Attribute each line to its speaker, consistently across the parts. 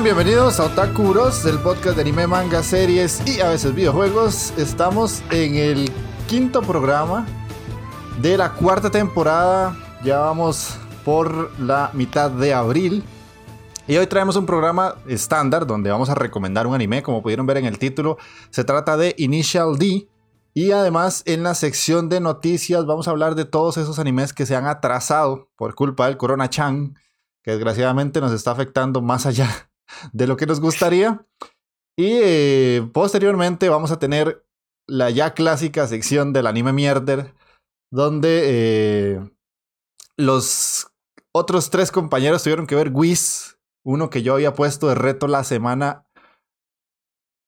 Speaker 1: Bienvenidos a Otaku Bros, el podcast de anime, manga, series y a veces videojuegos. Estamos en el quinto programa de la cuarta temporada. Ya vamos por la mitad de abril. Y hoy traemos un programa estándar donde vamos a recomendar un anime, como pudieron ver en el título. Se trata de Initial D. Y además en la sección de noticias vamos a hablar de todos esos animes que se han atrasado por culpa del Corona Chan, que desgraciadamente nos está afectando más allá de lo que nos gustaría. Y eh, posteriormente vamos a tener la ya clásica sección del anime mierder, donde eh, los otros tres compañeros tuvieron que ver Whis, uno que yo había puesto de reto la semana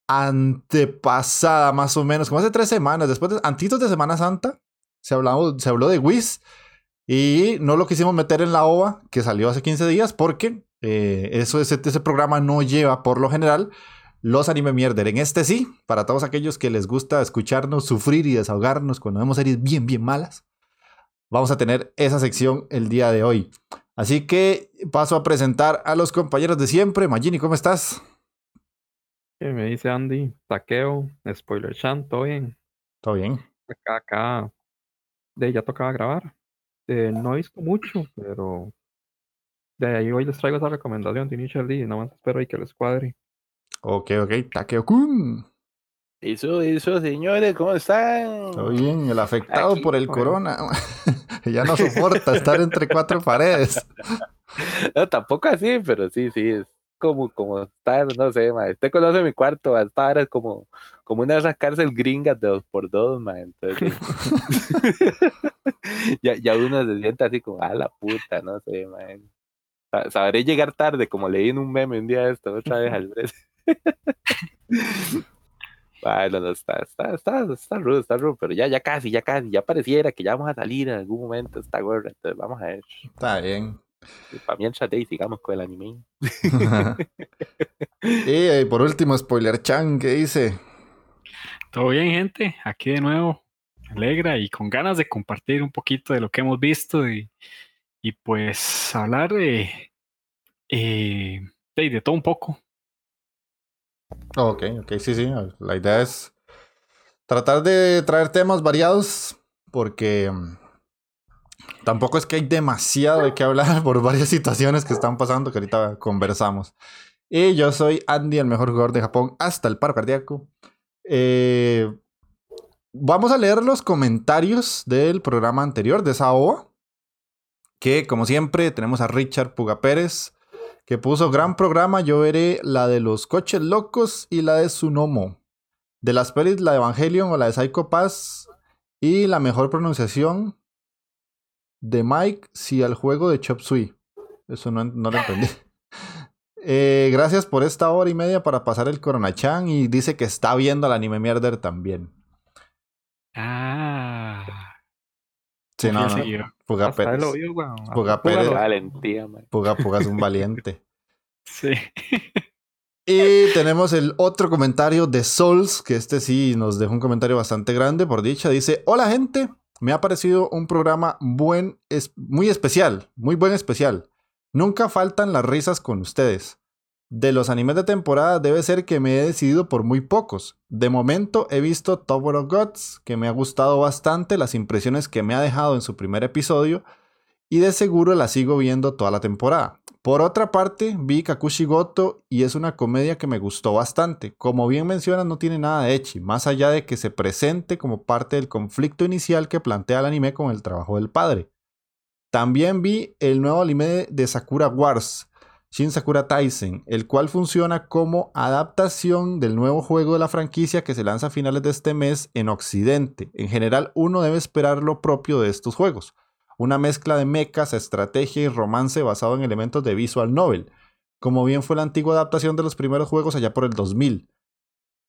Speaker 1: antepasada, más o menos, como hace tres semanas, después de, antitos de Semana Santa, se, habló, se habló de Whis y no lo quisimos meter en la OVA, que salió hace 15 días, porque eh, eso, ese, ese programa no lleva por lo general los anime mierder. En este sí, para todos aquellos que les gusta escucharnos sufrir y desahogarnos cuando vemos series bien, bien malas, vamos a tener esa sección el día de hoy. Así que paso a presentar a los compañeros de siempre. Magini, ¿cómo estás?
Speaker 2: ¿Qué me dice Andy? Taqueo, Spoiler Chan, ¿todo bien?
Speaker 1: ¿Todo bien?
Speaker 2: Acá, acá. De ya tocaba grabar. Eh, no he visto mucho, pero de ahí hoy les traigo esa recomendación de Initial D. No más espero ahí que les cuadre.
Speaker 1: Ok, ok. Takeo-kun.
Speaker 3: Eso, eso, señores, ¿cómo están?
Speaker 1: Todo bien, el afectado por el corona. ya no soporta estar entre cuatro paredes.
Speaker 3: No, tampoco así, pero sí, sí, es como, como estar, no sé, ma. Usted conoce mi cuarto, hasta ahora es como, como una de esas cárceles gringas de dos por dos, ma. Entonces, ya, ya uno se siente así como, a la puta, no sé, ma. Sabré llegar tarde, como leí en un meme un día de esto, otra vez al. Bueno, no, está, está, está, está rudo, está rudo, pero ya, ya casi, ya casi, ya pareciera que ya vamos a salir en algún momento esta gorra, entonces vamos a ver.
Speaker 1: Está bien.
Speaker 3: Para mientras y sigamos con el anime.
Speaker 1: y por último, Spoiler Chan, ¿qué dice?
Speaker 4: Todo bien, gente, aquí de nuevo, alegra y con ganas de compartir un poquito de lo que hemos visto y, y pues hablar de, eh, de, de todo un poco.
Speaker 1: Ok, ok, sí, sí. La idea es tratar de traer temas variados porque mm, tampoco es que hay demasiado de qué hablar por varias situaciones que están pasando que ahorita conversamos. Y yo soy Andy, el mejor jugador de Japón hasta el paro cardíaco. Eh, vamos a leer los comentarios del programa anterior de esa OVA. Que como siempre tenemos a Richard Puga Pérez, que puso gran programa. Yo veré la de los coches locos y la de Sunomo. De las pelis, la de Evangelion o la de Psycho Pass. Y la mejor pronunciación de Mike si al juego de Chop Suey. Eso no, no lo entendí. Eh, gracias por esta hora y media para pasar el Corona-chan y dice que está viendo al anime mierder también.
Speaker 4: Ah.
Speaker 1: Sí, no, no. Puga Pérez.
Speaker 2: lo vio, weón.
Speaker 1: Puga. Pérez.
Speaker 3: Valentía, man.
Speaker 1: Puga Puga es un valiente.
Speaker 4: Sí.
Speaker 1: Y tenemos el otro comentario de Souls, que este sí nos dejó un comentario bastante grande, por dicha. Dice, hola gente, me ha parecido un programa buen, es, muy especial, muy buen especial. Nunca faltan las risas con ustedes. De los animes de temporada debe ser que me he decidido por muy pocos. De momento he visto Tower of Gods, que me ha gustado bastante las impresiones que me ha dejado en su primer episodio, y de seguro la sigo viendo toda la temporada. Por otra parte, vi Kakushi Goto y es una comedia que me gustó bastante. Como bien mencionas, no tiene nada de echi, más allá de que se presente como parte del conflicto inicial que plantea el anime con el trabajo del padre. También vi el nuevo anime de Sakura Wars, Shin Sakura Taisen, el cual funciona como adaptación del nuevo juego de la franquicia que se lanza a finales de este mes en Occidente. En general, uno debe esperar lo propio de estos juegos una mezcla de mechas, estrategia y romance basado en elementos de visual novel, como bien fue la antigua adaptación de los primeros juegos allá por el 2000.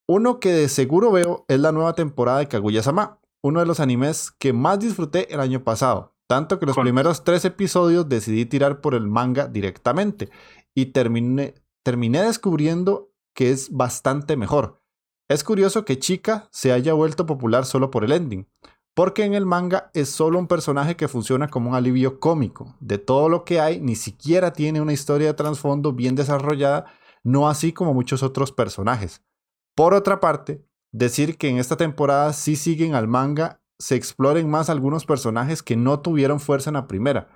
Speaker 1: Uno que de seguro veo es la nueva temporada de Kaguya-sama, uno de los animes que más disfruté el año pasado, tanto que los primeros tres episodios decidí tirar por el manga directamente y terminé, descubriendo que es bastante mejor. Es curioso que Chica se haya vuelto popular solo por el ending, porque en el manga es solo un personaje que funciona como un alivio cómico. De todo lo que hay, ni siquiera tiene una historia de trasfondo bien desarrollada, no así como muchos otros personajes. Por otra parte, decir que en esta temporada sí siguen al manga, se exploren más algunos personajes que no tuvieron fuerza en la primera,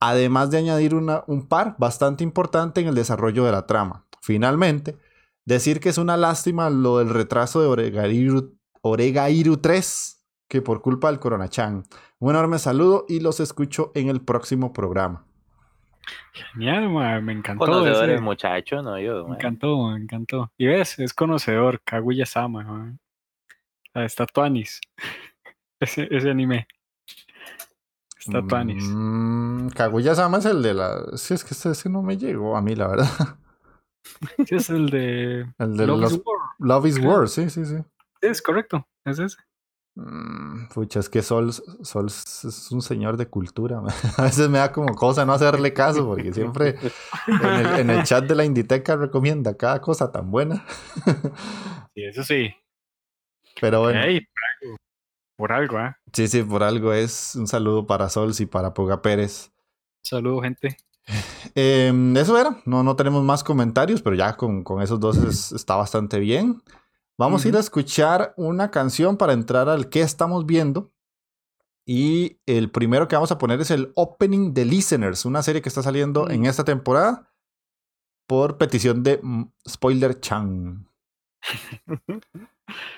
Speaker 1: además de añadir un par bastante importante en el desarrollo de la trama. Finalmente, decir que es una lástima lo del retraso de Oregairu, Oregairu 3 que por culpa del Coronachan. Un enorme saludo y los escucho en el próximo programa.
Speaker 4: Genial, me encantó.
Speaker 3: Conocedor el muchacho, no yo.
Speaker 4: Me encantó, me encantó. Y ves, es conocedor, Kaguya Sama. Está Tuanis. Ese, ese anime. Está Tuanis.
Speaker 1: Mm, Kaguya Sama es el de la. Sí, es que ese, no me llegó a mí, la verdad.
Speaker 4: Sí, es el de.
Speaker 1: El de Love, is War. Love is War, sí, sí, sí.
Speaker 4: Es correcto, es ese.
Speaker 1: Mm, pucha, es que Sol, Sol es un señor de cultura. A veces me da como cosa no hacerle caso, porque siempre en el, chat de la Inditeca recomienda cada cosa tan buena.
Speaker 4: Sí, eso sí.
Speaker 1: Pero bueno.
Speaker 4: Por algo, ¿eh?
Speaker 1: Sí, sí, por algo es. Un saludo para Sols y para Puga Pérez.
Speaker 4: Saludo, gente.
Speaker 1: Em, eso era. No, no tenemos más comentarios, pero ya con, con esos dos está bastante bien. Vamos a ir a escuchar una canción para entrar al que estamos viendo. Y el primero que vamos a poner es el Opening de Listeners, una serie que está saliendo en esta temporada por petición de mm, Spoiler Chan.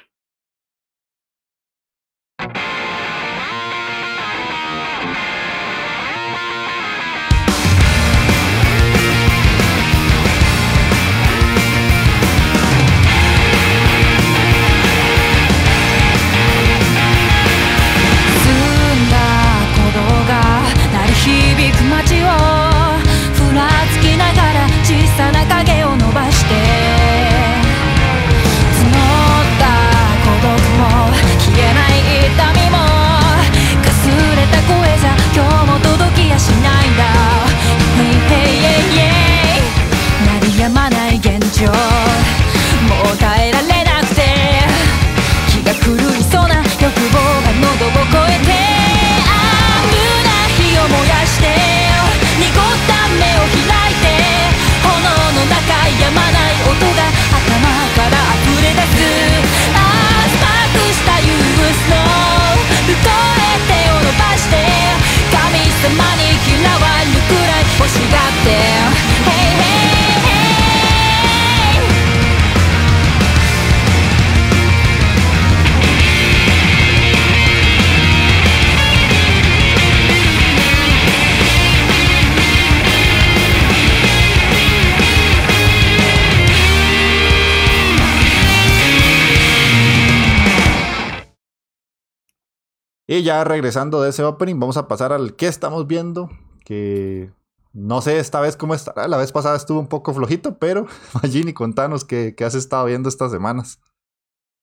Speaker 1: Y ya regresando de ese opening, vamos a pasar al que estamos viendo. Que no sé esta vez cómo estará. La vez pasada estuvo un poco flojito, pero Magini, contanos qué, qué has estado viendo estas semanas.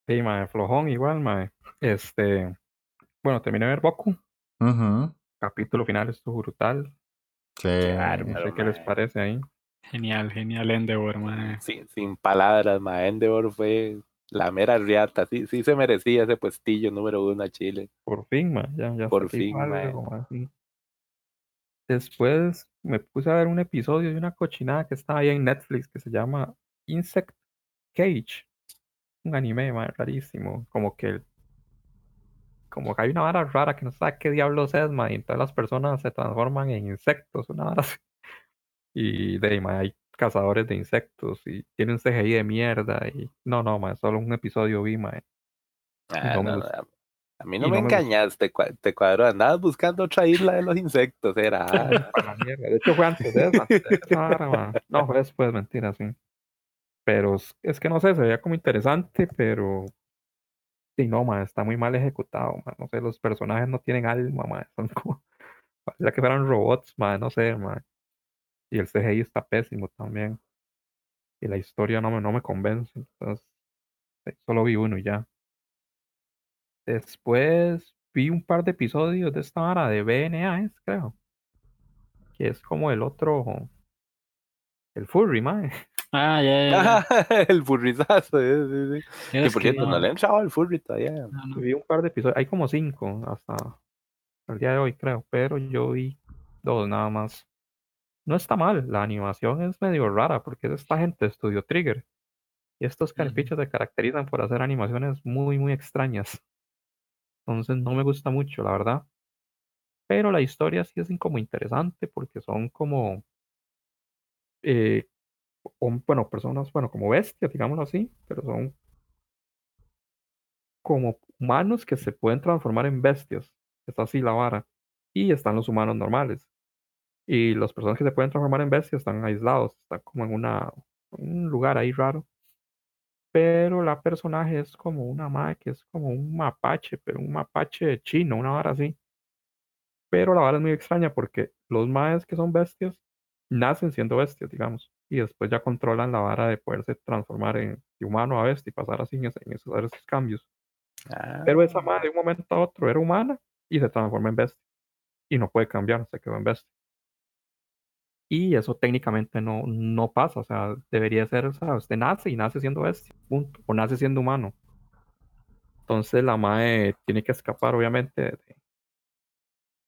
Speaker 2: Sí, mae, flojón igual, mae. Este. Bueno, terminé de ver Boku. Capítulo final estuvo brutal.
Speaker 1: Sí.
Speaker 2: no sé qué les parece ahí.
Speaker 4: Genial, genial Endeavor, mae.
Speaker 3: Sin, sin palabras, mae. Endeavor fue La mera riata, sí, sí se merecía ese puestillo número uno a Chile.
Speaker 2: Por fin, ma, ya, ya
Speaker 3: Por fin,
Speaker 2: hizo
Speaker 3: ma.
Speaker 2: algo, ma, sí. Después me puse a ver un episodio de una cochinada que estaba ahí en Netflix que se llama Insect Cage. Un anime, ma, rarísimo. Como que como que hay una vara rara que no sabe qué diablos es, ma, y entonces las personas se transforman en insectos, una vara así. Y de ahí, ma, hay cazadores de insectos y tiene un CGI de mierda y no, no, ma, solo un episodio vi.
Speaker 3: Ah,
Speaker 2: no
Speaker 3: no, no, a mí
Speaker 2: Y
Speaker 3: no
Speaker 2: no
Speaker 3: me
Speaker 2: gusta.
Speaker 3: engañaste, te cuadró. Andabas buscando otra isla de los insectos, era. ah,
Speaker 2: Para la mierda. De hecho, fue antes de esa. de. No, fue después, mentira, sí. Pero es, que no sé, se veía como interesante, pero. Sí, no, ma, está muy mal ejecutado, ma. No sé, los personajes no tienen alma, ma. Son como. Pareciera que fueran robots, ma, no sé, ma. Y el CGI está pésimo también. Y la historia no me, no me convence. Entonces, sí, solo vi uno y ya. Después vi un par de episodios de esta vara de BNA, es, creo. Que es como el otro. El Furry, mae.
Speaker 4: Ah, ya, ya, ya.
Speaker 3: el furrizazo. eh, sí, sí. Que por cierto, no
Speaker 4: no,
Speaker 3: le entrado al furry todavía.
Speaker 4: no, no.
Speaker 2: Vi un par de episodios, hay como cinco hasta el día de hoy, creo, pero yo vi dos nada más. No está mal, la animación es medio rara porque es esta gente de Studio Trigger. Y estos carpichos se caracterizan por hacer animaciones muy, muy extrañas. Entonces no me gusta mucho, la verdad. Pero la historia sí es como interesante porque son como, eh, bueno, personas, bueno, como bestias, digámoslo así, pero son como humanos que se pueden transformar en bestias. Es así la vara. Y están los humanos normales. Y las personas que se pueden transformar en bestias están aislados, están como en una, un lugar ahí raro. Pero la personaje es como una madre que es como un mapache, pero un mapache chino, una vara así. Pero la vara es muy extraña porque los maes que son bestias nacen siendo bestias, digamos. Y después ya controlan la vara de poderse transformar en de humano a bestia y pasar así en, ese- en esos, esos cambios.
Speaker 3: Ah,
Speaker 2: Pero esa madre de un momento a otro era humana y se transforma en bestia. Y no puede cambiar, se quedó en bestia. Y eso técnicamente no, no pasa. O sea, debería ser, o sea, usted nace y nace siendo bestia, punto. O nace siendo humano. Entonces la madre tiene que escapar, obviamente, de,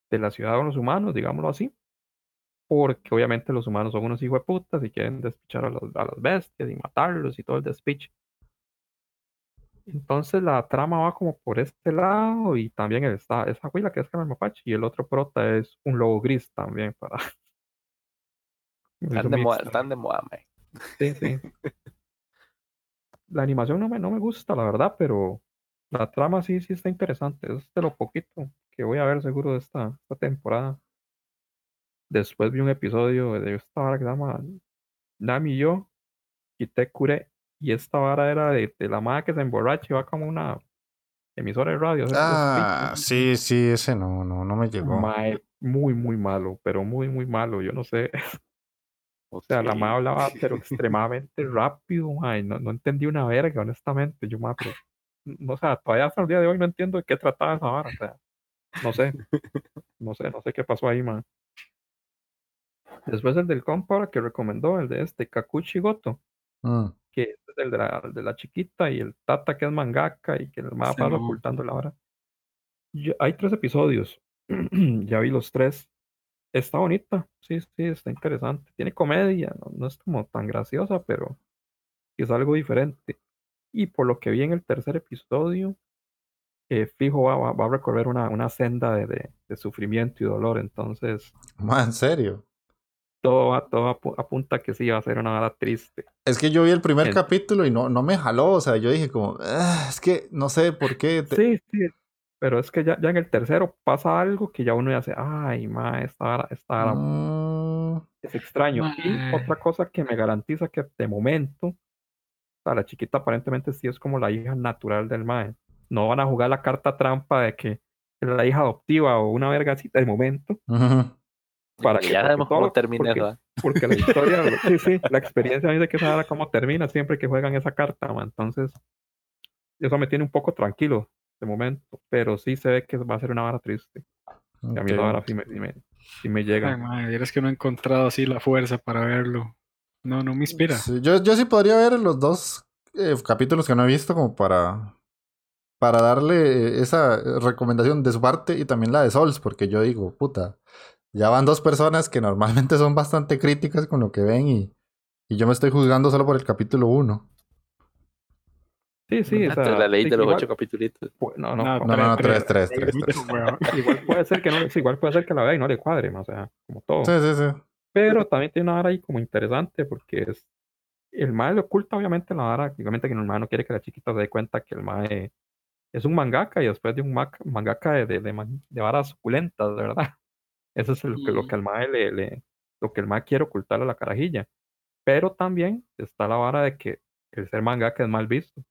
Speaker 2: de la ciudad con los humanos, digámoslo así. Porque obviamente los humanos son unos hijos de putas y quieren despichar a, los, a las bestias y matarlos y todo el despiche. Entonces la trama va como por este lado y también está esa huila que es Carmen Mapache y el otro prota es un lobo gris también para...
Speaker 3: Están de moda, están de moda, mae.
Speaker 2: Sí, sí. La animación no me, no me gusta, la verdad, pero la trama sí, sí está interesante. Es de lo poquito que voy a ver seguro de esta, esta temporada. Después vi un episodio de esta vara que se llama Nami y yo, y te curé. Y esta vara era de, de la madre que se emborracha y va como una emisora de radio.
Speaker 1: Ah, sí, sí, ese no, no, no me llegó.
Speaker 2: Mae, muy, muy malo, pero muy, muy malo. Yo no sé. O sea, la madre hablaba, pero extremadamente rápido, mae, No, no entendí una verga, honestamente. Yo, pero, no, o sea, todavía hasta el día de hoy no entiendo de qué trataba esa vara. O sea, no sé. No sé, no sé qué pasó ahí, mae. Después el del compa ahora que recomendó, el de este, Kakuchi Goto,
Speaker 1: Mm.
Speaker 2: que es el de la, el de la chiquita y el Tata que es mangaka y que el mae
Speaker 4: Ese
Speaker 2: pasa
Speaker 4: no.
Speaker 2: ocultando la vara. Yo- hay tres episodios. ya vi los tres. Está bonita, sí, sí, está interesante. Tiene comedia, no, no es como tan graciosa, pero es algo diferente. Y por lo que vi en el tercer episodio, eh, fijo va, va- va a recorrer una, una senda de, de- de sufrimiento y dolor. Entonces,
Speaker 1: Ma, en serio.
Speaker 2: todo, va, todo apu- apunta a que sí va a ser una vara triste.
Speaker 1: Es que yo vi el primer capítulo y no, no me jaló. O sea, yo dije como, "Ah, es que no sé por qué. te-
Speaker 2: Sí, sí, pero es que ya, ya en el tercero pasa algo que ya uno ya hace, ay, ma, esta vara, esta vara
Speaker 1: Mm,
Speaker 2: es extraño. Y otra cosa que me garantiza que de momento, o sea, la chiquita aparentemente sí es como la hija natural del mae. No van a jugar la carta trampa de que es la hija adoptiva o una verga así de momento.
Speaker 1: ujú.
Speaker 2: Para
Speaker 3: Que ya sabemos
Speaker 2: todo
Speaker 3: cómo termina
Speaker 2: porque.
Speaker 3: ¿ah?
Speaker 2: porque la historia, sí, sí, la experiencia dice que esa cómo termina siempre que juegan esa carta, ma. Entonces, eso me tiene un poco tranquilo de momento, pero sí se ve que va a ser una vara triste. Y a mí la vara sí me, sí me, sí me llega.
Speaker 4: Ay, madre, vieras que no he encontrado así la fuerza para verlo. No, no me inspira.
Speaker 1: Sí, yo, yo sí podría ver los dos eh, capítulos que no he visto como para, para darle esa recomendación de su parte y también la de Souls, porque yo digo, puta, ya van dos personas que normalmente son bastante críticas con lo que ven y, y yo me estoy juzgando solo por el capítulo 1.
Speaker 2: Sí, sí, o sea,
Speaker 3: es la ley
Speaker 2: sí,
Speaker 3: de los
Speaker 2: igual-
Speaker 3: ocho capítulos.
Speaker 2: pu- No, no,
Speaker 4: No,
Speaker 1: No, no, no,
Speaker 4: Tres,
Speaker 1: tres, tres, tres. tres.
Speaker 2: igual puede ser que no, sí, igual puede ser que la vea y no le cuadre, o sea, como todo.
Speaker 1: Sí, sí, sí.
Speaker 2: Pero también tiene una vara ahí como interesante porque es el mae le oculta obviamente la vara, obviamente que el mae no quiere que la chiquita se dé cuenta que el mae es un mangaka y después de un ma- mangaka de, de, de, de varas suculentas, de verdad. Eso es lo que, lo que al mae le, le- lo que el mae quiere ocultarle a la carajilla. Pero también está la vara de que el ser mangaka es mal visto.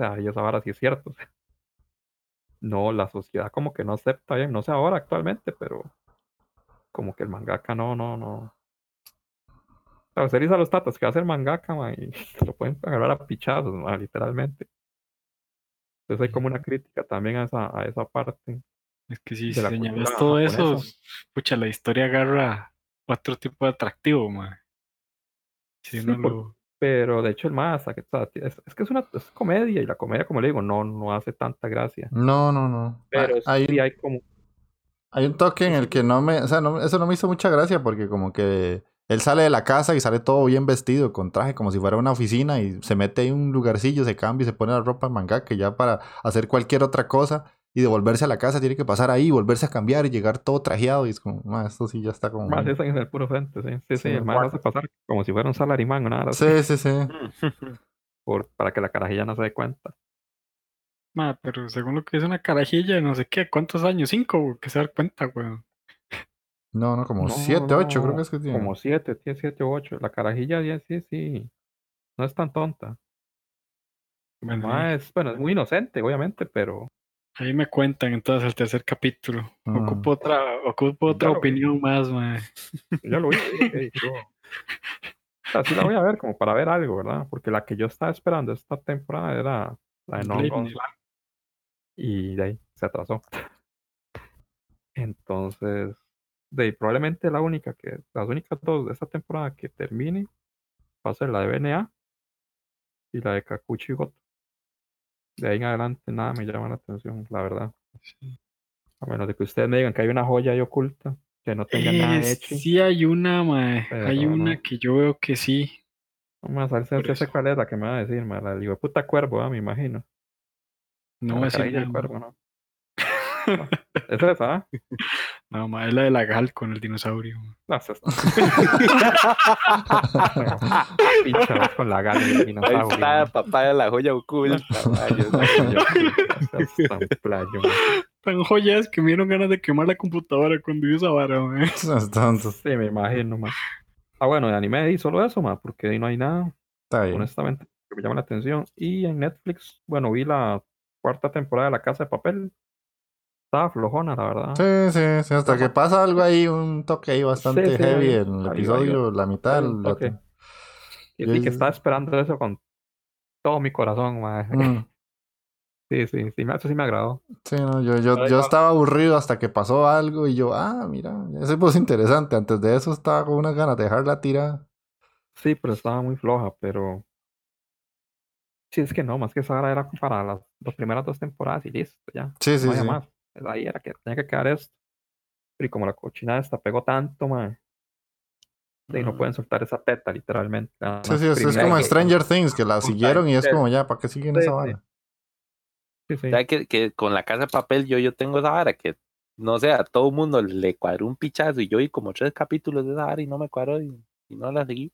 Speaker 2: Sea, y esa vara sí es cierto. No, la sociedad como que no acepta bien, no sé ahora actualmente, pero como que el mangaka no, no, no. O sea, usted a los tatas que va a ser mangaka, ma, y lo pueden agarrar a pichazos, ma, literalmente. Entonces hay como una crítica también a esa, a esa parte.
Speaker 4: Es que si señalas todo eso, pucha, la historia agarra otro tipo de atractivo, man. Si
Speaker 2: Sí,
Speaker 4: uno
Speaker 2: por-
Speaker 4: lo-
Speaker 2: Pero de hecho el más, es, es que es una es comedia y la comedia, como le digo, no, no hace tanta gracia.
Speaker 1: No, no, no.
Speaker 2: Pero
Speaker 1: Ah, hay,
Speaker 2: sí hay como
Speaker 1: hay un toque en el que no me. O sea, no- eso no me hizo mucha gracia porque, como que él sale de la casa y sale todo bien vestido, con traje, como si fuera una oficina y se mete ahí un lugarcillo, se cambia y se pone la ropa en manga, que ya para hacer cualquier otra cosa y devolverse a la casa tiene que pasar ahí, volverse a cambiar y llegar todo trajeado. Y es como, "Ma, esto sí ya está como.
Speaker 2: más
Speaker 1: muy-".
Speaker 2: eso en el puro frente, sí. Sí, sí,
Speaker 1: Sí,
Speaker 2: el más hace pasar como si fuera un salarimán o nada así,
Speaker 1: Sí, sí, sí.
Speaker 2: por, para que la carajilla no se dé cuenta.
Speaker 4: Ma, pero según lo que es una carajilla, no sé qué, ¿cuántos años? Cinco, que se da cuenta, weón.
Speaker 1: No, no, como
Speaker 2: No,
Speaker 1: 7, 8 creo que es que tiene.
Speaker 2: Como siete, tiene siete u ocho. La carajilla ya sí, sí. No es tan tonta.
Speaker 4: Bueno,
Speaker 2: Ma
Speaker 4: ahí,
Speaker 2: es, bueno, es muy inocente, obviamente, pero
Speaker 4: ahí me cuentan entonces el tercer capítulo.
Speaker 1: Ah.
Speaker 4: Ocupo otra, ocupo otra
Speaker 2: vi.
Speaker 4: opinión más, man.
Speaker 2: yo ya lo vi. dije, yo- O sea, sí la voy a ver como para ver algo, ¿verdad? Porque la que yo estaba esperando esta temporada era la de No y de ahí se atrasó. Entonces, de ahí, probablemente la única que, las únicas dos de esta temporada que termine va a ser la de BNA y la de Kakuchi Goto. De ahí en adelante nada me llama la atención, la verdad. A menos de que ustedes me digan que hay una joya ahí oculta que no tenga nada
Speaker 4: Eh,
Speaker 2: de hecho.
Speaker 4: sí hay una, ma. Hay una
Speaker 2: no.
Speaker 4: que yo veo que sí.
Speaker 2: Vamos a ver si sé cuál es la que me va a decir, ma, la de puta cuervo, ah, me imagino.
Speaker 4: No nada, ma.
Speaker 2: cuervo, ¿no? ¿Es esa, ah?
Speaker 4: No, ma, es la de la Gal con el dinosaurio. ma.
Speaker 2: No, esa es- Pinchados con la gana del
Speaker 3: Ahí
Speaker 2: dinosaurio.
Speaker 3: está,
Speaker 2: ma.
Speaker 3: papá de la joya oculta.
Speaker 2: playo.
Speaker 4: Tan joyas que me dieron ganas de quemar la computadora cuando vi esa vara, ma.
Speaker 2: Sí, me imagino, ma. Ah, bueno, de anime y solo eso, ma, porque ahí no hay nada,
Speaker 1: está bien.
Speaker 2: honestamente, que me llama la atención. Y en Netflix, bueno, vi la cuarta temporada de La Casa de Papel. Estaba flojona, la verdad.
Speaker 1: Sí, sí, sí, hasta que pasa algo ahí, un toque ahí bastante
Speaker 2: Sí, sí,
Speaker 1: heavy
Speaker 2: ahí-
Speaker 1: en el
Speaker 2: ahí
Speaker 1: episodio, la mitad. La-
Speaker 2: toque. Y
Speaker 1: Yo
Speaker 2: sí, que
Speaker 1: es-
Speaker 2: estaba esperando eso con todo mi corazón, ma.
Speaker 1: Mm,
Speaker 2: Sí, sí, sí, eso sí me agradó.
Speaker 1: sí, no, yo, yo, yo estaba aburrido hasta que pasó algo y yo, ah, mira, ya se puso interesante. Antes de eso estaba con unas ganas de dejarla tirada.
Speaker 2: Sí, pero estaba muy floja, pero. Sí, es que no, más que esa era para las dos primeras dos temporadas y listo, ya.
Speaker 1: Sí, sí,
Speaker 2: no
Speaker 1: sí.
Speaker 2: más. Ahí era que tenía que quedar esto. Pero y como la cochina esta pegó tanto, man. Y no pueden soltar esa teta, literalmente.
Speaker 1: Sí, sí, es, es como
Speaker 2: que-
Speaker 1: Stranger Things, que la siguieron y es como ya, ¿para qué siguen
Speaker 2: Sí,
Speaker 1: esa
Speaker 2: sí.
Speaker 1: vara?
Speaker 2: Sí, sí.
Speaker 3: ¿Sabes que, que con la casa de papel yo, yo tengo esa vara que, no sé, a todo mundo le cuadró un pichazo y yo vi como tres capítulos de esa vara y no me cuadró y, y no la seguí.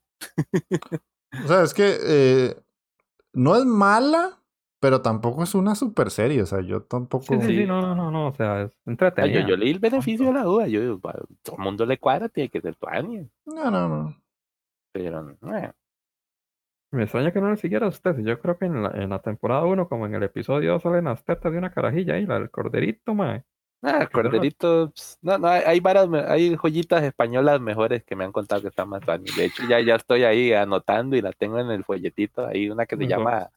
Speaker 1: O sea, es que eh, no es mala, pero tampoco es una super serie. O sea, yo tampoco.
Speaker 2: Sí, sí, sí, no, no, no, no, o sea, es
Speaker 3: O sea,
Speaker 2: entretenida.
Speaker 3: yo, yo leí el beneficio de la duda. Yo digo, "Bueno, todo el mundo le cuadra, tiene que ser tu
Speaker 1: No, no, no.
Speaker 3: Pero, eh,
Speaker 2: Me extraña que no le siguiera a usted. Yo creo que en la, en la temporada 1, como en el episodio 2, salen las tetas de una carajilla ahí, la del corderito, mae.
Speaker 3: Ah,
Speaker 2: no lo-
Speaker 3: Corderito, ps, no, no, hay, varas hay joyitas españolas mejores que me han contado que están más tuanis. De hecho, ya, ya estoy ahí anotando y la tengo en el folletito. Hay una que se llama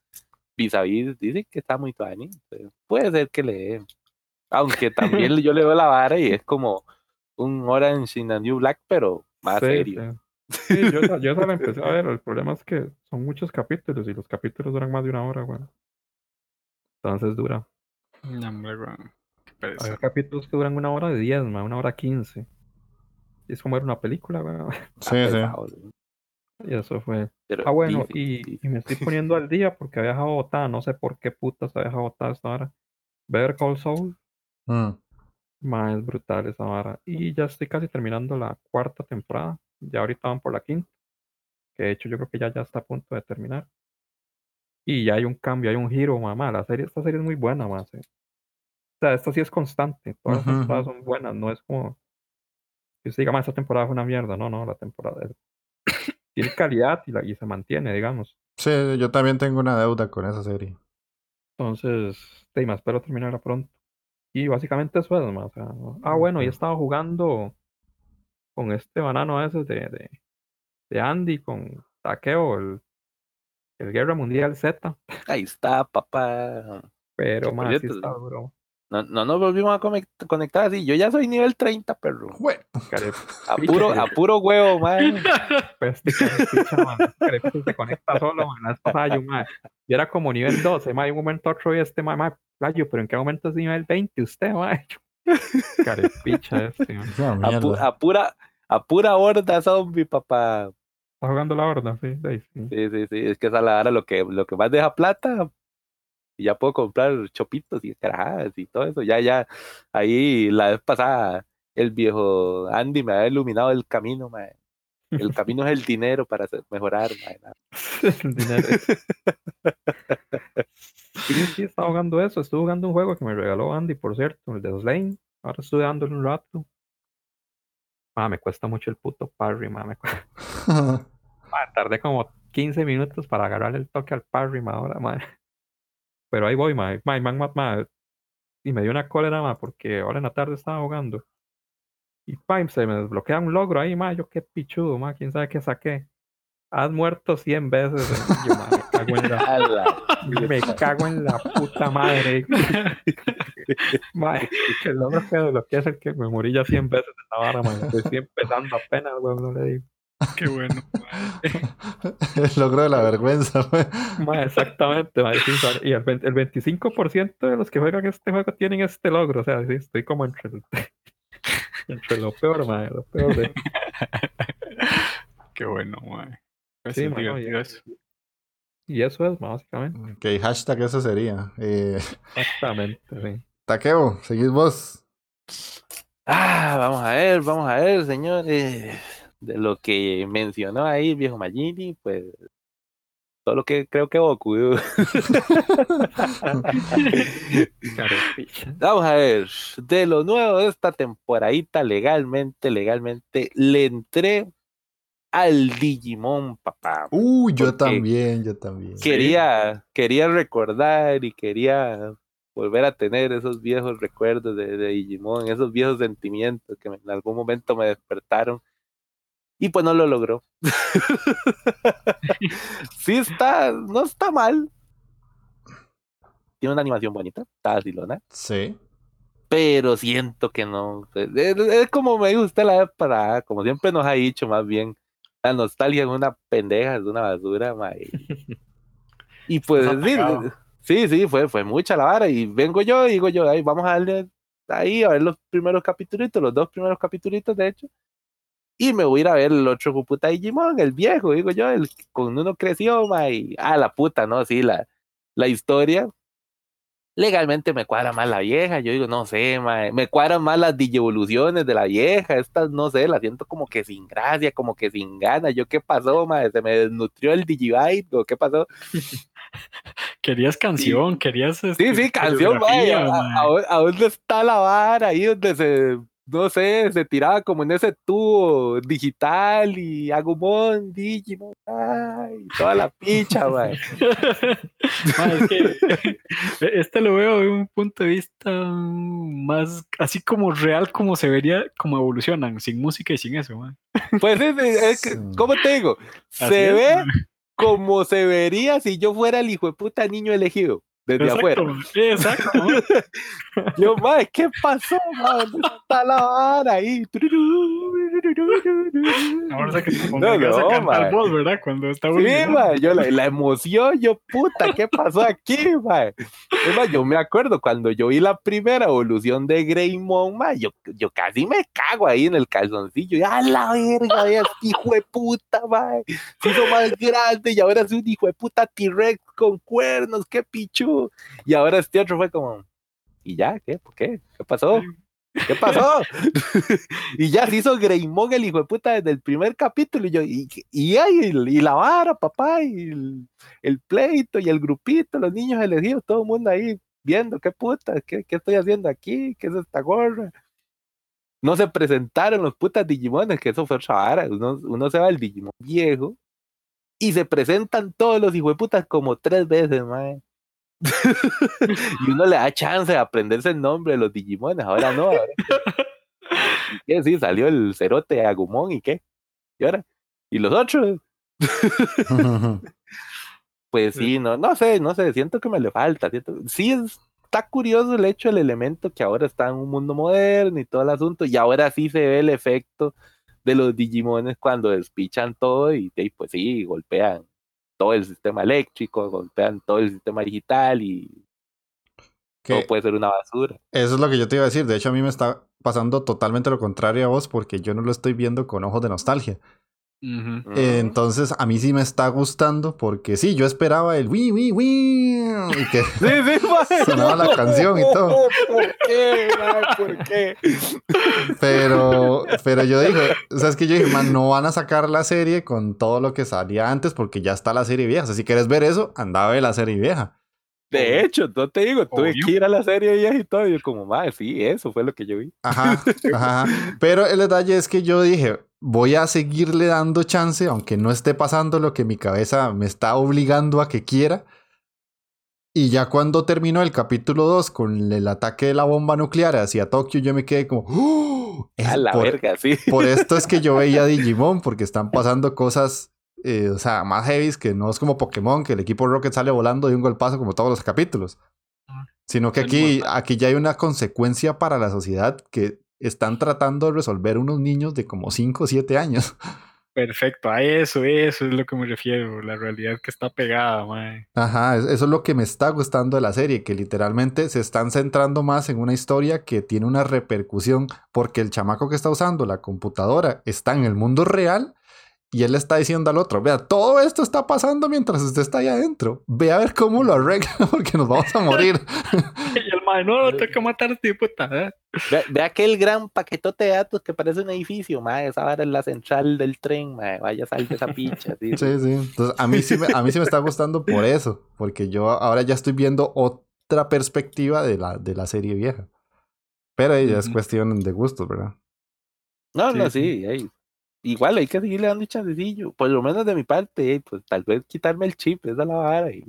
Speaker 3: Vis a Vis, dice que está muy entonces, Puede ser que le. Aunque también yo le veo la vara y es como un Orange in a New Black, pero más
Speaker 2: Sí,
Speaker 3: serio.
Speaker 2: sí. Sí, yo, yo la empecé a ver. El problema es que son muchos capítulos y los capítulos duran más de una hora, weón. Entonces dura.
Speaker 4: No, hombre, pereza.
Speaker 2: Hay capítulos que duran una hora de 10, ma, una hora 15. Y es como ver una película, weón.
Speaker 1: Sí, sí.
Speaker 2: Y eso fue.
Speaker 3: Pero
Speaker 2: Ah, bueno,
Speaker 3: difícil,
Speaker 2: y,
Speaker 3: difícil.
Speaker 2: y me estoy poniendo al día porque había dejado botada, no sé por qué putas había dejado botada esta hora. Better Call Saul,
Speaker 1: Mm.
Speaker 2: más es brutal esa vara. Y ya estoy casi terminando la cuarta temporada. Ya ahorita van por la quinta. Que de hecho yo creo que ya, ya está a punto de terminar. Y ya hay un cambio, hay un giro, mamá. La serie, esta serie es muy buena, más. O sea, esta sí es constante. Todas las temporadas son buenas. No es como que usted diga, "Ma, esta temporada fue una mierda. No, no, la temporada es- tiene calidad y, la, y se mantiene, digamos.
Speaker 1: Sí, yo también tengo una deuda con esa serie.
Speaker 2: Entonces, sí, me espero terminarla pronto. Y básicamente eso es más. o sea, ¿no? ah, bueno, y estado jugando con este banano ese de, de, de Andy, con Takeo, el, el Guerra Mundial Z.
Speaker 3: Ahí está, papá.
Speaker 2: Pero más, sí está duro.
Speaker 3: No, no nos volvimos a conect- conectar así. Yo ya soy nivel 30, perro.
Speaker 1: Bueno,
Speaker 3: A puro, a puro huevo, man.
Speaker 2: pues, este carepicha se conecta solo, man. Yo, man, yo era como nivel 12, man, y un momento otro y este, man, man, pero ¿en qué momento es nivel 20 usted, man? Carepicha este, man.
Speaker 3: A, pu- a pura, a pura horda zombie, papá.
Speaker 2: Está jugando la horda, sí, sí, sí.
Speaker 3: Sí, sí. Es que esa es la hora lo que, lo que más deja plata. Y ya puedo comprar chopitos y carajadas y todo eso. Ya, ya. Ahí la vez pasada, el viejo Andy me había iluminado el camino, man. El camino es el dinero para mejorar, man.
Speaker 2: El dinero. Sí, sí, estaba jugando eso. Estuve jugando un juego que me regaló Andy, por cierto, el de Slane. Ahora estuve dándole un rato. Ah, me cuesta mucho el puto parry, ma, me cuesta. Ma, tardé como 15 minutos para agarrarle el toque al parry, ma, ahora, ma. Pero ahí voy, ma. Ma, ma, ma, ma. Y me dio una cólera, ma, porque ahora en la tarde estaba jugando. Y pam, se me desbloquea un logro ahí, ma. Yo qué pichudo, ma. Quién sabe qué saqué. Has muerto 100 veces. Y yo, ma, me cago en la
Speaker 3: A la
Speaker 2: me cago en la puta madre. Madre, el logro que desbloqueé es el que me morí ya 100 veces en la vara, man. Estoy empezando apenas, weón, no le digo.
Speaker 4: Qué bueno.
Speaker 1: El logro de la vergüenza, güey.
Speaker 2: Madre, exactamente, sí. Y el, 20 el 25% de los que juegan este juego tienen este logro. O sea, sí, estoy como entre, el- entre lo peor, madre, lo peor de.
Speaker 4: Qué bueno, madre. Pues
Speaker 2: Sí, mano, y-
Speaker 4: eso.
Speaker 2: Y eso es, básicamente.
Speaker 1: Ok, hashtag eso sería. Eh,
Speaker 2: Exactamente, sí.
Speaker 1: Taqueo, seguís vos.
Speaker 3: Ah, vamos a ver, vamos a ver, señores. De lo que mencionó ahí el viejo Magini, pues. Solo que creo que Goku. Vamos a ver. De lo nuevo de esta temporadita, legalmente, legalmente, le entré al Digimon, papá.
Speaker 1: Uy, yo
Speaker 3: Porque
Speaker 1: también, yo también.
Speaker 3: Quería, quería recordar y quería volver a tener esos viejos recuerdos de, de Digimon, esos viejos sentimientos que me- en algún momento me despertaron. Y pues no lo logró. sí está, no está mal. Tiene una animación bonita, está vacilona,
Speaker 1: Sí.
Speaker 3: pero siento que no. Es, es- como me gusta la vez para, como siempre nos ha dicho más bien, la nostalgia es una pendeja, es una basura, ma, y- pues sí, sí, sí, fue, fue mucha la vara. Y vengo yo y digo yo, ahí vamos a darle ahí a ver los primeros capítulos, los dos primeros capítulos, de hecho. Y me voy a ir a ver el otro puta Digimon, el viejo, digo yo, el con uno creció, ma, y ah, la puta, ¿no? Sí, la, la historia. Legalmente me cuadra más la vieja, yo digo, no sé, ma, me cuadran más las digievoluciones de la vieja, estas, no sé, las siento como que sin gracia, como que sin ganas. Yo, ¿qué pasó, ma? ¿Se me desnutrió el Digibyte o qué pasó?
Speaker 4: Querías canción, querías.
Speaker 3: Sí,
Speaker 4: este,
Speaker 3: sí, canción, vaya. ¿A,
Speaker 4: mae.
Speaker 3: a- a dónde está la vara? Ahí donde se, no sé, se tiraba como en ese tubo digital y Agumon, Digimon, ay, toda la picha,
Speaker 4: es que este lo veo de un punto de vista más así como real, como se vería, como evolucionan, sin música y sin eso. mae.
Speaker 3: Pues es, es-. ¿cómo te digo?
Speaker 4: Así
Speaker 3: Se
Speaker 4: es,
Speaker 3: ve como se vería si yo fuera el hijo de puta niño elegido desde
Speaker 4: Exacto,
Speaker 3: afuera.
Speaker 4: Exacto.
Speaker 3: Yo, mae, ¿qué pasó, mae? ¿Dónde está la vara ahí?
Speaker 4: Ahora que se
Speaker 3: No, no,
Speaker 4: cantar
Speaker 3: mae.
Speaker 4: vos, ¿verdad? Cuando está
Speaker 3: Sí,
Speaker 4: volviendo.
Speaker 3: mae, yo la, la emoción, yo puta, ¿qué pasó aquí, mae? Es más, yo me acuerdo cuando yo vi la primera evolución de Greymon, mae, yo, yo casi me cago ahí en el calzoncillo, y a la verga, este hijo de puta, mae, se hizo más grande y ahora es un hijo de puta T-Rex con cuernos, qué pichu. Y ahora este otro fue como, ¿y ya? ¿Qué? ¿Por qué? ¿Qué pasó? ¿Qué pasó? y ya se hizo Greymon el hijo de puta desde el primer capítulo. Y yo, y, y, y, la vara, papá, y el, el, pleito, y el grupito, los niños elegidos, todo el mundo ahí viendo, qué puta, qué, qué estoy haciendo aquí, qué es esta gorra. No se presentaron los putas Digimones, que eso fue otra vara. Uno, uno se va al Digimon viejo y se presentan todos los hijos de putas como tres veces, mae. y uno le da chance de aprenderse el nombre de los Digimones, ahora no. Ahora ¿Y qué? Sí, salió el cerote Agumon y qué. ¿Y ahora? ¿Y los otros? pues sí, no, no sé, no sé, siento que me le falta. Siento, sí, es, está curioso el hecho, el elemento que ahora está en un mundo moderno y todo el asunto, y ahora sí se ve el efecto de los Digimones cuando despichan todo y, y pues sí, golpean todo el sistema eléctrico, golpean todo el sistema digital y
Speaker 1: que
Speaker 3: todo puede ser una basura.
Speaker 1: Eso es lo que yo te iba a decir. De hecho, a mí me está pasando totalmente lo contrario a vos porque yo no lo estoy viendo con ojos de nostalgia.
Speaker 4: Uh -huh.
Speaker 1: eh, entonces, a mí sí me está gustando porque sí, yo esperaba el wii, wii, wii. Y que
Speaker 3: sí, sí,
Speaker 1: sonaba la canción y todo.
Speaker 3: ¿Por qué? Man? ¿Por qué?
Speaker 1: Pero, pero yo dije, o sea, es que yo dije, man, no van a sacar la serie con todo lo que salía antes porque ya está la serie vieja. O sea, si quieres ver eso, anda a ver la serie vieja.
Speaker 3: De hecho, no te digo, tuve que ir a la serie vieja y todo. Y yo como, madre, sí, eso fue lo que yo vi.
Speaker 1: Ajá, ajá. Pero el detalle es que yo dije, voy a seguirle dando chance, aunque no esté pasando lo que mi cabeza me está obligando a que quiera. Y ya cuando terminó el capítulo 2 con el ataque de la bomba nuclear hacia Tokio, yo me quedé como... ¡Oh!
Speaker 3: a la
Speaker 1: por,
Speaker 3: verga, sí.
Speaker 1: Por esto es que yo veía Digimon, porque están pasando cosas eh, o sea, más heavy que no es como Pokémon, que el equipo Rocket sale volando de un golpazo como todos los capítulos. Sino que aquí, aquí ya hay una consecuencia para la sociedad que están tratando de resolver unos niños de como 5 o 7 años.
Speaker 4: Perfecto, a eso, eso es lo que me refiero, la realidad que está pegada, mae.
Speaker 1: Ajá, eso es lo que me está gustando de la serie, que literalmente se están centrando más en una historia que tiene una repercusión, porque el chamaco que está usando la computadora está en el mundo real y él le está diciendo al otro, vea, todo esto está pasando mientras usted está ahí adentro. Ve a ver cómo lo arregla porque nos vamos a morir.
Speaker 4: y el mae, no, tengo que matar a este puta. ¿eh?
Speaker 3: Ve, ve, aquel gran paquetote de datos que parece un edificio, mae, esa ahora es la central del tren, mae, vaya sal de esa picha.
Speaker 1: ¿sí? sí, sí. Entonces, a mí sí, me, a mí sí me está gustando por eso, porque yo ahora ya estoy viendo otra perspectiva de la, de la serie vieja. Pero ella es cuestión de gustos, ¿verdad?
Speaker 3: No, sí, no, sí, hey, igual hay que seguirle dando chancecillo, por lo menos de mi parte, pues tal vez quitarme el chip, esa la vara y,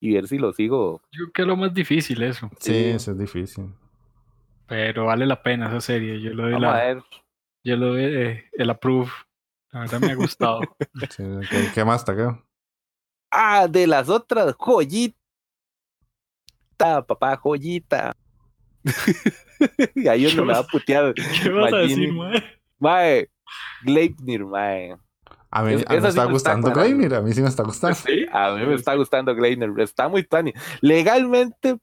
Speaker 3: y ver si lo sigo.
Speaker 4: Yo creo que es lo más difícil eso.
Speaker 1: Sí, sí, eso es difícil.
Speaker 4: Pero vale la pena esa serie, yo lo doy
Speaker 3: Vamos
Speaker 4: la,
Speaker 3: a ver.
Speaker 4: yo lo doy eh, el approve. La verdad me ha gustado.
Speaker 1: sí, ¿qué, ¿qué, más te quedó?
Speaker 3: Ah, de las otras, joyita, papá, joyita. y ahí uno me va a putear.
Speaker 4: ¿Qué vas a decir, mae?
Speaker 3: Mae, Gleipnir, mae.
Speaker 1: A mí, a mí me está sí gustando Gleipnir, a mí sí me está gustando.
Speaker 3: Sí, a mí me está gustando Gleipnir, está muy funny. Legalmente,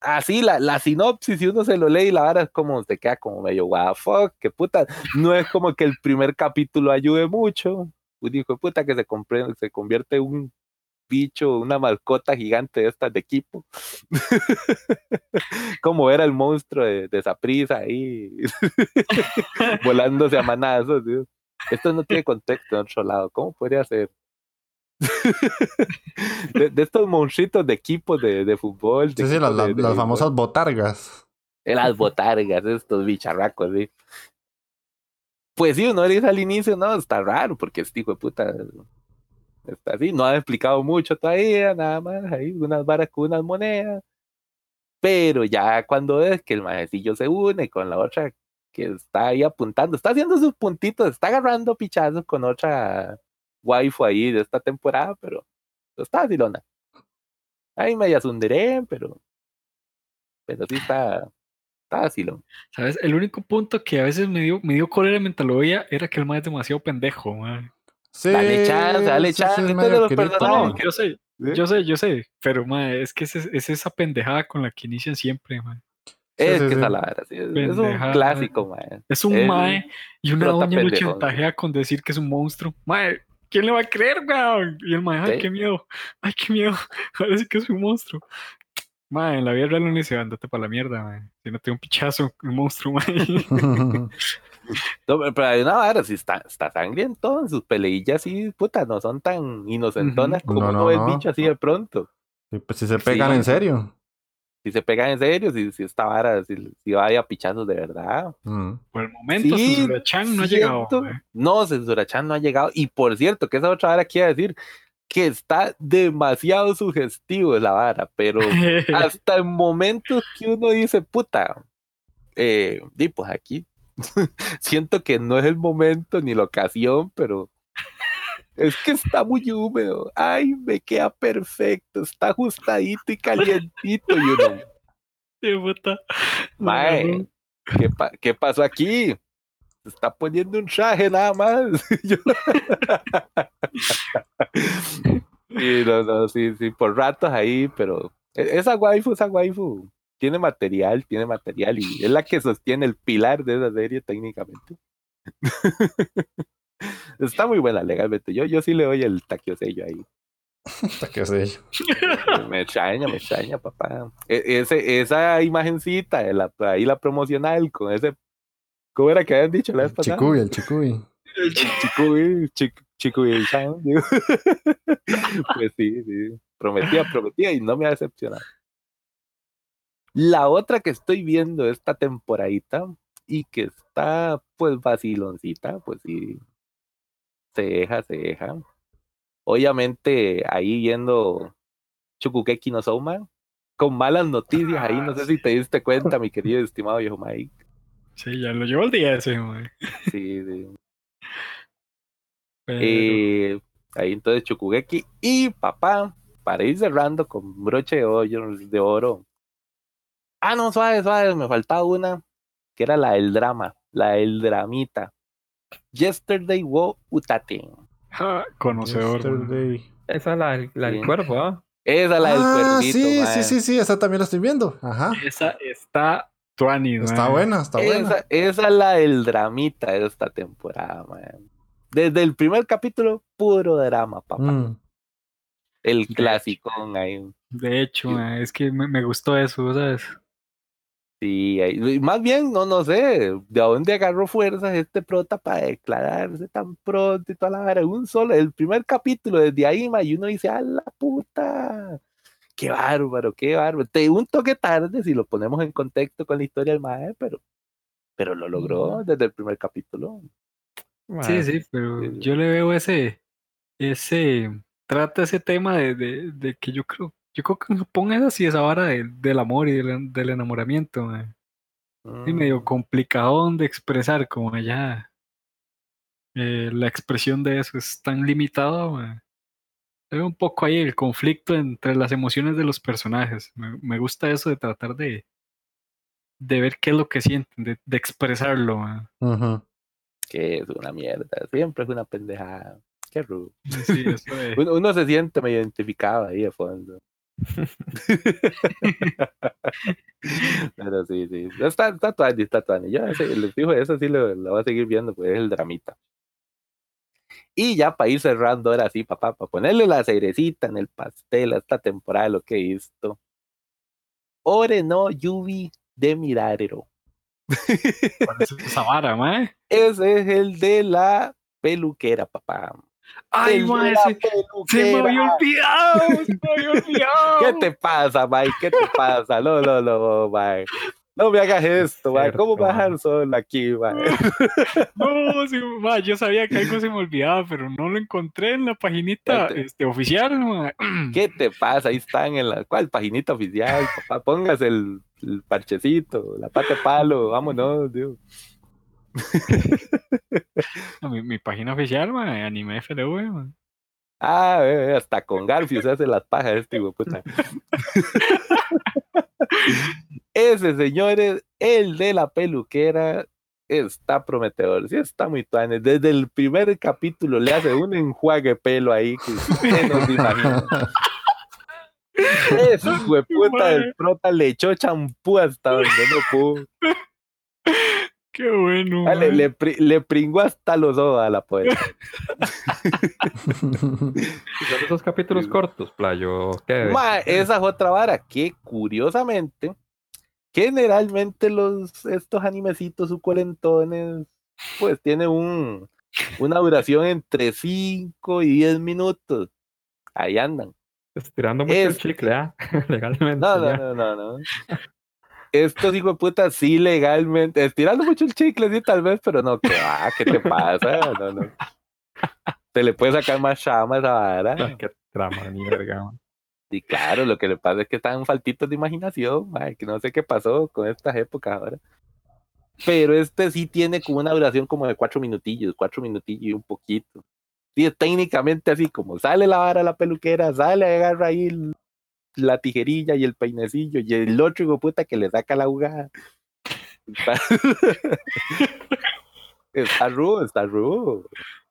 Speaker 3: así la, la sinopsis, si uno se lo lee y la vara es como, se queda como medio, what the fuck, que puta, no es como que el primer capítulo ayude mucho. Un hijo de puta que se, compre, se convierte en un bicho, una mascota gigante de estas de equipo. como era el monstruo de, de Saprisa ahí, volándose a manazos. Dios. Esto no tiene contexto en otro lado. ¿Cómo podría ser? de, de, estos monstruitos de equipos de, de fútbol.
Speaker 1: De
Speaker 3: sí,
Speaker 1: sí, las, la, las famosas botargas.
Speaker 3: Las botargas, estos bicharracos, sí. Pues sí, uno dice al inicio, no, está raro, porque este hijo de puta está así, no ha explicado mucho todavía, nada más, ahí unas varas con unas monedas. Pero ya cuando es que el maecillo se une con la otra que está ahí apuntando, está haciendo sus puntitos, está agarrando pichazos con otra waifu ahí de esta temporada, pero está silona. Ahí media sunderé, pero pero sí está Está vacilón.
Speaker 4: ¿Sabes? El único punto que a veces me dio, me dio cólera mientras lo veía era que el mae es demasiado pendejo, mae.
Speaker 1: Sí,
Speaker 3: Dale chance, dale
Speaker 1: sí, sí,
Speaker 3: chance,
Speaker 1: es
Speaker 3: entonces los
Speaker 4: No, yo sé, yo sé, yo sé. Pero, mae, es que es, es esa pendejada con la que inician siempre.
Speaker 1: Sí,
Speaker 3: es
Speaker 1: sí,
Speaker 3: que
Speaker 1: sí.
Speaker 3: esa la verdad, sí, es, es un clásico, man.
Speaker 4: Es un
Speaker 3: Es
Speaker 4: mae y una doña lo chantajea con decir que es un monstruo. Mae, ¿quién le va a creer, weón? Y el mae, ay,
Speaker 3: Sí.
Speaker 4: qué miedo, ay, qué miedo. Ahora sí que es un monstruo. Mae, en la vida real no le dice, andate para la mierda, mae. Si no te da un pichazo, un monstruo, mae.
Speaker 3: No, pero- hay una vara, si está, está sangriento en sus peleillas, sí, puta, no son tan inocentonas como
Speaker 1: No,
Speaker 3: uno
Speaker 1: no,
Speaker 3: ve el
Speaker 1: no.
Speaker 3: bicho así de pronto.
Speaker 1: Sí, pues si se pegan
Speaker 3: Sí.
Speaker 1: en serio.
Speaker 3: Si se pegan en serio, si, si esta vara, si, si vaya a pichazos de verdad.
Speaker 1: Mm.
Speaker 4: Por el momento,
Speaker 3: Sí,
Speaker 4: Censura-chan no ha llegado, mae.
Speaker 3: No, Censura-chan no ha llegado. Y por cierto, que esa otra vara quiere decir que está demasiado sugestivo la vara, pero hasta en momentos que uno dice, puta, eh, di, pues aquí siento que no es el momento ni la ocasión, pero es que está muy húmedo. Ay, me queda perfecto, está ajustadito y calientito. Y uno,
Speaker 4: Sí, puta.
Speaker 3: Mae. ¿qué, pa- qué pasó aquí? Se está poniendo un traje nada más. Yo- Sí, no, no, sí, sí, por ratos ahí, pero e- esa waifu, esa waifu tiene material, tiene material y es la que sostiene el pilar de esa serie técnicamente. Está muy buena legalmente. Yo, yo sí le doy el taquiosello ahí.
Speaker 1: Yo.
Speaker 3: Me extraña, me extraña, papá. E- ese, esa imagencita, la, ahí la promocional con ese. ¿Cómo era que habían dicho la vez
Speaker 1: El
Speaker 3: pasada?
Speaker 1: chicuy, el chicuy.
Speaker 3: El Chicuy, chic- Chicuy Chan. Pues sí, sí. Prometía, prometía y no me ha decepcionado. La otra que estoy viendo esta temporadita y que está pues vaciloncita, pues sí. Se deja, se deja. Obviamente ahí viendo Chukukeki no con malas noticias ahí, no sé si te diste cuenta, mi querido y estimado viejo Mike.
Speaker 4: Sí, ya lo llevo el día ese, mae.
Speaker 3: Sí, sí.
Speaker 4: Pero-
Speaker 3: Eh, ahí entonces Chukugeki y papá, para ir cerrando con broche de oro, de oro. Ah, no, suave, suave, me faltaba una, que era la del drama, la del dramita. Yesterday wo utate.
Speaker 4: Ja, conocedor.
Speaker 1: Yesterday.
Speaker 2: Esa es la, del- la del
Speaker 3: Sí.
Speaker 2: cuerpo, ¿ah?
Speaker 3: Esa es la del
Speaker 1: Ah,
Speaker 3: cuervito,
Speaker 1: sí, sí, sí, sí, esa también la estoy viendo. Ajá.
Speaker 4: Esa está tuani,
Speaker 1: Está buena, está buena.
Speaker 3: Esa, esa es la del dramita de esta temporada, man. Desde el primer capítulo, puro drama, papá.
Speaker 1: Mm.
Speaker 3: El clásico ahí.
Speaker 4: De hecho,
Speaker 3: Sí.
Speaker 4: es que me, me gustó eso, ¿sabes?
Speaker 3: Sí, ahí- más bien, no, no sé, de dónde agarró fuerzas este prota para declararse tan pronto y toda la vara. Un solo, el primer capítulo, desde ahí, ma, y uno dice, ¡a la puta! ¡Qué bárbaro, qué bárbaro! Te un toque tarde si lo ponemos en contexto con la historia del mae, pero, pero lo logró desde el primer capítulo.
Speaker 4: Sí, sí, pero
Speaker 3: sí.
Speaker 4: yo le veo ese, ese, trata ese tema de, de, de que yo creo, yo creo que en Japón es así, esa vara del, del amor y del, del enamoramiento. Sí, medio
Speaker 3: Mm,
Speaker 4: complicadón de expresar, como allá eh, la expresión de eso es tan limitado, mae. Veo un poco ahí el conflicto entre las emociones de los personajes. Me, me gusta eso de tratar de, de ver qué es lo que sienten, de, de expresarlo.
Speaker 1: Ujú.
Speaker 3: que es una mierda, siempre es una pendejada. Qué rudo.
Speaker 4: Sí, eso de-
Speaker 3: Uno, uno se siente medio identificado ahí de fondo. Pero sí, sí. Está, está tuani, está tuani. Yo ese- les digo, eso sí lo, lo voy a seguir viendo, pues es el dramita. Y ya para ir cerrando ahora sí, papá, para ponerle la cerecita en el pastel a esta temporada lo que he visto. Ore no Yubi de Mirarero.
Speaker 4: ¿Cuál es esa vara, mae?
Speaker 3: Ese es el de la peluquera, papá.
Speaker 4: Ay,
Speaker 3: la
Speaker 4: se, se me había olvidado, se me había olvidado.
Speaker 3: ¿Qué te pasa, Mike? ¿Qué te pasa? No, no, no, Mike. No me hagas esto, Mike. ¿Cómo vas a solo aquí, Mike?
Speaker 4: No, sí, yo sabía que algo se me olvidaba, pero no lo encontré en la paginita
Speaker 3: te-
Speaker 4: este, oficial, mae.
Speaker 3: ¿Qué te pasa? Ahí están en la cual paginita oficial, papá. Póngase el, el parchecito, la pata de palo, vámonos, Dios.
Speaker 4: Mi, mi página oficial, mae, anime FLV, mae.
Speaker 3: Ah, hasta con Garfield se hace las pajas este hijo puta. Ese, señores, el de la peluquera, está prometedor. Sí, está muy tuane. Desde el primer capítulo le hace un enjuague pelo ahí que usted no se imagina. Ese hueputa del prota le echó champú hasta donde no pudo.
Speaker 4: Qué bueno.
Speaker 3: Ah, le, le, pri- le pringó hasta los ojos a la poeta.
Speaker 2: Son esos capítulos cortos, playo. ¿Qué?
Speaker 3: Ma, esa es otra vara que curiosamente, generalmente los estos animecitos suculentones, pues tienen un, una duración entre 5 y 10 minutos. Ahí andan.
Speaker 2: Estirando mucho el
Speaker 3: Este-
Speaker 2: chicle, ¿ah? Legalmente.
Speaker 3: No, no, no, no, no. Estos hijos de puta sí legalmente, estirando mucho el chicle, sí, tal vez, pero no, que va, ¿qué te pasa? No, no. Se le puede sacar más chama a esa vara.
Speaker 2: Qué trama, ni verga. man.
Speaker 3: Y claro, lo que le pasa es que están faltitos de imaginación, que no sé qué pasó con estas épocas ahora. Pero este sí tiene como una duración como de cuatro minutillos, cuatro minutillos y un poquito. Sí, es técnicamente así como sale la vara a la peluquera, sale, agarra ahí la tijerilla y el peinecillo y el otro hijo puta que le saca la jugada. Está, está rudo, está rudo.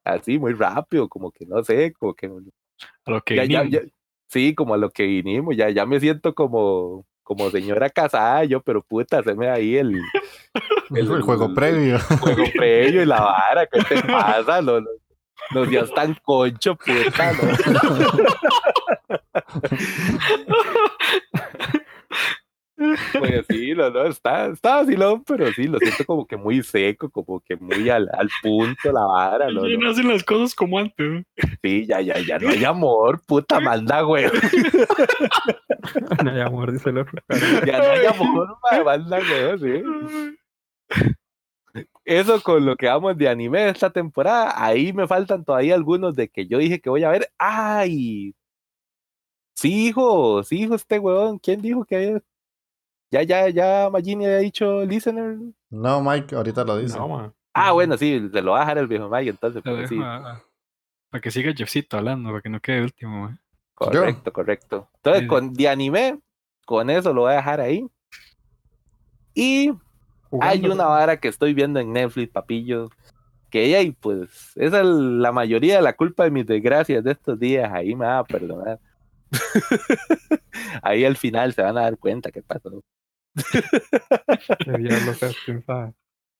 Speaker 3: Así, muy rápido, como que no sé, como que
Speaker 4: A lo que
Speaker 3: ya, ya,
Speaker 4: vinimos.
Speaker 3: ya- sí, como a lo que vinimos, ya, ya me siento como, como señora casada, yo, pero puta, se me ahí el,
Speaker 1: El, juego previo.
Speaker 3: juego previo y la vara, ¿qué te pasa? No, no, no seas tan concho, puta, ¿no? Pues sí, no, no, está, está vacilón, pero sí, lo siento como que muy seco, como que muy al, al punto la vara, ¿no?
Speaker 4: Ya
Speaker 3: no.
Speaker 4: hacen las cosas como antes. ¿no?
Speaker 3: Sí, ya, ya, ya no hay amor, puta, manda, güey.
Speaker 2: No hay amor, dice el otro.
Speaker 3: Ya no hay amor, ma, manda, güey, sí. Eso con lo que vamos de anime esta temporada, ahí me faltan todavía algunos de que yo dije que voy a ver. ¡Ay! Sí, hijo, sí, hijo, este weón. ¿Quién dijo que Ya, ya, ya, Magini había dicho listener?
Speaker 1: No, Mike, ahorita lo dice.
Speaker 2: No, man.
Speaker 3: Ah, bueno, sí, se lo va a dejar el viejo Mike, entonces, pues, sí.
Speaker 4: a- a- para que siga Jeffcito hablando, para que no quede último. mae.
Speaker 3: Correcto, correcto. Entonces,
Speaker 4: sí.
Speaker 3: con de anime, con eso lo voy a dejar ahí. Y Hay una vara que estoy viendo en Netflix, papillo, que ahí pues, esa es la mayoría de la culpa de mis desgracias de estos días, ahí me va a perdonar. ahí al final se van a dar cuenta qué pasó.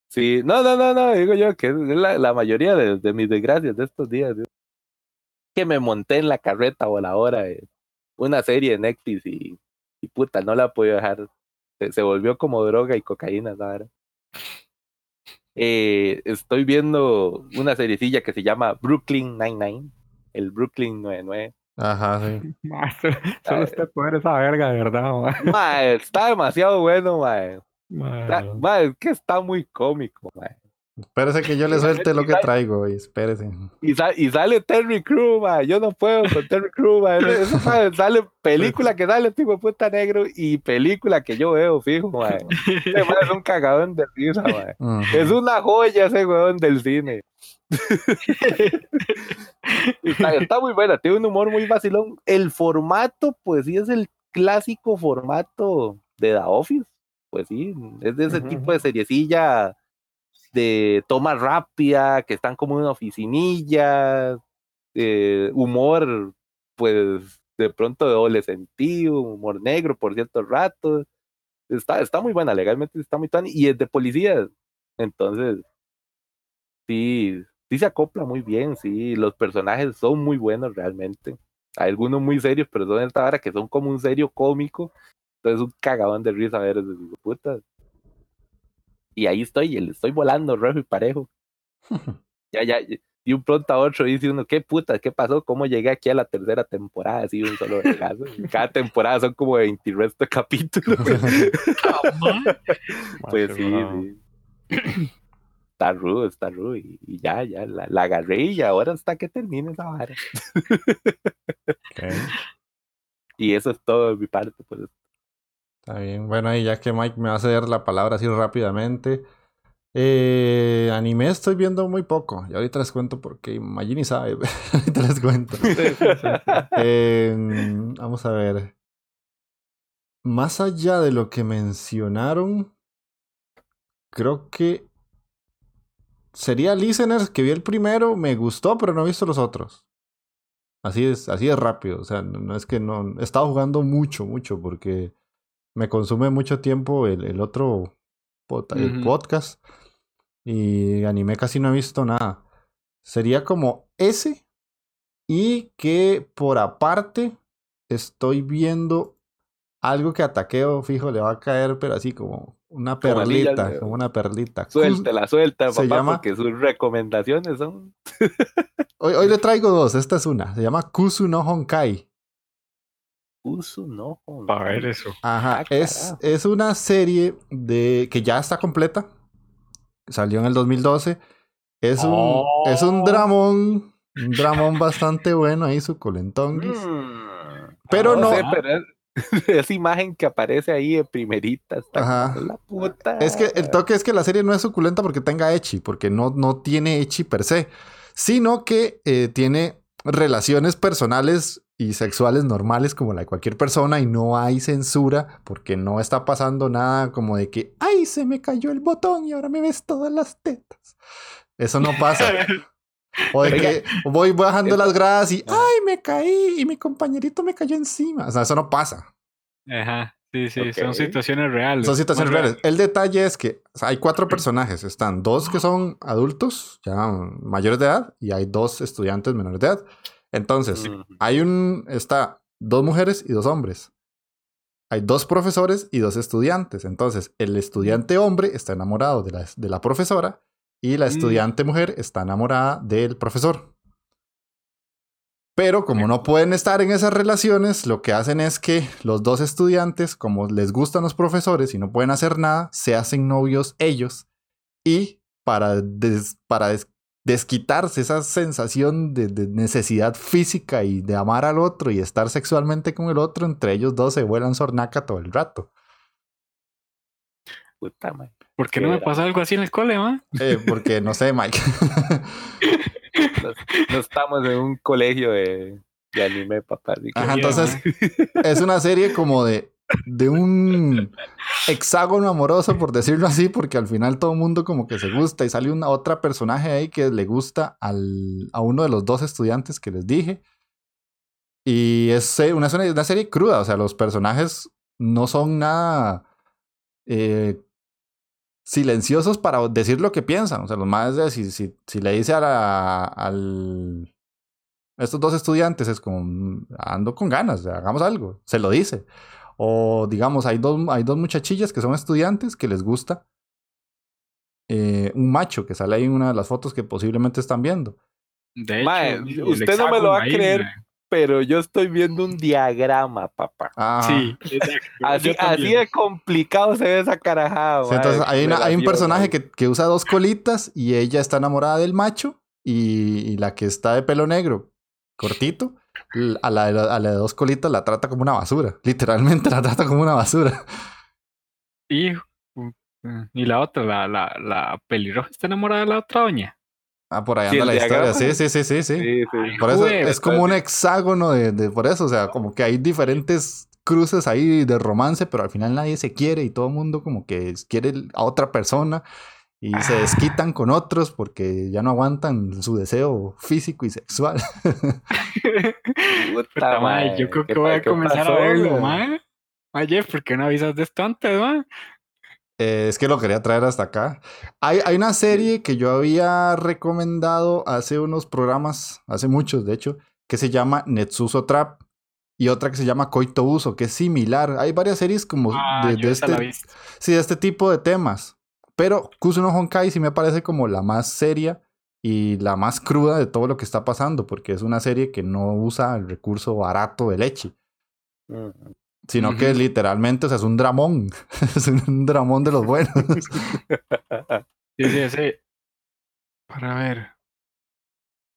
Speaker 3: Sí, no, no, no, no, digo yo que es la, la mayoría de, de mis desgracias de estos días. Que me monté en la carreta voladora de una serie de Netflix y, y puta, no la podido dejar. Se, se volvió como droga y cocaína, esa vara. Eh, estoy viendo una seriecilla que se llama Brooklyn Nine-Nine, el Brooklyn 99.
Speaker 1: Ajá, sí.
Speaker 2: Ma, solo- Solo usted puede esa verga, de verdad, ma.
Speaker 3: Está demasiado bueno.
Speaker 2: Ma,
Speaker 3: mae, es que está muy cómico, mae.
Speaker 1: Espérese que yo le suelte lo que traigo, güey. Espérese.
Speaker 3: Y, sa- y sale Terry Crew, ma. Yo no puedo con Terry Crew, ma. Eso, ma, sale película que sale tipo puta negro y película que yo veo, fijo, ma. Ma es un cagadón de risa, ma.
Speaker 1: Ujú.
Speaker 3: Es una joya ese weón del cine. está, está muy buena, tiene un humor muy vacilón. El formato, pues sí, es el clásico formato de The Office. Pues sí, es de ese
Speaker 2: Ujú,
Speaker 3: tipo de seriecilla de toma rápida, que están como en una oficinilla, eh, humor, pues de pronto de doble sentido, humor negro por ciertos ratos. Está, está muy buena, legalmente está muy tan y es de policías. Entonces, sí, sí se acopla muy bien, sí, los personajes son muy buenos realmente. Hay algunos muy serios, pero son esta vara que son como un serio cómico. Entonces un cagadón de risa ver hijos de putas. Y ahí estoy, y le estoy volando rejo y parejo. Ya, ya, y- un pronto a otro dice uno, qué puta, qué pasó, cómo llegué aquí a la tercera temporada, así un solo regazo. Cada temporada son como 20 y resto de capítulos. Pues sí, sí. Está rudo, está rudo. Y, y ya, ya, la, la agarré y ahora hasta que termine esa vara. Y eso es todo de mi parte. Pues.
Speaker 1: Está bien. Bueno, y ya que Mike me va a ceder la palabra así rápidamente. Eh, anime estoy viendo muy poco. Y ahorita les cuento porque Magini sabe. ahorita les cuento. Eh, vamos a ver. más allá de lo que mencionaron, creo que sería Listeners, que vi el primero, me gustó, pero no he visto los otros. Así es, así es rápido. O sea, no, no es que no. He estado jugando mucho, mucho, porque me consume mucho tiempo el, el otro podcast. Y anime casi no he visto nada. Sería como ese. Y que por aparte estoy viendo algo que a Taqueo fijo le va a caer, pero así como una
Speaker 3: Como anillo al
Speaker 1: perlita, como una perlita.
Speaker 3: Suéltela, suelta,
Speaker 1: se
Speaker 3: papá,
Speaker 1: llama-
Speaker 3: porque sus recomendaciones son.
Speaker 1: Hoy, hoy le traigo dos, esta es una. Se llama Kusu no Honkai.
Speaker 3: Uso, no.
Speaker 4: Para ver eso.
Speaker 1: Ajá,
Speaker 3: Ah,
Speaker 1: es, es una serie de que ya está completa. Salió en el 2012. Es un,
Speaker 4: Oh.
Speaker 1: es un dramón, un dramón bastante bueno ahí, su colentonguis.
Speaker 3: Mm.
Speaker 1: Pero no-
Speaker 3: sé, pero es- esa imagen que aparece ahí de primerita está la puta.
Speaker 1: Es que el toque es que la serie no es suculenta porque tenga echi, porque no, no tiene echi per se, sino que eh, tiene relaciones personales y sexuales normales como la de cualquier persona y no hay censura porque no está pasando nada como de que, ay, se me cayó el botón y ahora me ves todas las tetas. Eso no pasa. O de que voy bajando las gradas y, ay, me caí y mi compañerito me cayó encima. O sea, eso no pasa.
Speaker 4: Ajá. Sí, sí, son
Speaker 3: Ok.
Speaker 4: situaciones reales.
Speaker 1: Son situaciones
Speaker 4: Muy
Speaker 1: reales. El detalle es que o sea, hay cuatro personajes. Están dos que son adultos, ya mayores de edad, y hay dos estudiantes menores de edad. Entonces,
Speaker 3: Mm.
Speaker 1: hay un. Está dos mujeres y dos hombres. Hay dos profesores y dos estudiantes. Entonces, el estudiante hombre está enamorado de la, de la profesora y la
Speaker 4: Mm.
Speaker 1: estudiante mujer está enamorada del profesor. Pero como no pueden estar en esas relaciones, lo que hacen es que los dos estudiantes, como les gustan los profesores y no pueden hacer nada, se hacen novios ellos. Y para, des- para des- desquitarse esa sensación de, de necesidad física y de amar al otro y estar sexualmente con el otro, entre ellos dos se vuelan sornaca todo el rato.
Speaker 3: Puta, man.
Speaker 4: ¿Por qué no me pasa algo así en el cole, ma?
Speaker 1: Eh, porque no sé, Mike.
Speaker 3: No, no estamos en un colegio de, de anime, papá.
Speaker 1: Ajá, entonces es una serie como de, de un hexágono amoroso, por decirlo así, porque al final todo mundo como que se gusta y sale una otra personaje ahí que le gusta al, a uno de los dos estudiantes que les dije. Y es una, una serie cruda, o sea, los personajes no son nada eh, silenciosos para decir lo que piensan. O sea, los más de si, si, si le dice a al estos dos estudiantes es como "Mm, ando con ganas, hagamos algo, se lo dice. O digamos, hay dos, hay dos muchachillas que son estudiantes que les gusta eh, un macho que sale ahí en una de las fotos que posiblemente están viendo.
Speaker 4: De hecho,
Speaker 3: Mae,
Speaker 4: el
Speaker 3: usted no me lo va a
Speaker 4: ahí,
Speaker 3: creer. Pero yo estoy viendo un diagrama, papá.
Speaker 1: Ah,
Speaker 4: Sí, exacto.
Speaker 3: Así, así de complicado se ve esa carajada.
Speaker 1: sí, entonces hay, una- hay un personaje que, que usa dos colitas y ella está enamorada del macho y, y la que está de pelo negro, cortito, a la, de a la de dos colitas la trata como una basura. Literalmente la trata como una basura.
Speaker 4: Y, uh, y la otra, la, la, la pelirroja está enamorada de la otra doña.
Speaker 1: Ah, por ahí
Speaker 3: Sí,
Speaker 1: anda la historia. Sí, sí, sí, sí, sí. Por eso
Speaker 4: Joder,
Speaker 1: es como un hexágono de, de- por eso, o sea, como que hay diferentes cruces ahí de romance, pero al final nadie se quiere y todo el mundo como que quiere a otra persona y se
Speaker 4: Ah.
Speaker 1: desquitan con otros porque ya no aguantan su deseo físico y sexual.
Speaker 3: Puta,
Speaker 4: mae, yo creo
Speaker 3: ¿qué
Speaker 4: que voy a comenzar
Speaker 3: pasó,
Speaker 4: a verlo,
Speaker 3: mae?
Speaker 4: ma. Mae, Jeff, ¿por qué no avisas de esto antes?
Speaker 1: Eh, es que lo quería traer hasta acá. Hay, hay una serie que yo había recomendado hace unos programas, hace muchos de hecho, que se llama Netsuso Trap y otra que se llama Coito Uso, que es similar. Hay varias series como
Speaker 4: Ah,
Speaker 1: de, este, sí, de este tipo de temas. Pero Kusuno Honkai sí me parece como la más seria y la más cruda de todo lo que está pasando, porque es una serie que no usa el recurso barato de leche, sino que
Speaker 4: Ujú.
Speaker 1: literalmente o sea, es un dramón, es un dramón de los buenos.
Speaker 4: Sí, sí, sí. Para ver.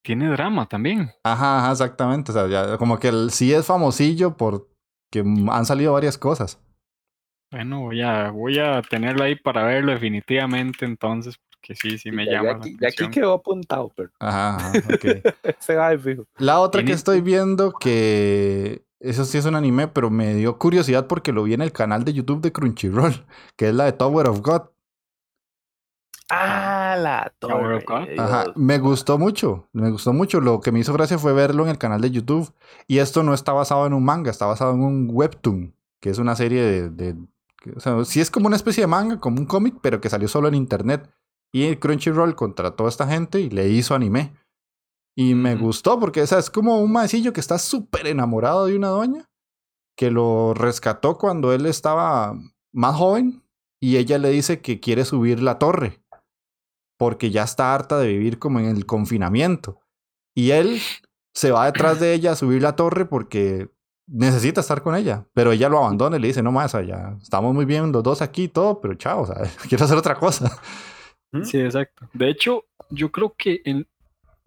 Speaker 4: Tiene drama también.
Speaker 1: Ajá, ajá, exactamente. O sea, ya como que el, sí es famosillo porque han salido varias cosas.
Speaker 4: Bueno, voy a, voy a tenerlo ahí para verlo definitivamente entonces, porque sí, sí me
Speaker 3: Ya-
Speaker 4: llama
Speaker 3: ya
Speaker 4: la
Speaker 3: aquí, ya aquí quedó apuntado, pero
Speaker 1: Ajá, ajá, ok.
Speaker 3: se va de fijo.
Speaker 1: La otra que estoy viendo que eso sí es un anime, pero me dio curiosidad porque lo vi en el canal de YouTube de Crunchyroll, que es la de Tower of God.
Speaker 3: Ah, la
Speaker 4: Tower of. God.
Speaker 1: Ajá, me gustó mucho, me gustó mucho. Lo que me hizo gracia fue verlo en el canal de YouTube. Y esto no está basado en un manga, está basado en un webtoon, que es una serie de... o sea, sí es como una especie de manga, como un cómic, pero que salió solo en internet. Y Crunchyroll contrató a esta gente y le hizo anime. Y me gustó porque o sea, es como un maecillo que está súper enamorado de una doña que lo rescató cuando él estaba más joven y ella le dice que quiere subir la torre porque ya está harta de vivir como en el confinamiento. Y él se va detrás de ella a subir la torre porque necesita estar con ella, pero ella lo abandona y le dice, no más, ya estamos muy bien los dos aquí y todo, pero chao, o sea, quiero hacer otra cosa.
Speaker 4: Sí, exacto. De hecho, yo creo que el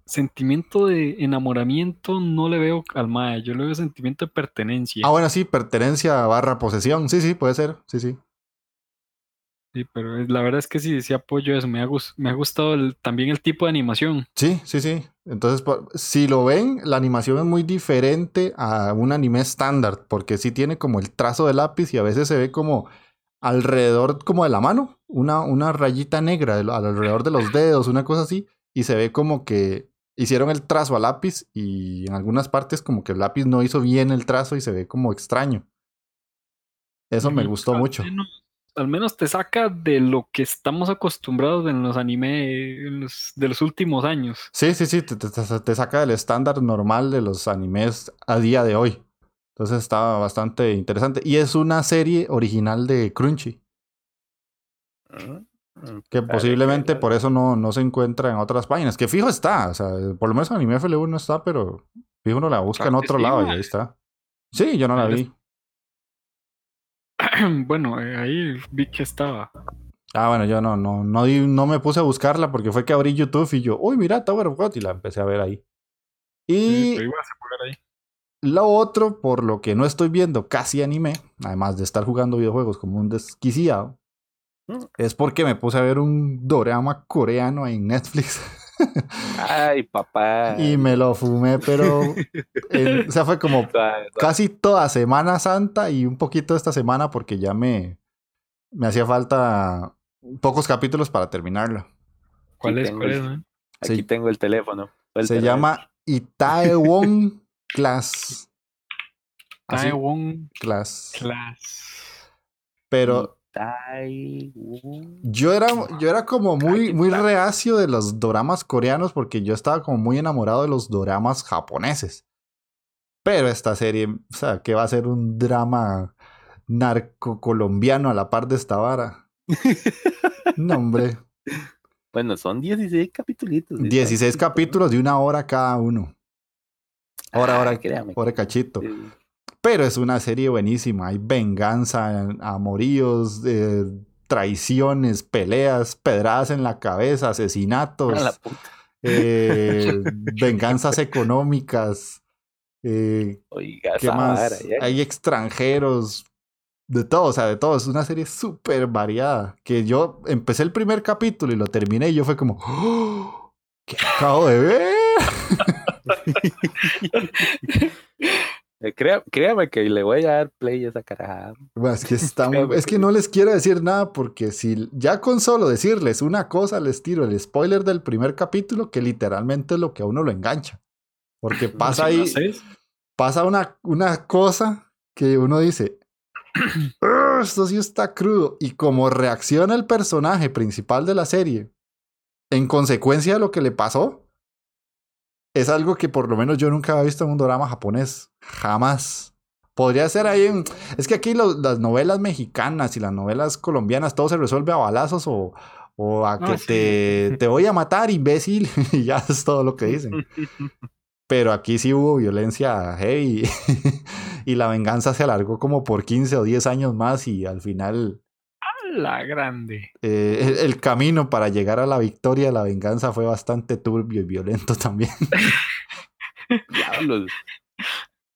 Speaker 4: sentimiento de enamoramiento no le veo al Mae, yo le veo sentimiento de pertenencia.
Speaker 1: Ah, bueno, sí, pertenencia barra posesión, sí, sí, puede ser, sí, sí.
Speaker 4: Sí, pero la verdad es que sí, sí apoyo eso. Me ha, me ha gustado el- también el tipo de animación.
Speaker 1: Sí, sí, sí. Entonces, si lo ven, la animación es muy diferente a un anime estándar, porque sí tiene como el trazo de lápiz y a veces se ve como alrededor como de la mano, una, una rayita negra de alrededor de los dedos, una cosa así, y se ve como que hicieron el trazo a lápiz y en algunas partes como que el lápiz no hizo bien el trazo y se ve como extraño. Eso me gustó mucho.
Speaker 4: menos- al menos te saca de lo que estamos acostumbrados en los anime en los- de los últimos años.
Speaker 1: Sí, sí, sí, te, te- te- te saca del estándar normal de los animes a día de hoy. Entonces está bastante interesante. Y es una serie original de Crunchy,
Speaker 3: Mm,
Speaker 1: que posiblemente por eso no, no se encuentra en otras páginas. Que fijo está, o sea, por lo menos en Anime FLU no está, pero fijo uno la busca en
Speaker 4: Claro
Speaker 1: otro
Speaker 4: sí,
Speaker 1: lado y ahí está. Sí, yo no la vi.
Speaker 4: bueno, eh, ahí vi que estaba.
Speaker 1: Ah, bueno, yo no, no, no, no me puse a buscarla porque fue que abrí YouTube y yo, uy, mira, Tower of God, y la empecé a ver ahí.
Speaker 4: Sí,
Speaker 1: Y
Speaker 4: ver ahí.
Speaker 1: Lo otro, por lo que no estoy viendo casi anime, además de estar jugando videojuegos como un desquiciado,
Speaker 3: Mm.
Speaker 1: es porque me puse a ver un dorama coreano en Netflix
Speaker 3: Ay, papá.
Speaker 1: y me lo fumé, pero en- o sea, fue como casi toda Semana Santa y un poquito esta semana porque ya me, me hacía falta pocos capítulos para terminarla.
Speaker 4: ¿Cuál
Speaker 3: Aquí
Speaker 4: es?
Speaker 3: tengo
Speaker 4: ¿Cuál
Speaker 3: el-
Speaker 4: es? man?
Speaker 3: Aquí
Speaker 1: Sí.
Speaker 3: tengo el teléfono.
Speaker 1: Se llama Itaewon Class.
Speaker 4: Taiwan
Speaker 1: Class.
Speaker 4: Class.
Speaker 1: Pero
Speaker 3: Taiwán.
Speaker 1: Yo era, yo era como muy,
Speaker 3: Aquí
Speaker 1: muy
Speaker 3: está.
Speaker 1: reacio de los doramas coreanos porque yo estaba como muy enamorado de los doramas japoneses. Pero esta serie, o sea, que va a ser un drama narco-colombiano a la par de esta vara. No, hombre.
Speaker 3: Bueno, son 16 capítulos.
Speaker 1: 16 capítulos de una hora cada uno. Hora, hora,
Speaker 3: créame.
Speaker 1: hora cachito.
Speaker 3: Sí.
Speaker 1: Pero es una serie buenísima. Hay venganza, amoríos, eh, traiciones, peleas, pedradas en la cabeza, asesinatos.
Speaker 3: A la
Speaker 1: eh, venganzas económicas, eh,
Speaker 3: Oiga,
Speaker 1: ¿qué más?
Speaker 3: ya.
Speaker 1: Hay extranjeros, de todo, o sea, de todo. Es una serie súper variada. Que yo empecé el primer capítulo y lo terminé y yo fue como, ¡Oh! ¿qué acabo de ver?
Speaker 3: Eh, créame que le voy a dar play a esa carajada.
Speaker 1: Bueno, es que está muy- es
Speaker 3: que
Speaker 1: no les quiero decir nada porque si ya con solo decirles una cosa les tiro el spoiler del primer capítulo que literalmente es lo que a uno lo engancha. Porque pasa ahí, pasa una, una cosa que uno dice, "Ugh, esto sí está crudo. Y como reacciona el personaje principal de la serie en consecuencia de lo que le pasó, es algo que por lo menos yo nunca había visto en un drama japonés. Jamás. Podría ser ahí en... Es que aquí lo- las novelas mexicanas y las novelas colombianas todo se resuelve a balazos o, o a
Speaker 4: Ah,
Speaker 1: que
Speaker 4: sí.
Speaker 1: te, te voy a matar, imbécil. y ya es todo lo que dicen. Pero aquí sí hubo violencia heavy y la venganza se alargó como por 15 o 10 años más y al final
Speaker 4: la grande.
Speaker 1: eh, el, el camino para llegar a la victoria, la venganza fue bastante turbio y violento también.
Speaker 3: Diablos.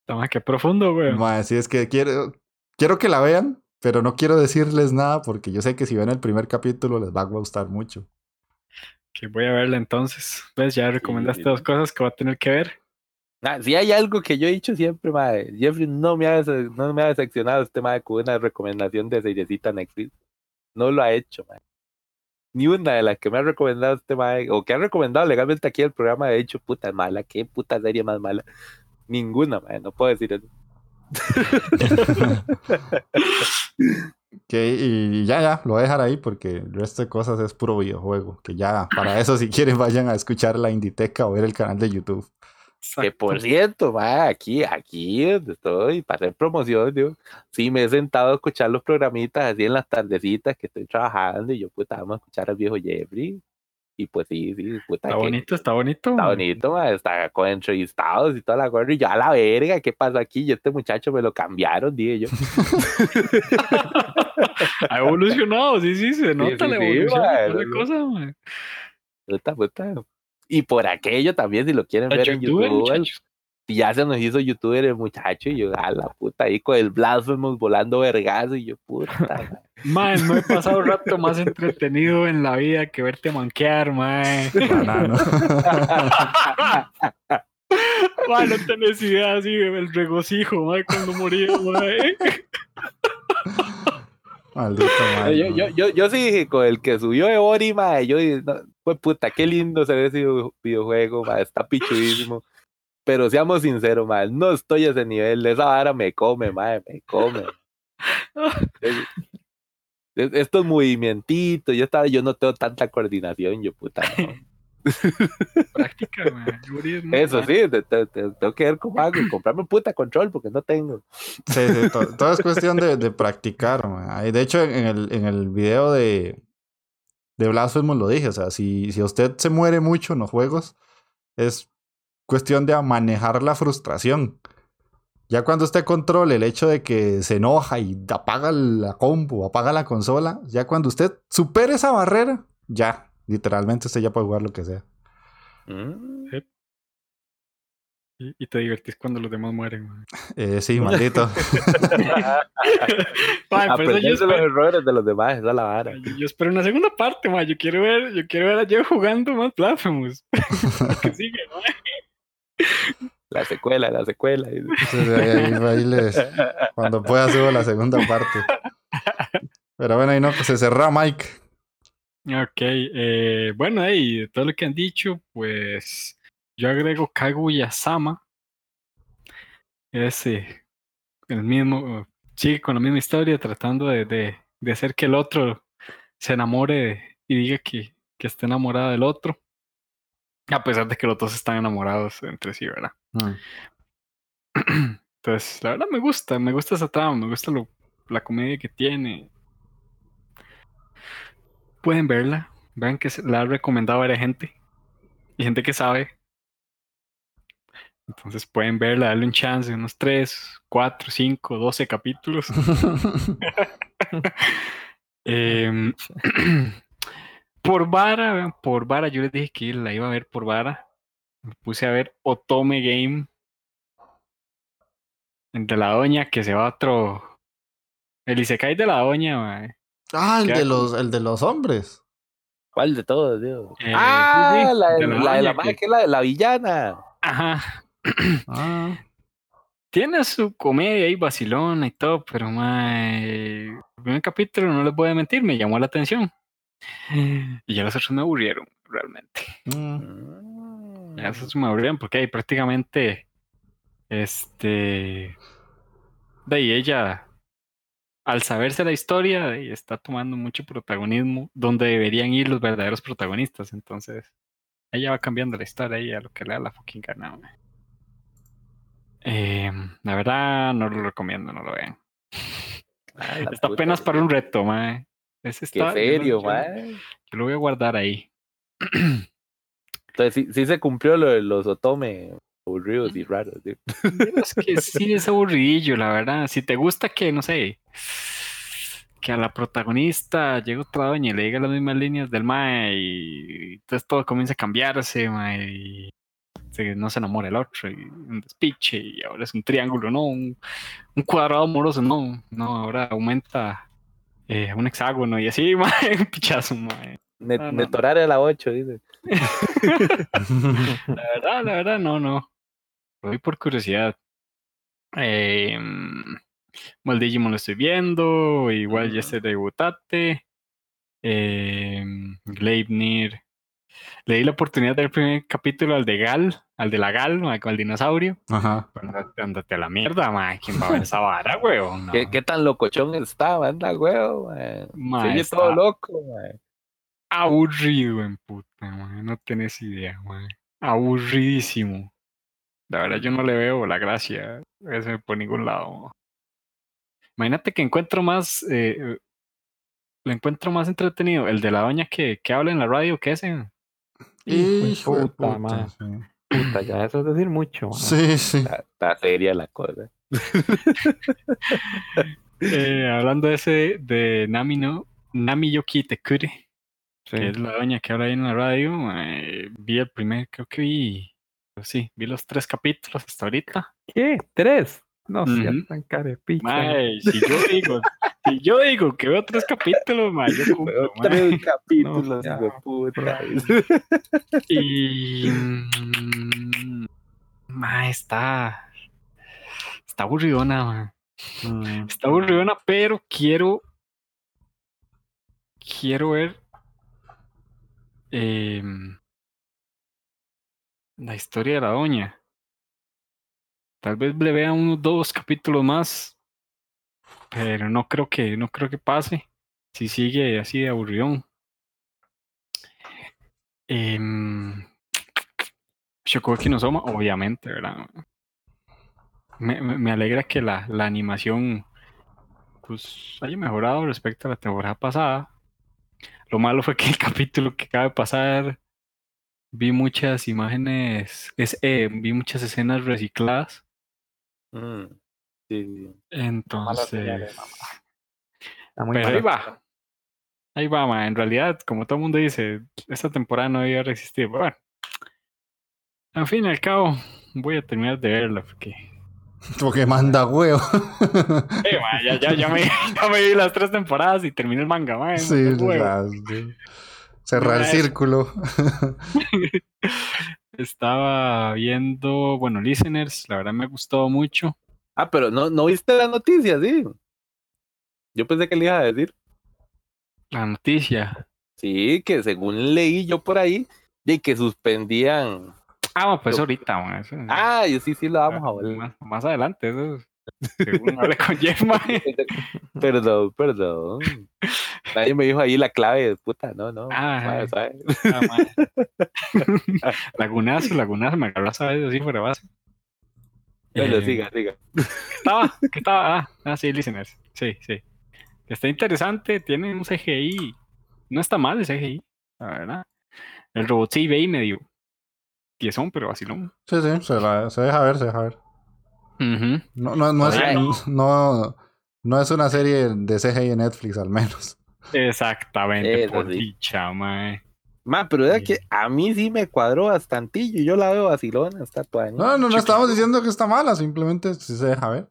Speaker 4: Toma, qué profundo, güey.
Speaker 1: Mae, sí, es que quiero, quiero que la vean, pero no quiero decirles nada porque yo sé que si ven el primer capítulo les va a gustar mucho.
Speaker 4: Que voy a verla entonces. ¿Ves? Ya recomendaste
Speaker 3: sí.
Speaker 4: dos cosas que voy a tener que ver.
Speaker 3: Ah, si hay algo que yo he dicho siempre, mae, Jeffrey no me ha, no me ha decepcionado este mae con una recomendación de seriecita Netflix. No lo ha hecho, mae. Ni una de las que me ha recomendado este o que ha recomendado legalmente aquí el programa, ha dicho, puta mala, qué puta serie más mala. Ninguna, mae, no puedo decir eso.
Speaker 1: Que, y ya, ya, lo voy a dejar ahí porque el resto de cosas es puro videojuego. Que ya, para eso, si quieren, vayan a escuchar la Inditeca o ver el canal de YouTube.
Speaker 3: Que por cierto, mae, aquí, aquí donde estoy, para hacer promoción, digo, sí me he sentado a escuchar los programitas así en las tardecitas que estoy trabajando y yo, puta, vamos a escuchar al viejo Jeffrey. Y pues sí, sí, puta,
Speaker 4: Está
Speaker 3: que-
Speaker 4: bonito, está bonito.
Speaker 3: Está bonito, ma, está con entrevistados y toda la cosa. Y yo, a la verga, ¿qué pasó aquí? Y este muchacho me lo cambiaron, dije yo.
Speaker 4: Ha evolucionado, sí, sí, se nota
Speaker 3: sí,
Speaker 4: la
Speaker 3: sí,
Speaker 4: evolución
Speaker 3: mae,
Speaker 4: de toda la
Speaker 3: no,
Speaker 4: cosa.
Speaker 3: Puta, puta. Y por aquello también, si lo quieren ver en YouTube, y ya se nos hizo youtuber el muchacho. Y yo, a la puta, ahí con el Blasphemous volando vergazo. Y yo, puta. ma.
Speaker 4: Mae, no he pasado rato más entretenido en la vida que verte manquear, mae.
Speaker 1: Banano.
Speaker 4: Mae, no tenés idea así el regocijo, mae, cuando moría, mae.
Speaker 1: Maldito madre.
Speaker 3: yo, yo, yo, yo sí dije, con el que subió de Ori, ma, yo dije, no, pues puta, qué lindo se ve ese video- videojuego, ma, está pichudísimo. Pero seamos sinceros, ma, no estoy a ese nivel, esa vara me come, ma, me come. Es- es- estos movimientitos, yo estaba, yo no tengo tanta coordinación, yo puta, no.
Speaker 4: Práctica, muy
Speaker 3: Eso sí, te- te- te- tengo que ver cómo hago, y comprarme un puta control porque no tengo.
Speaker 1: Sí, sí, to- todo es cuestión de, de practicar. ma. Y De hecho, en el, en el video de, de Blasphemous lo dije. O sea, si, si usted se muere mucho en los juegos, es cuestión de manejar la frustración. Ya cuando usted controle el hecho de que se enoja y apaga la compu, apaga la consola, ya cuando usted supere esa barrera, ya, literalmente usted ya puede jugar lo que sea.
Speaker 3: Mm.
Speaker 4: Y, y te divertís cuando los demás mueren, mae.
Speaker 1: Eh, sí, maldito.
Speaker 3: Aprender de los
Speaker 4: espero,
Speaker 3: errores de los demás, esa la vara.
Speaker 4: yo, yo espero una segunda parte, mae. Yo quiero ver, yo quiero ver a Joe jugando más Blasphemous. que sigue, mae.
Speaker 3: La secuela, la secuela.
Speaker 1: ahí- ahí les- cuando pueda subo la segunda parte. Pero bueno, ahí no, pues se cerró Mike.
Speaker 4: Ok, eh, bueno, y de todo lo que han dicho, pues yo agrego Kaguya-sama. Ese, el mismo, sigue con la misma historia, tratando de, de, de hacer que el otro se enamore y diga que, que está enamorada del otro. A pesar de que los dos están enamorados entre sí, ¿verdad?
Speaker 1: Mm.
Speaker 4: Entonces, la verdad me gusta, me gusta esa trama, me gusta lo, la comedia que tiene. Pueden verla, vean que la ha recomendado a varias gente y gente que sabe. Entonces pueden verla, darle un chance, unos 3, 4, 5, 12 capítulos. Em, por vara, por vara, yo les dije que la iba a ver por vara. Me puse a ver Otome Game. El de la doña que se va a otro. El Isekai de la doña, mae.
Speaker 1: Ah, el
Speaker 4: ¿Qué
Speaker 1: de los, el de los hombres.
Speaker 3: ¿Cuál de todos, tío?
Speaker 4: Eh,
Speaker 3: ah,
Speaker 4: sí, sí,
Speaker 3: la, de,
Speaker 4: la
Speaker 3: la de
Speaker 4: que-
Speaker 3: que es la de la villana.
Speaker 4: Ajá.
Speaker 1: Ah,
Speaker 4: Tiene su comedia y vacilona y todo, pero mae, el primer capítulo, no les voy a mentir, me llamó la atención. Y ya los otros me aburrieron, realmente.
Speaker 1: mm.
Speaker 4: Ya esos me aburrieron porque ahí prácticamente, este, de ahí ella, al saberse la historia, de ahí está tomando mucho protagonismo donde deberían ir los verdaderos protagonistas. Entonces, ella va cambiando la historia y a lo que le da la fucking gana. Eh, la verdad, no lo recomiendo, no lo vean.
Speaker 3: Ah, la
Speaker 4: Está apenas para un reto, mae. Ese
Speaker 3: Qué serio,
Speaker 4: yo-
Speaker 3: mae.
Speaker 4: Yo lo voy a guardar ahí.
Speaker 3: Entonces sí, sí se cumplió lo de los otome aburridos y raros. tío.
Speaker 4: Es que sí es aburridillo, la verdad. Si te gusta que, no sé, que a la protagonista llegue otra doña y le diga las mismas líneas del mae y entonces todo comienza a cambiarse, mae, y se- no se enamora el otro, y un despiche, y ahora es un triángulo, no, un, un cuadrado amoroso, no, no, ahora aumenta eh, un hexágono y así, mae, un pichazo, mae. No, no.
Speaker 3: Netorar a la 8, dice.
Speaker 4: La verdad, la verdad, no, no. lo vi por curiosidad. Eh, bueno, el Digimon lo estoy viendo, igual ya se debutate. Eh, Gleipnir. Le di la oportunidad del primer capítulo al de Gal, al de la Gal, ma, con el dinosaurio.
Speaker 1: Ajá.
Speaker 4: Andate, a la mierda, ma. ¿Quién va a ver esa vara, weón? No.
Speaker 3: ¿Qué, qué tan locochón estaba, anda, mae?
Speaker 4: Ma,
Speaker 3: Se oye
Speaker 4: está
Speaker 3: todo loco, mae.
Speaker 4: aburrido en puta, ma. No tenés idea, ma. Aburridísimo. La verdad, yo no le veo la gracia ese por ningún lado. ma. Imagínate que encuentro más, eh, eh, lo encuentro más entretenido, el de la doña que, que habla en la radio que ese.
Speaker 1: Hijo de
Speaker 2: puta,
Speaker 1: puta, sí.
Speaker 2: Puta, ya eso es decir mucho. ma.
Speaker 1: Sí, sí.
Speaker 3: Está, está seria la cosa.
Speaker 4: Eh, hablando de ese de Nami no, Nami Yoki Tekure,
Speaker 2: Sí.
Speaker 4: que es la doña que habla ahí en la radio, eh, vi el primer, creo que vi, pues sí, vi los tres capítulos hasta ahorita.
Speaker 2: ¿Qué? ¿Tres? No
Speaker 4: Ujú.
Speaker 2: seas tan carepicha.
Speaker 4: Si yo digo, yo digo que veo tres capítulos, mae, yo cumplo.
Speaker 3: Tres capítulos, puta.
Speaker 4: Y mm, mae, está está aburridona, mae.
Speaker 1: Mm.
Speaker 4: Está aburridona, pero quiero quiero ver em, la historia de la doña. Tal vez le vea unos dos capítulos más, pero no creo que no creo que pase. Si sigue así de aburridón. Em, Shokugeki no Soma, obviamente, ¿verdad? Me- me alegra que la, la animación pues haya mejorado respecto a la temporada pasada. Lo malo fue que el capítulo que acaba de pasar vi muchas imágenes, es, eh, vi muchas escenas recicladas.
Speaker 3: Mm, sí,
Speaker 4: Entonces,
Speaker 2: mamá. Está muy
Speaker 4: pero ahí va. Ahí va, ma. En realidad, como todo el mundo dice, esta temporada no debió haber existido. Pero bueno. Al fin y al cabo, voy a terminar de verla porque
Speaker 1: Porque manda huevo.
Speaker 4: Ma, ya, ya, ya, me, ya me vi las tres temporadas y terminé el manga, ma,
Speaker 1: sí, cerrar el círculo.
Speaker 4: Estaba viendo, bueno, Listeners, la verdad me gustó mucho.
Speaker 3: Ah, pero no, no viste la noticia, sí. Yo pensé que le iba a decir.
Speaker 4: La noticia.
Speaker 3: Sí, que según leí yo por ahí, de que suspendían.
Speaker 4: Ah, pues
Speaker 3: Lo-
Speaker 4: ahorita, ma, eso-
Speaker 3: Ah, yo sí, sí lo vamos a volver.
Speaker 4: más, más adelante, eso es- según hablé con Jeff.
Speaker 3: Perdón, perdón. Nadie me dijo ahí la clave, puta, no, no.
Speaker 4: Ah,
Speaker 3: suave, suave.
Speaker 4: Ah. Lagunazo, lagunazo, me agarró esa vez así fuera de base.
Speaker 3: Bueno,
Speaker 4: Eh,
Speaker 3: siga, siga.
Speaker 4: estaba, ¿qué estaba? Ah, ah, sí, listeners. Sí, sí. Está interesante, tiene un CGI. No está mal el CGI, la verdad. El robot sí ve y medio tiesón, pero vacilón.
Speaker 1: Sí, sí, se, la- se deja ver, se deja ver. No, no, no, es, no, no es una serie de CGI en Netflix, al menos.
Speaker 4: Exactamente, por
Speaker 3: sí.
Speaker 4: dicha, mae.
Speaker 3: Ma, pero es
Speaker 4: Sí.
Speaker 3: que a mí sí me cuadró bastantillo. Yo la veo vacilona, está toda
Speaker 1: No, no, no
Speaker 4: Chico.
Speaker 1: estamos diciendo que está mala, simplemente sí se deja ver.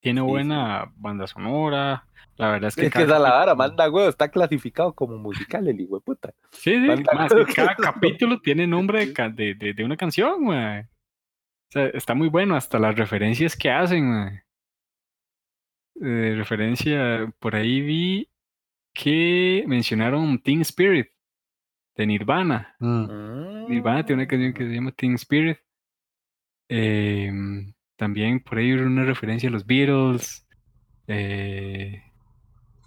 Speaker 4: Tiene
Speaker 3: Sí,
Speaker 4: buena banda sonora. La verdad es que.
Speaker 3: Es que
Speaker 4: cada
Speaker 3: esa la vara, manda huevo, está clasificado como musical el hijo puta.
Speaker 4: Sí, sí. que cada capítulo tiene nombre de, de, de- de una canción, mae. O sea, está muy bueno, hasta las referencias que hacen, mae. Eh, referencia, por ahí vi que mencionaron Teen Spirit de Nirvana.
Speaker 1: Mm.
Speaker 3: Mm.
Speaker 4: Nirvana tiene una canción que se llama Teen Spirit. Em, también por ahí una referencia a los Beatles. Eh,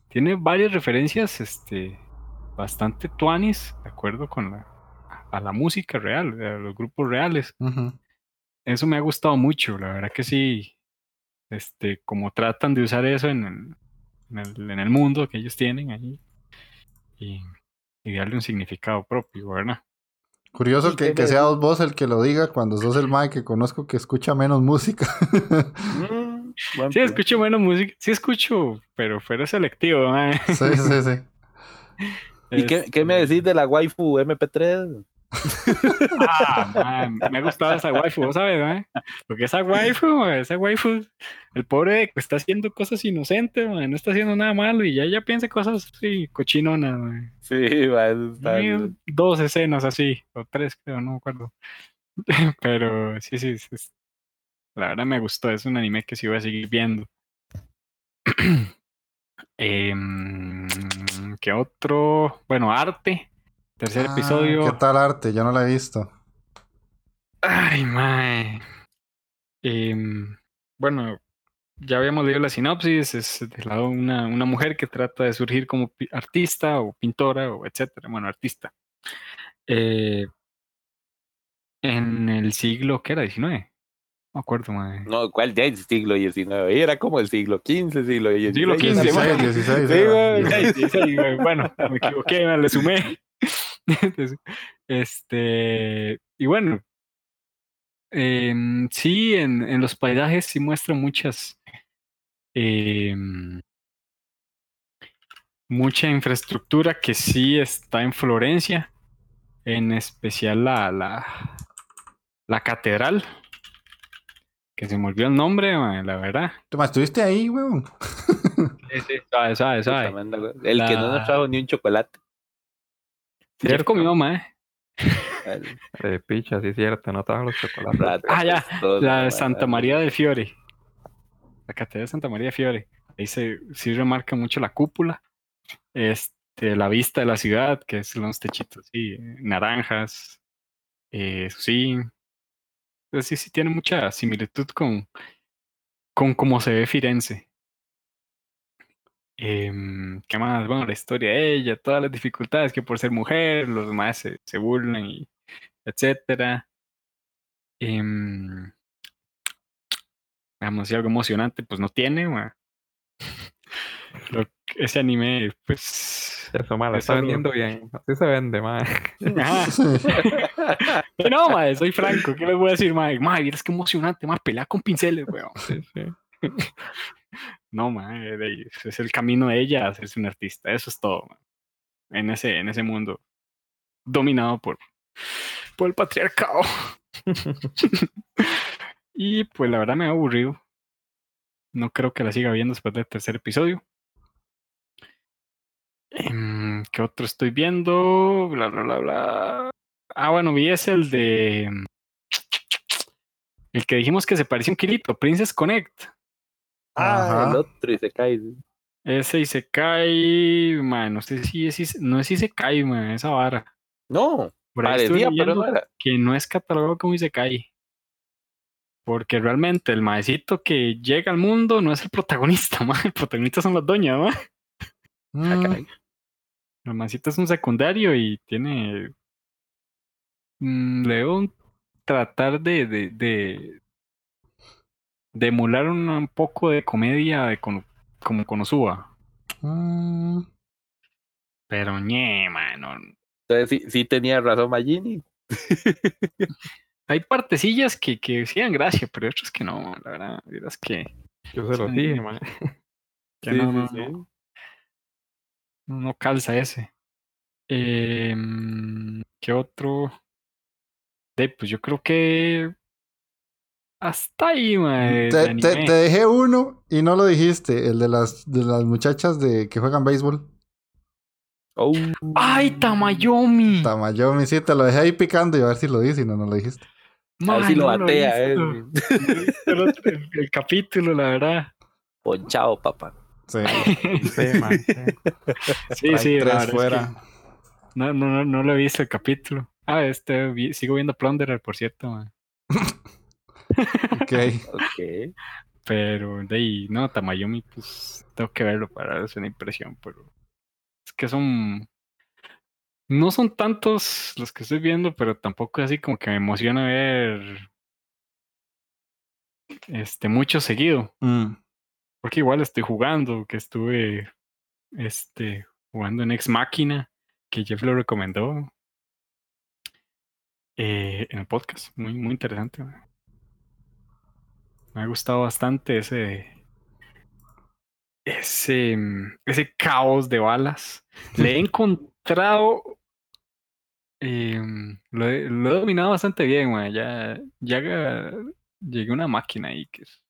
Speaker 4: tiene varias referencias este, bastante tuanis, de acuerdo con la, a la música real, a los grupos reales. Eso me ha gustado mucho, la verdad que sí. Este, como tratan de usar eso en el, en el, en el mundo que ellos tienen ahí. Y, y darle un significado propio, ¿verdad?
Speaker 1: Curioso
Speaker 3: ¿Y
Speaker 1: que, que seas vos el que lo diga cuando sos el Mike que conozco que escucha menos música.
Speaker 3: Mm,
Speaker 4: Sí, escucho buena música. Sí, escucho, pero fuera selectivo,
Speaker 1: sí, sí, sí.
Speaker 3: ¿Y qué, qué me
Speaker 4: Este,
Speaker 3: decís de la waifu MP3?
Speaker 4: Ah, me ha gustado esa waifu, ¿vos sabes, mae? Porque esa waifu, mae, esa waifu, el pobre que está haciendo cosas inocentes, no está haciendo nada malo y ya ella piensa cosas así, cochinonas.
Speaker 3: Sí, está
Speaker 4: dos escenas así, o tres creo, no me acuerdo. Pero sí, sí, sí, La verdad me gustó, es un anime que sí voy a seguir viendo. Em, ¿Qué otro? Bueno, arte. Tercer
Speaker 1: Ah,
Speaker 4: episodio.
Speaker 1: ¿Qué tal arte? Yo no la he visto.
Speaker 4: Ay, mae. Em, bueno, ya habíamos leído la sinopsis. Es de lado una, una mujer que trata de surgir como artista o pintora o etcétera. Bueno, artista. Eh, en el siglo, ¿qué era? ¿19? No me acuerdo, mae.
Speaker 3: No, ¿cuál ya el siglo XIX? Era como el siglo XV, siglo XVI.
Speaker 4: Siglo XV,
Speaker 3: Una
Speaker 1: 16,
Speaker 3: madre.
Speaker 1: 16.
Speaker 3: Sí,
Speaker 1: era.
Speaker 3: güey.
Speaker 4: Ay, sí, sí, güey, bueno, me equivoqué, me le sumé. Este, y bueno, em, sí, en, en los paisajes sí muestra muchas, em, mucha infraestructura que sí está en Florencia, en especial la, la, la catedral, que se me olvidó el nombre, mae, la verdad.
Speaker 1: Toma, ¿Estuviste ahí, weón?
Speaker 4: Sí, sí, suave.
Speaker 3: Tremenda, güey. El que no nos trajo ni un chocolate.
Speaker 4: Ya comió, mae.
Speaker 3: El
Speaker 2: Eh, picha, sí es cierto, no trajo los chocolates.
Speaker 3: rato
Speaker 4: Ah, ya,
Speaker 3: apestoso,
Speaker 4: La de. Santa María de Fiore. La catedral de Santa María de Fiore. Ahí se sí remarca mucho la cúpula. Este, la vista de la ciudad, que es unos techitos naranjas. Eh, sí. Pues sí, sí tiene mucha similitud con, con cómo se ve Firenze. Em, ¿Qué más? Bueno, la historia de ella, todas las dificultades que por ser mujer, los demás se, se burlan y etcétera. Em, Veamos si algo emocionante, pues no tiene. Lo- ese anime, pues.
Speaker 2: Eso, mal,
Speaker 4: Es
Speaker 2: está vendiendo bien. Así se vende.
Speaker 4: Ajá. Pero no, ma, soy franco. ¿Qué les voy a decir, ma? Ma, vieras qué emocionante, ma, pelea con pinceles, weón.
Speaker 2: Sí, sí.
Speaker 4: No, ma, de ahí, ese es el camino de ella a hacerse un artista. Eso es todo, ma. En ese, en ese mundo dominado por, por el patriarcado. y pues la verdad me ha aburrido. No creo que la siga viendo después del tercer episodio. Em, ¿Qué otro estoy viendo? Bla, bla, bla, bla. Ah, bueno, vi es el de. El que dijimos que se parecía un kilito, Princess Connect.
Speaker 3: Ah,
Speaker 1: Ajá.
Speaker 3: el otro y se cae.
Speaker 4: Ese y se cae, man, no sé si es, no se cae, man, esa vara.
Speaker 3: No, parecía, pero no era.
Speaker 4: que no es catalogado como se cae. Porque realmente el maecito que llega al mundo no es el protagonista, man. El protagonista son las doñas, man.
Speaker 3: Ah,
Speaker 1: Mm,
Speaker 3: caray.
Speaker 4: El maecito es un secundario y tiene. Mm, le debo un- tratar de, de, de, de emular un, un poco de comedia de Kono- como Konosuba.
Speaker 1: mm.
Speaker 4: Pero ñe, mano.
Speaker 3: Entonces sí, sí tenía razón Magini.
Speaker 4: Hay partecillas que, que sí dan gracia, pero otras que no, la verdad. Dirás que,
Speaker 2: Yo se lo dije, mae.
Speaker 4: que
Speaker 3: Sí,
Speaker 4: no,
Speaker 3: sí,
Speaker 4: no,
Speaker 3: sí.
Speaker 4: no, no- no calza ese. Em, ¿Qué otro? De, pues yo creo que hasta ahí, mae,
Speaker 1: Te, te-
Speaker 4: anime.
Speaker 1: te dejé uno y no lo dijiste, el de las, de las muchachas de que juegan béisbol.
Speaker 3: Oh.
Speaker 4: ¡Ay, Tamayomi!
Speaker 1: Tamayomi, sí, te lo dejé ahí picando y a ver si lo dices y no, no lo dijiste.
Speaker 3: A ver si lo
Speaker 4: no
Speaker 3: batea,
Speaker 4: he
Speaker 3: eh.
Speaker 4: el, otro- el- el capítulo, la verdad.
Speaker 3: Ponchado, papá.
Speaker 1: Sí,
Speaker 2: Sí, sí.
Speaker 4: Sí,
Speaker 1: Hay
Speaker 4: sí, la
Speaker 1: tres
Speaker 4: verdad es que
Speaker 1: fuera.
Speaker 4: no, no, no, no lo he visto el capítulo. Ah, este, vi- sigo viendo Plunderer, por cierto, mae.
Speaker 1: Ok.
Speaker 3: Ok.
Speaker 4: Pero de ahí, no, Tamayomi, pues tengo que verlo para darles una impresión, pero es que son. No son tantos los que estoy viendo, pero tampoco es así como que me emociona ver este mucho seguido.
Speaker 1: Mm.
Speaker 4: Porque igual estoy jugando, que estuve este jugando en Ex Máquina, que Jeff lo recomendó eh, en el podcast. Muy, muy interesante. mae. Me ha gustado bastante ese. Ese, ese caos de balas. Le he encontrado. em, lo, he, lo he dominado bastante bien, mae. Ya, ya llegué a una máquina ahí que es-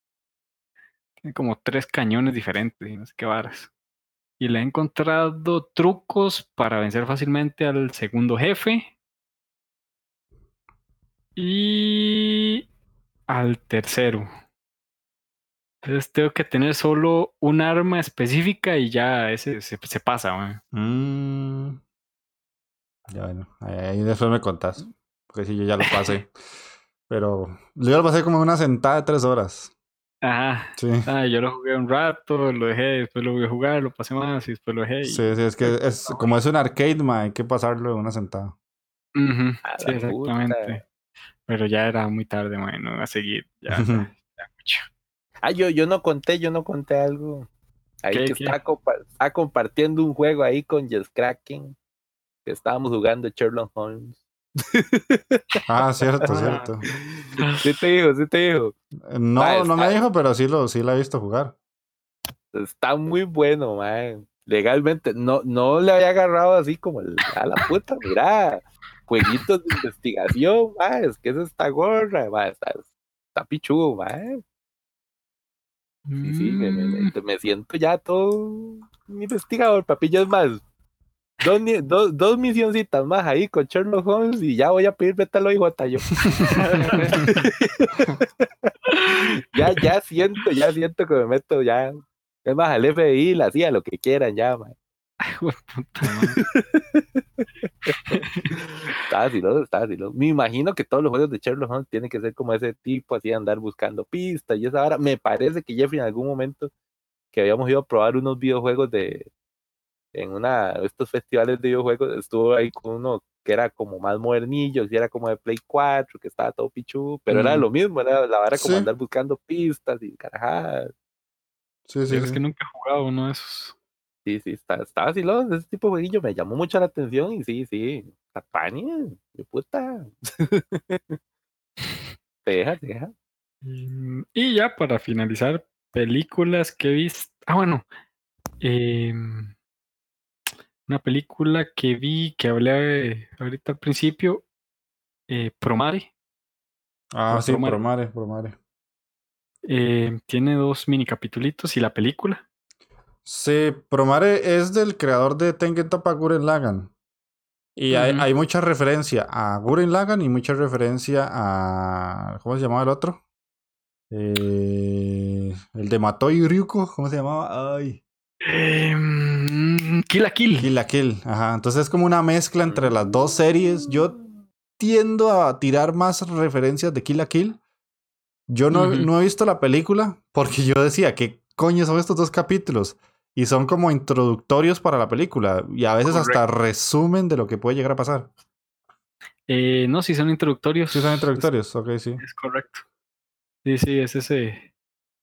Speaker 4: tiene como tres cañones diferentes y no sé qué varas. Y le he encontrado trucos para vencer fácilmente al segundo jefe. Y al tercero. Entonces tengo que tener solo un arma específica y ya ese se, se pasa, man.
Speaker 1: Mm. Ya bueno, ahí, después me contás. Porque sí, yo ya lo pasé. Pero yo lo pasé como en una sentada de tres horas.
Speaker 4: Ajá.
Speaker 1: Sí.
Speaker 4: Ah, yo lo jugué un rato, lo dejé, después lo voy a jugar, lo pasé más y después lo dejé. y-
Speaker 1: Sí, sí, es que es como es un arcade, ma, hay que pasarlo en una sentada.
Speaker 3: A
Speaker 4: Sí, exactamente.
Speaker 3: puta.
Speaker 4: Pero ya era muy tarde, man, no iba a seguir. Ya, ya, ya mucho.
Speaker 3: Ah, yo, yo no conté, yo no conté algo. Ahí
Speaker 4: ¿Qué,
Speaker 3: que
Speaker 4: qué?
Speaker 3: Estaba, compa- estaba compartiendo un juego ahí con Jess Kraken. Que estábamos jugando Sherlock Holmes.
Speaker 1: Ah, cierto, cierto.
Speaker 3: Sí te digo, sí te digo.
Speaker 1: Eh, No,
Speaker 3: Ah,
Speaker 1: no me
Speaker 3: está-
Speaker 1: dijo, pero sí lo, sí la he visto jugar.
Speaker 3: Está muy bueno, man. Legalmente, no, no le había agarrado así como el- a la puta, mira. Jueguitos de investigación, man. Es que es esta gorra, man. Está, está pichudo, man. Sí, sí, me, me-
Speaker 4: Mm,
Speaker 3: me- siento ya todo investigador, papillo. Es más, dos, dos, dos misioncitas más ahí con Sherlock Holmes y ya voy a pedir Betalo y J yo. ya, ya siento, ya siento que me meto ya. Es más, al FBI, la CIA, lo que quieran ya, man.
Speaker 4: Hijo de puta.
Speaker 3: Está así, ¿no? Me imagino que todos los juegos de Sherlock Holmes tienen que ser como ese tipo, así andar buscando pistas y esa hora. Me parece que Jeffrey en algún momento que habíamos ido a probar unos videojuegos de en una de estos festivales de videojuegos, estuvo ahí con uno que era como más modernillo, y era como de Play 4, que estaba todo pichu, pero era lo mismo, era la vara como
Speaker 1: Sí.
Speaker 3: andar buscando pistas y carajadas.
Speaker 1: Sí, sí,
Speaker 4: es
Speaker 1: sí.
Speaker 4: que nunca he jugado uno de esos.
Speaker 3: Sí, sí, está, estaba así, ¿no? ese tipo de jueguillo me llamó mucho la atención y sí, sí, Tapania, de puta. Te deja, te deja.
Speaker 4: Y, y ya para finalizar, películas que he visto. Ah, bueno. em, una película que vi, que hablé ahorita al principio, eh, Promare.
Speaker 1: Ah, sí,
Speaker 4: Promare.
Speaker 1: Promare, Promare.
Speaker 4: eh, tiene dos mini capitulitos y la película.
Speaker 1: Sí, Promare es del creador de Tengen Toppa Guren Lagan. Y hay, mucha referencia a Guren Lagan y mucha referencia a. ¿Cómo se llamaba el otro? Eh, el de Matoi Ryuko, ¿cómo se llamaba? Ay.
Speaker 4: Em, Kill la Kill.
Speaker 1: Kill la Kill. Ajá. Entonces es como una mezcla entre las dos series. Yo tiendo a tirar más referencias de Kill la Kill. Yo no, no he visto la película porque yo decía, ¿qué coño son estos dos capítulos? Y son como introductorios para la película. Y a veces hasta resumen de lo que puede llegar a pasar.
Speaker 4: Eh, no, si son introductorios.
Speaker 1: Sí, son introductorios, ok, sí.
Speaker 4: Es correcto. Sí, sí, es ese.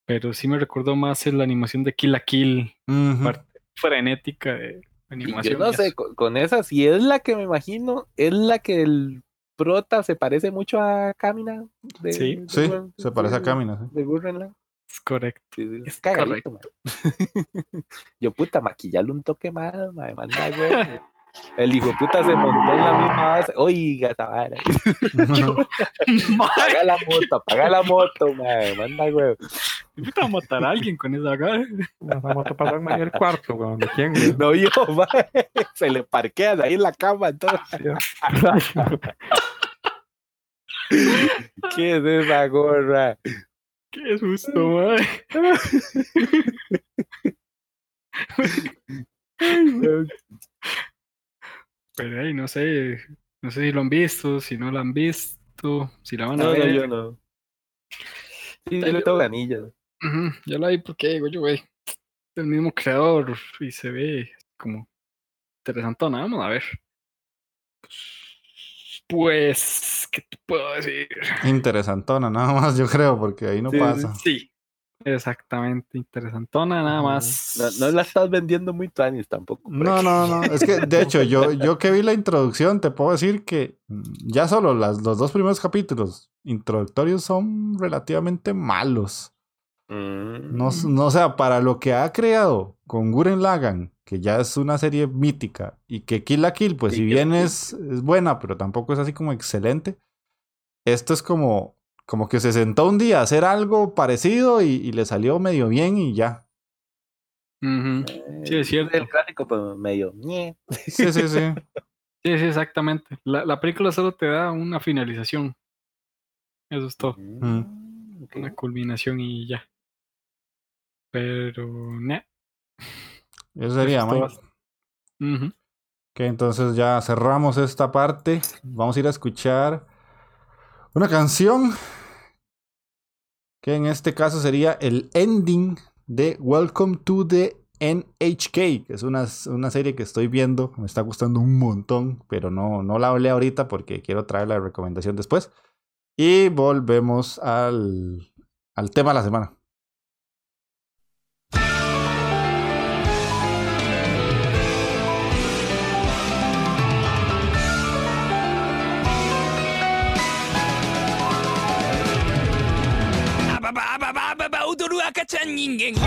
Speaker 4: Pero sí me recordó más en la animación de Kill la Kill, parte frenética de
Speaker 3: Y
Speaker 4: animación.
Speaker 3: yo no sé, con, con esa, si es la que me imagino, es la que el prota se parece mucho a Kamina. De,
Speaker 4: Sí,
Speaker 3: de
Speaker 1: Sí, se parece a Kamina. sí.
Speaker 3: De Gurren Lagann.
Speaker 4: Es correcto. Es
Speaker 3: es cagadito, man. Yo, puta, maquillarle un toque más, manda, güey. El hijo de puta se montó en la misma base. Oiga, esa vara. Apaga la moto, apaga la moto, man, manda, güey.
Speaker 4: Puta, matar a alguien con esa cara.
Speaker 2: Esa moto pasó en del cuarto, weón. ¿De quién, güey?
Speaker 3: No yo, man. Se le parquean ahí en la cama, entonces. ¿Qué es esa gorra?
Speaker 4: Qué susto, mae. Pero ahí no sé, no sé si lo han visto, si no lo han visto, si la van a
Speaker 3: No, no,
Speaker 4: ver.
Speaker 3: yo no. Sí, yo le tengo ganillas.
Speaker 4: Ujú, Yo la vi porque digo yo, güey, el mismo creador y se ve como interesantona, vamos a ver. Pues, ¿qué te puedo decir?
Speaker 1: Interesantona, nada más, yo creo, porque ahí no
Speaker 3: Sí, sí,
Speaker 1: pasa.
Speaker 4: Sí, exactamente, interesantona, nada más.
Speaker 3: No, no la estás vendiendo muy tuanis tampoco.
Speaker 1: No, no, no. Es que, de hecho, yo, yo que vi la introducción, te puedo decir que mm, ya solo las, los dos primeros capítulos introductorios son relativamente malos.
Speaker 3: Mm.
Speaker 1: No, no, o sea, para lo que ha creado con Guren Lagan, que ya es una serie mítica, y que Kill la Kill, pues
Speaker 3: Sí,
Speaker 1: si bien es, es buena, pero tampoco es así como excelente, esto es como, como que se sentó un día a hacer algo parecido y, y le salió medio bien y ya.
Speaker 4: Sí, es cierto.
Speaker 3: El clásico, pero medio. ñe.
Speaker 1: Sí, sí, sí.
Speaker 4: Sí, sí, exactamente. La, la película solo te da una finalización. Eso es todo.
Speaker 3: Mm. ok.
Speaker 4: una culminación y ya. Pero, nah.
Speaker 1: Eso sería, Mike. Ok, entonces ya cerramos esta parte. Vamos a ir a escuchar una canción que en este caso sería el ending de Welcome to the NHK, que es una, una serie que estoy viendo. Me está gustando un montón, pero no, no la hablé ahorita porque quiero traer la recomendación después. Y volvemos al, al tema de la semana.
Speaker 5: 赤ちゃん人間。人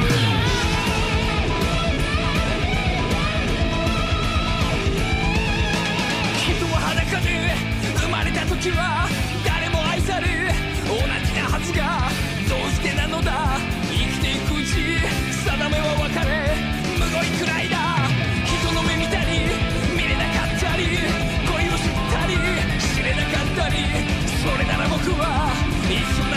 Speaker 5: は裸で生まれた時は誰も愛され同じなはずがどうしてなのだ。生きていくうち定めは分かれ。むごいくらいだ。人の目見たり見れなかったり恋を知ったり知れなかったり。それなら僕は一緒に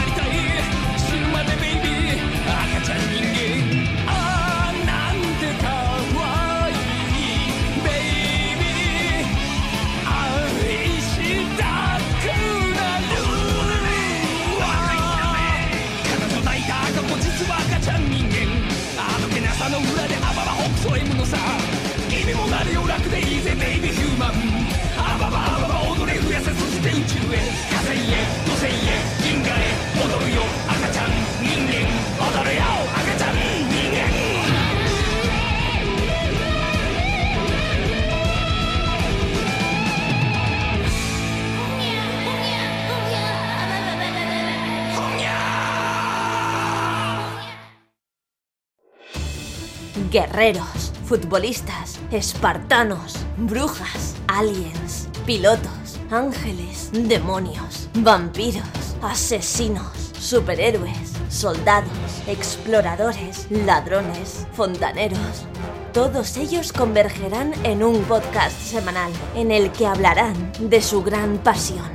Speaker 6: Futbolistas, espartanos, brujas, aliens, pilotos, ángeles, demonios, vampiros, asesinos, superhéroes, soldados, exploradores, ladrones, fontaneros. Todos ellos convergerán en un podcast semanal en el que hablarán de su gran pasión,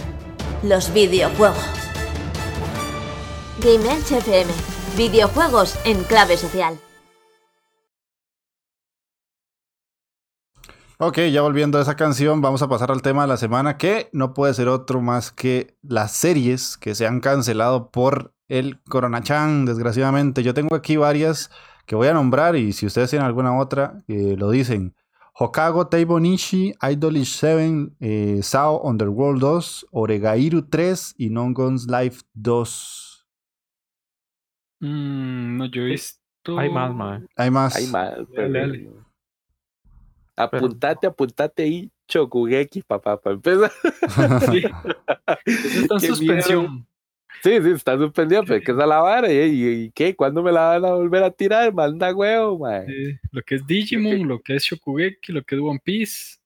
Speaker 6: los videojuegos. Game FM, videojuegos en clave social.
Speaker 1: Ok, ya volviendo a esa canción, vamos a pasar al tema de la semana, que no puede ser otro más que las series que se han cancelado por el Coronachan, desgraciadamente. Yo tengo aquí varias que voy a nombrar y si ustedes tienen alguna otra, eh, lo dicen. Hokago Teibo Nishi, Idolish 7, eh, Sao Underworld 2, Oregairu 3 y Non Guns Life 2.
Speaker 4: Mm, no, yo he visto.
Speaker 2: Hay más, mae.
Speaker 1: Hay más.
Speaker 3: Hay más. pero-
Speaker 4: dale.
Speaker 3: Apuntate, apuntate ahí, Chokugeki, papá, para empezar.
Speaker 4: Sí. Está en suspensión.
Speaker 3: Sí, sí, está suspendido, pero es que esa es la vara. ¿Y, y, y qué? ¿Cuándo me la van a volver a tirar? Manda huevo, man.
Speaker 4: Sí, Lo que es Digimon, lo que es Shokugeki, lo que es One Piece,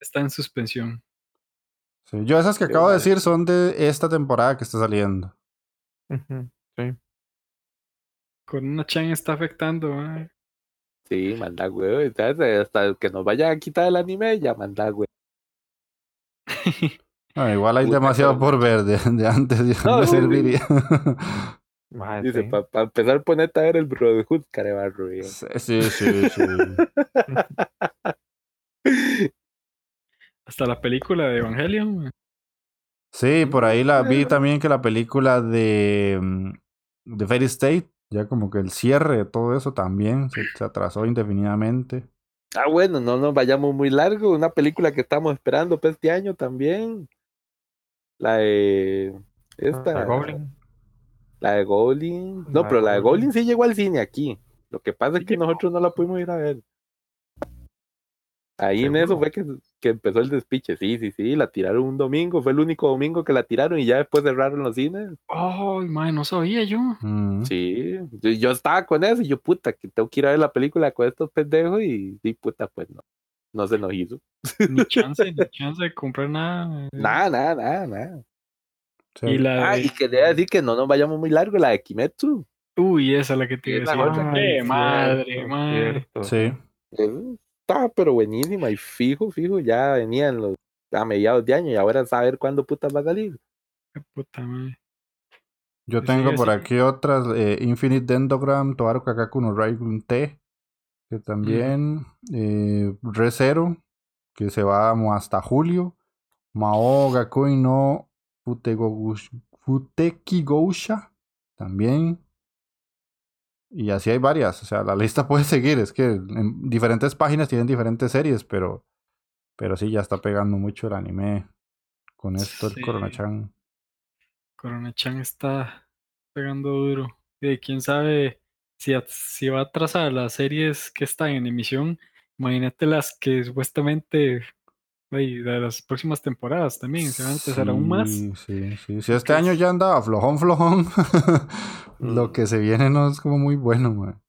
Speaker 4: está en suspensión.
Speaker 1: Sí, Yo esas que acabo de decir son de esta temporada que está saliendo.
Speaker 2: Ujú, Sí.
Speaker 4: Con una chan está afectando. ah.
Speaker 3: Sí, manda huevo. ¿sabes? Hasta que nos vaya a quitar el anime, ya manda huevo.
Speaker 1: Ah, igual hay
Speaker 3: Puta,
Speaker 1: demasiado por ver de, de antes, ya
Speaker 3: No, sí.
Speaker 1: serviría.
Speaker 2: Mae,
Speaker 3: Dice,
Speaker 2: sí.
Speaker 3: para empezar, ponete a ver el Brotherhood, carebarro. ¿eh?
Speaker 1: sí, sí, sí, sí.
Speaker 4: Hasta la película de Evangelion. ah.
Speaker 1: Sí, por ahí la vi también que la película de, mm, de Fairy State, ya como que el cierre de todo eso también se, se atrasó indefinidamente.
Speaker 3: Ah, bueno, no nos vayamos muy largo. Una película que estamos esperando para este año también. La de. Esta.
Speaker 2: Ah, Goblin.
Speaker 3: La de Goblin. No,
Speaker 2: La
Speaker 3: pero
Speaker 2: de
Speaker 3: la de
Speaker 2: Goblin.
Speaker 3: Goblin sí llegó al cine aquí. Lo que pasa es que nosotros no la pudimos ir a ver. Ahí en eso fue que, que empezó el despiche. Sí, sí, sí. La tiraron un domingo. Fue el único domingo que la tiraron y ya después cerraron los cines.
Speaker 4: Ay, madre, no sabía yo.
Speaker 1: Mm.
Speaker 3: Sí. Yo, yo estaba con eso y yo, puta, que tengo que ir a ver la película con estos pendejos. Y sí, puta, pues no. No se nos hizo.
Speaker 4: Ni chance, ni chance de comprar nada. eh.
Speaker 3: Nada, nada, nada, nada.
Speaker 1: Sí.
Speaker 4: Y la
Speaker 3: Ah,
Speaker 4: de-
Speaker 3: y quería decir que no nos vayamos muy largo, la de Kimetsu.
Speaker 4: Uy, esa es la que te iba
Speaker 3: Es
Speaker 4: a
Speaker 3: la
Speaker 4: decir.
Speaker 3: otra.
Speaker 4: ¡Qué
Speaker 2: Ay,
Speaker 4: madre, madre!
Speaker 2: cierto.
Speaker 1: Sí.
Speaker 3: Estaba pero buenísima y fijo, fijo, ya venían los a mediados de año y ahora saber cuándo putas va a salir.
Speaker 4: Qué puta madre.
Speaker 1: Yo
Speaker 4: Sí,
Speaker 1: tengo por aquí otras, eh, Infinite Dendrogram, Toaru Kakaku no Raigun T, que también, eh, Re Zero, que se va hasta julio, Mao Gakui no Futegogush- Futeki Gousha, también. Y así hay varias, o sea, la lista puede seguir, es que en diferentes páginas tienen diferentes series, pero, pero sí, ya está pegando mucho el anime con esto,
Speaker 4: Sí.
Speaker 1: el Corona-chan.
Speaker 4: Corona-chan está pegando duro. Y quién sabe si, si va a las series que están en emisión. Imagínate las que supuestamente ay, de las próximas temporadas también se van a atrasar aún más.
Speaker 1: Sí, sí, sí. Si este año ya andaba flojón, flojón, lo que se viene no es como muy bueno, man.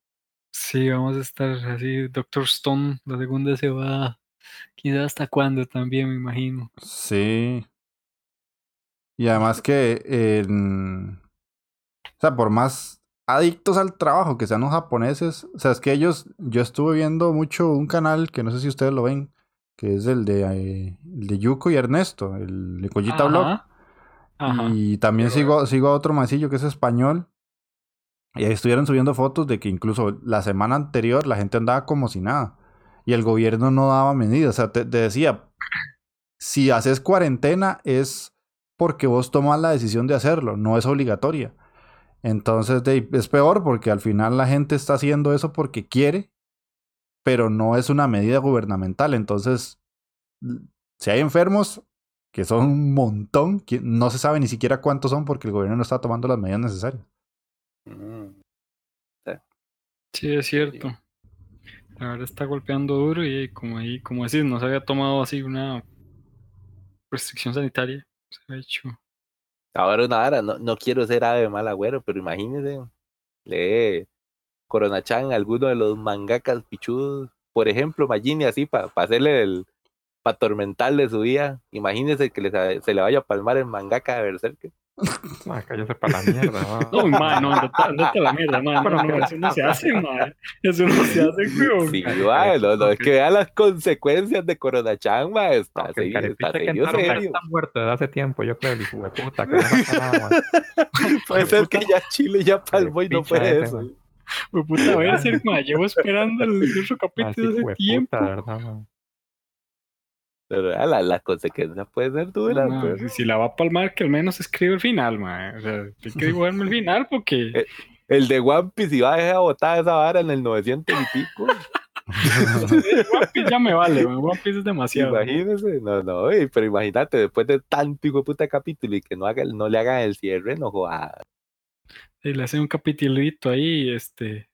Speaker 4: Sí, vamos a estar así. Doctor Stone, la segunda se va. Sabe hasta cuándo también, me imagino.
Speaker 1: Sí. Y además que, en- o sea, por más adictos al trabajo que sean los japoneses, o sea, es que ellos, yo estuve viendo mucho un canal que no sé si ustedes lo ven, que es el de, eh, el de Yuko y Ernesto, el de Collita Blog.
Speaker 4: Ajá.
Speaker 1: Y también
Speaker 2: Pero,
Speaker 1: sigo, sigo a otro masillo que es español. Y ahí estuvieron subiendo fotos de que incluso la semana anterior la gente andaba como si nada. Y el gobierno no daba medidas. O sea, te, te decía, si haces cuarentena es porque vos tomas la decisión de hacerlo, no es obligatoria. Entonces de- es peor porque al final la gente está haciendo eso porque quiere, pero no es una medida gubernamental. Entonces, si hay enfermos, que son un montón, que no se sabe ni siquiera cuántos son porque el gobierno no está tomando las medidas necesarias.
Speaker 3: Mm.
Speaker 4: Sí, es cierto. La verdad está golpeando duro y como ahí, como decís, no se había tomado así una restricción sanitaria. Se ha hecho.
Speaker 3: Ahora una hora, no, no quiero ser ave de mal agüero, pero imagínese, lee Corona-chan alguno de los mangakas pichudos, por ejemplo, Magini así, para hacerle el, para atormentarle su día, imagínese que le sa- se le vaya a palmar el mangaka de Berserker.
Speaker 2: Ma, cállese para la mierda, ma.
Speaker 4: No, man, no, andate, a la mierda, man. No, no, eso no se hace, man. Eso no se hace, weón.
Speaker 3: Sí, mae, no, no, es que vea las consecuencias de Corona-chan, mae, está,
Speaker 2: No,
Speaker 3: está
Speaker 2: que
Speaker 3: serio,
Speaker 2: está muerto desde hace tiempo, yo creo, el hijo de puta, que no saca nada, ma.
Speaker 3: Puede ser que ya Chile ya palmó y no fue
Speaker 2: ese,
Speaker 3: eso.
Speaker 4: Fue puta Berserk, man. Llevo esperando el otro
Speaker 2: Ma,
Speaker 4: capítulo
Speaker 2: ese hijo
Speaker 4: hace
Speaker 2: de
Speaker 4: tiempo.
Speaker 2: puta, ma.
Speaker 3: Pero vea, la- las consecuencias pueden ser duras,
Speaker 4: Man,
Speaker 3: pero-
Speaker 4: si- si la va a palmar, que al menos escribe el final, man. O sea, hay que dibujarme el final porque.
Speaker 3: Eh, El de One Piece iba a dejar botada esa vara en el 900 y pico.
Speaker 4: One Piece ya me vale, man. One Piece es demasiado.
Speaker 3: Imagínese, no, no, ey, pero imagínate, después de tanto hijo de puta capítulo y que no, haga, no le hagan el cierre, no jodas.
Speaker 4: Y le hacen un capitulito ahí, este.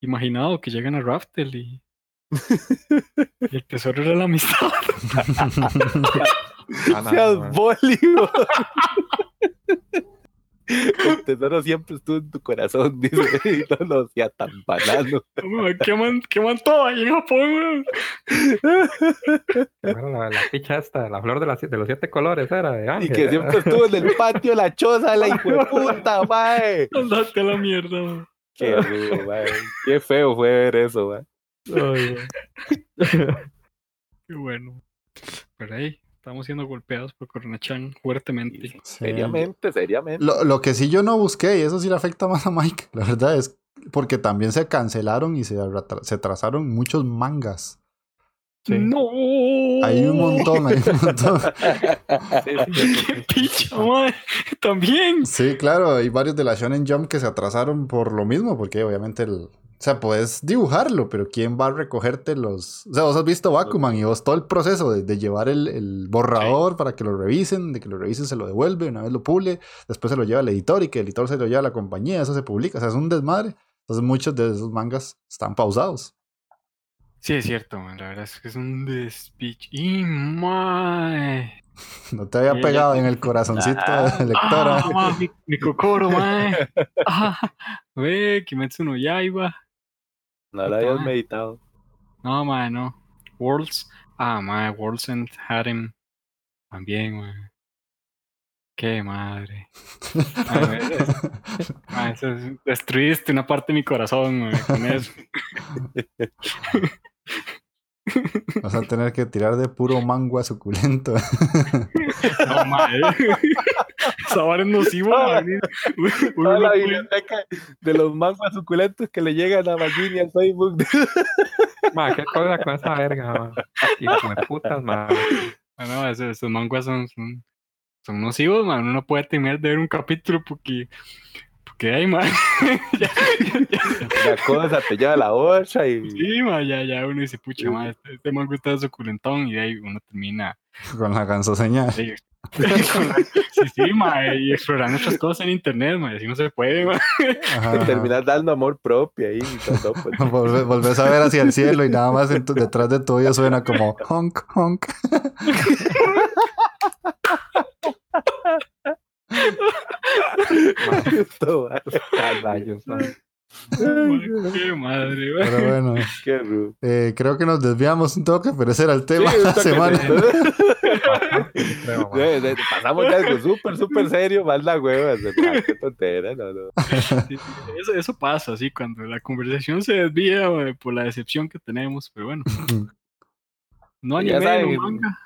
Speaker 4: Imaginado que llegan a Raftel y. y el tesoro era la amistad.
Speaker 3: Seas. El tesoro siempre estuvo en tu corazón, dice, y no lo sea tan banano.
Speaker 4: Man, Queman, queman todo ahí en Japón, weón.
Speaker 2: Bueno, la, la picha esta, la flor de, los siete colores era de
Speaker 3: Y
Speaker 2: Ángel.
Speaker 3: que siempre estuvo en el patio la choza, la hijo de puta, mae.
Speaker 4: Andate a la mierda, man.
Speaker 3: Qué rudo, mae. Qué feo fue ver eso, mae.
Speaker 4: Ay. Qué bueno. Pero ahí, estamos siendo golpeados por Corona-chan fuertemente.
Speaker 1: Sí.
Speaker 3: Seriamente, seriamente.
Speaker 1: Lo, lo que sí yo no busqué, y eso sí le afecta más a Mike, la verdad es porque también se cancelaron y se, se trazaron muchos mangas.
Speaker 2: Sí.
Speaker 4: ¡No!
Speaker 1: Hay un montón, hay un montón.
Speaker 4: ¡Qué picha! También.
Speaker 1: Sí, claro, hay varios de la Shonen Jump que se atrasaron por lo mismo, porque obviamente el... O sea, puedes dibujarlo, pero ¿quién va a recogerte los...? O sea, vos has visto Bakuman y vos todo el proceso de, de llevar el, el borrador para que lo revisen, de que lo revisen se lo devuelve, una vez lo pule, después se lo lleva al editor y que el editor se lo lleva a la compañía, eso se publica, o sea, es un desmadre. Entonces muchos de esos mangas están pausados.
Speaker 4: Sí, es cierto, man. La verdad es que es un despiche. ¡Y, mae!
Speaker 1: No te había pegado en el corazoncito
Speaker 3: Ah,
Speaker 1: de lectora.
Speaker 4: ¡Ah, ma, mi, mi kokoro, mae! ¡Ah! Ve, Kimetsu no Yaiba.
Speaker 3: No lo habías meditado.
Speaker 4: No, mae, no. Worlds. Ah, mae, Worlds and Harem. También, mae. Qué madre. Mae, es- mae, eso es- destruiste una parte de mi corazón, mae, con eso.
Speaker 1: Vas a tener que tirar de puro mangua suculento.
Speaker 4: No, mae. esa vara es nociva.
Speaker 3: Toda-
Speaker 4: man. Uno
Speaker 3: Toda
Speaker 4: no
Speaker 3: la biblioteca de los manguas suculentos que le llegan a Magini al Facebook.
Speaker 2: Ma, qué cosa con esa verga, ma. Hijo de putas, ma.
Speaker 4: Ah, no, esos, esos manguas son, son, son nocivos, man. Uno no puede terminar de ver un capítulo porque hay, man. ya, ya-
Speaker 3: La cosa te lleva la otra y.
Speaker 4: sí, man, ya, ya uno dice, pucha, man, este, este mango está suculentón y de ahí uno termina.
Speaker 1: Con la ganso señal.
Speaker 4: Sí, la- sí, sí, ma, y explorando otras cosas en internet, man, así no se puede, man.
Speaker 1: Ajá,
Speaker 3: terminas dando amor propio ahí. y todo, pues.
Speaker 1: Volve- volvés a ver hacia el cielo y nada más tu- detrás de tu oído suena como honk, honk.
Speaker 2: Rayos.
Speaker 4: Qué madre, man.
Speaker 1: Pero bueno,
Speaker 3: Qué
Speaker 1: eh, creo que nos desviamos un toque, pero ese era el tema
Speaker 3: Sí,
Speaker 1: de la semana.
Speaker 2: Creo,
Speaker 3: de- de- Pasamos de algo súper, súper serio, más la hueva. Qué tontera, no, no.
Speaker 4: Sí, sí, Eso, eso pasa, así, cuando la conversación se desvía eh, por la decepción que tenemos, pero bueno. No
Speaker 3: Ya
Speaker 4: anime, no manga.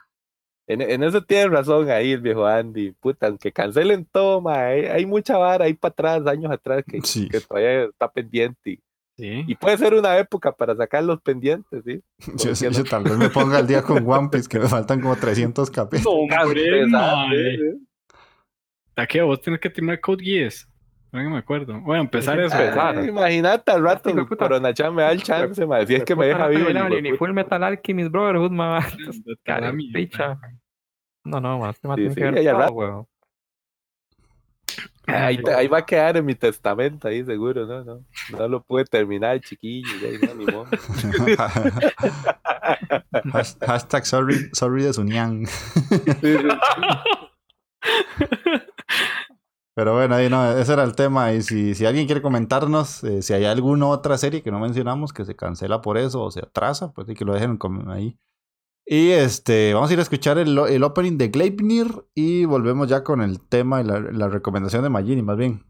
Speaker 3: En, en eso tiene razón ahí el viejo Andy. Puta, aunque cancelen todo, ma, hay, hay mucha vara ahí para atrás, años atrás, que,
Speaker 1: Sí.
Speaker 3: que todavía está pendiente. Y,
Speaker 4: Sí.
Speaker 3: y puede ser una época para sacar los pendientes, ¿sí?
Speaker 1: Yo, yo- yo tal vez me ponga al día con One Piece, que me faltan como 300 capítulos.
Speaker 4: No, hombre. ¿A qué? Vos tenés que terminar Code Geass. No me acuerdo. Bueno, empezar.
Speaker 2: Empezar.
Speaker 3: Ah, Imagínate al rato,
Speaker 2: Hijo de puta.
Speaker 3: Corona Chan me da el chance, ma, si es que me deja vivo.
Speaker 2: Ni. Full Metal Alchemist Brotherhood, ma. Cara, picha. No, no, ma. Este ma
Speaker 3: Sí,
Speaker 2: tiene
Speaker 3: sí,
Speaker 2: que ver weón.
Speaker 3: Ahí, te- ahí va a quedar en mi testamento, ahí seguro, ¿no? No, no lo pude terminar, chiquillo, ya, no, ni modo.
Speaker 1: Has- Hashtag sorry, sorry de Sunyang. Pero bueno, ahí no, ese era el tema. Y si, si alguien quiere comentarnos eh, si hay alguna otra serie que no mencionamos que se cancela por eso o se atrasa, pues sí que lo dejen ahí. Y este, vamos a ir a escuchar el, el opening de Gleipnir y volvemos ya con el tema y la, la recomendación de Magini, más bien.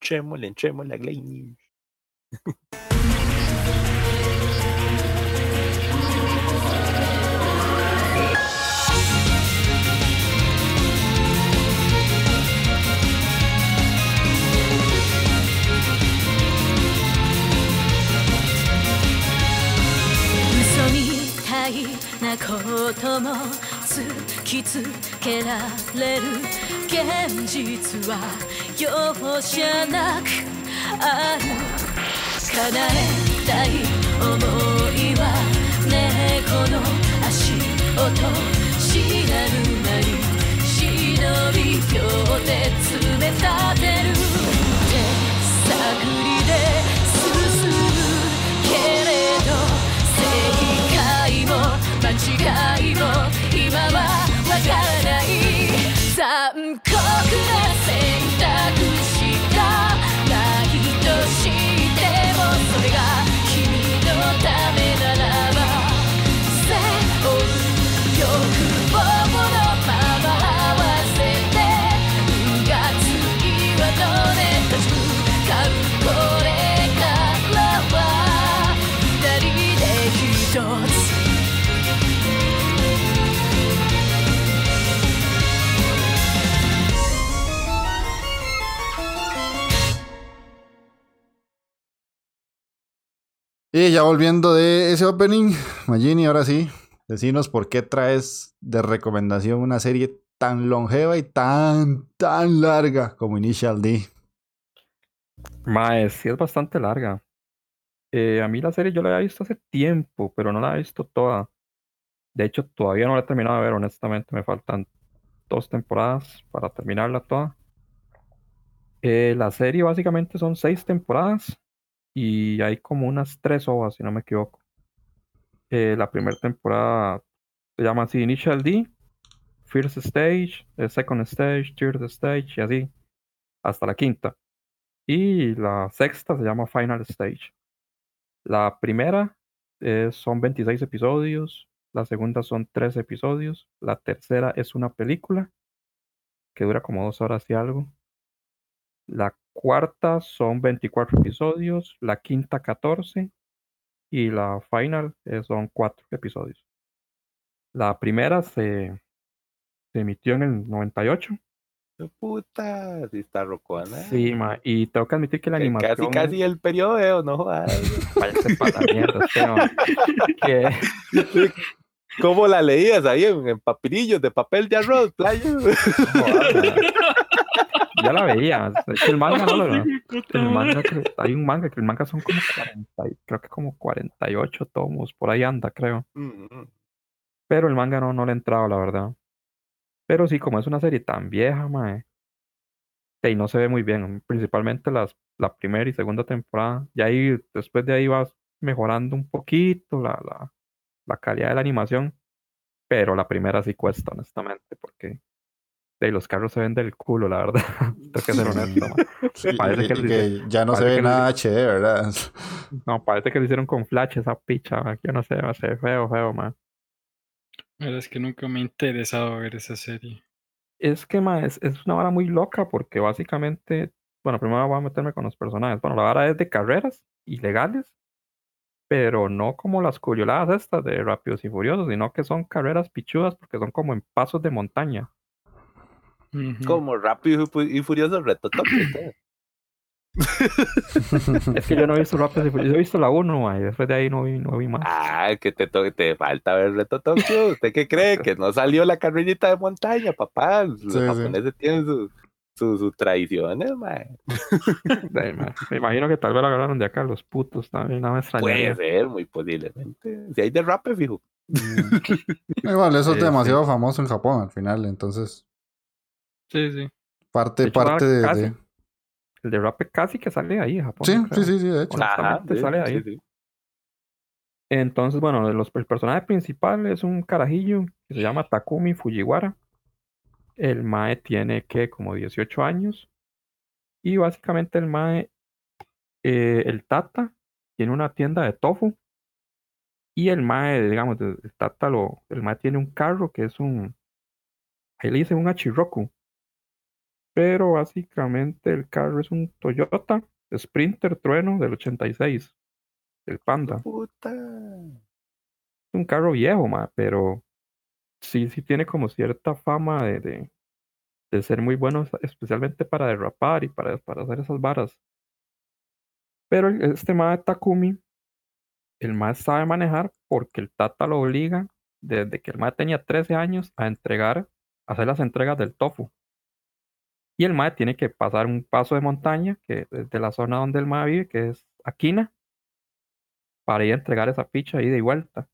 Speaker 3: Chémole, chémole, Gleini.
Speaker 7: 嘘 いなことも突きつけられる現実は容赦なくある叶えたい想いは猫の足音知らぬ間に忍び寄って詰め立てる手探りで
Speaker 1: Y ya volviendo de ese opening, Magini, ahora sí, decinos por qué traes de recomendación una serie tan longeva y tan, tan larga como Initial D.
Speaker 2: Mae, sí es bastante larga. Eh, a mí la serie yo la había visto hace tiempo, pero no la he visto toda. De hecho, todavía no la he terminado de ver, honestamente. Me faltan dos temporadas para terminarla toda. Eh, la serie básicamente son seis temporadas y hay como unas tres ovas, si no me equivoco. Eh, la primera temporada se llama así Initial D, First Stage, eh, Second Stage, Third Stage y así, hasta la quinta. Y la sexta se llama Final Stage. La primera eh, son 26 episodios, la segunda son 3 episodios, la tercera es una película que dura como dos horas y algo. La cuarta son 24 episodios, la quinta 14 y la final eh, son 4 episodios. La primera se, se emitió en el 98
Speaker 3: Puta, sí está rocona.
Speaker 2: Sí, ma, y tengo que admitir que la
Speaker 3: Que
Speaker 2: animación.
Speaker 3: Casi, casi el periodo, no jodas.
Speaker 2: Váyase pa' la mierda. Que-
Speaker 3: ¿Cómo la leías ahí en, en papelillos de papel de arroz, playa?
Speaker 2: Ya la veía. Es que el manga no lo el manga que- hay un manga que el manga son como 40, y- creo que como 48 tomos, por ahí anda, creo.
Speaker 3: Mm,
Speaker 2: Pero el manga no, no le ha entrado, la verdad. Pero sí, como es una serie tan vieja, mae. Y no se ve muy bien. Principalmente las, la primera y segunda temporada. Y ahí, después de ahí vas mejorando un poquito la, la, la calidad de la animación. Pero la primera sí cuesta, honestamente, porque de, los carros se ven del culo, la verdad. Tengo que ser honesto.
Speaker 1: Sí,
Speaker 2: Parece
Speaker 1: y-
Speaker 2: que
Speaker 1: y
Speaker 2: le-
Speaker 1: que ya no se ve nada HD, ¿verdad?
Speaker 2: No, parece que lo hicieron con flash esa picha. Yo no sé, va a ser feo, feo, man.
Speaker 4: La verdad es que nunca me ha interesado ver esa serie.
Speaker 2: Es que ma, es, es una vara muy loca porque básicamente, bueno, primero voy a meterme con los personajes. Bueno, la vara es de carreras ilegales, pero no como las curioladas estas de Rápidos y Furiosos, sino que son carreras pichudas porque son como en pasos de montaña.
Speaker 3: Como rápido y fu- y furioso reto top. ¿viste?
Speaker 2: Es que yo no he visto Rápidos y Furiosos, yo he visto la 1, y después de ahí no vi, no vi más.
Speaker 3: Ah, que te, to- te falta ver Reto Tokio. ¿Usted qué cree? Que no salió la carrerita de montaña, papá. Los
Speaker 1: Sí, sí.
Speaker 3: japoneses tienen sus sus sus tradiciones, mae.
Speaker 2: Me imagino que tal vez la agarraron de acá los putos también, no me
Speaker 3: Puede ser, muy posiblemente. Si hay de rap, fijo.
Speaker 1: Igual, eso es
Speaker 2: sí.
Speaker 1: demasiado famoso en Japón al final, entonces
Speaker 4: Sí, sí.
Speaker 1: parte,
Speaker 2: De hecho,
Speaker 1: parte de,
Speaker 2: casi-
Speaker 1: de-
Speaker 2: El de rap casi que sale ahí, en Japón.
Speaker 1: Sí,
Speaker 2: creo.
Speaker 1: sí, sí, sí, de hecho.
Speaker 2: Honestamente, sale ahí.
Speaker 3: sí.
Speaker 2: Entonces, bueno, los, el personaje principal es un carajillo que se llama Takumi Fujiwara. El Mae tiene que como 18 años. Y básicamente el Mae, eh, el Tata, tiene una tienda de tofu. Y el Mae, digamos, el el Tata lo, el Mae tiene un carro que es un, ahí le dicen un Achiroku. Pero básicamente el carro es un Toyota Sprinter Trueno del 86, el Panda
Speaker 3: Puta.
Speaker 2: es un carro viejo, ma, pero sí, sí tiene como cierta fama de, de, de ser muy bueno, especialmente para derrapar y para, para hacer esas varas. Pero este ma de Takumi, el ma sabe manejar porque el Tata lo obliga desde que el ma tenía 13 años a entregar, a hacer las entregas del tofu. Y el ma tiene que pasar un paso de montaña, que desde la zona donde el ma vive, que es Aquina, para ir a entregar esa picha ida y vuelta.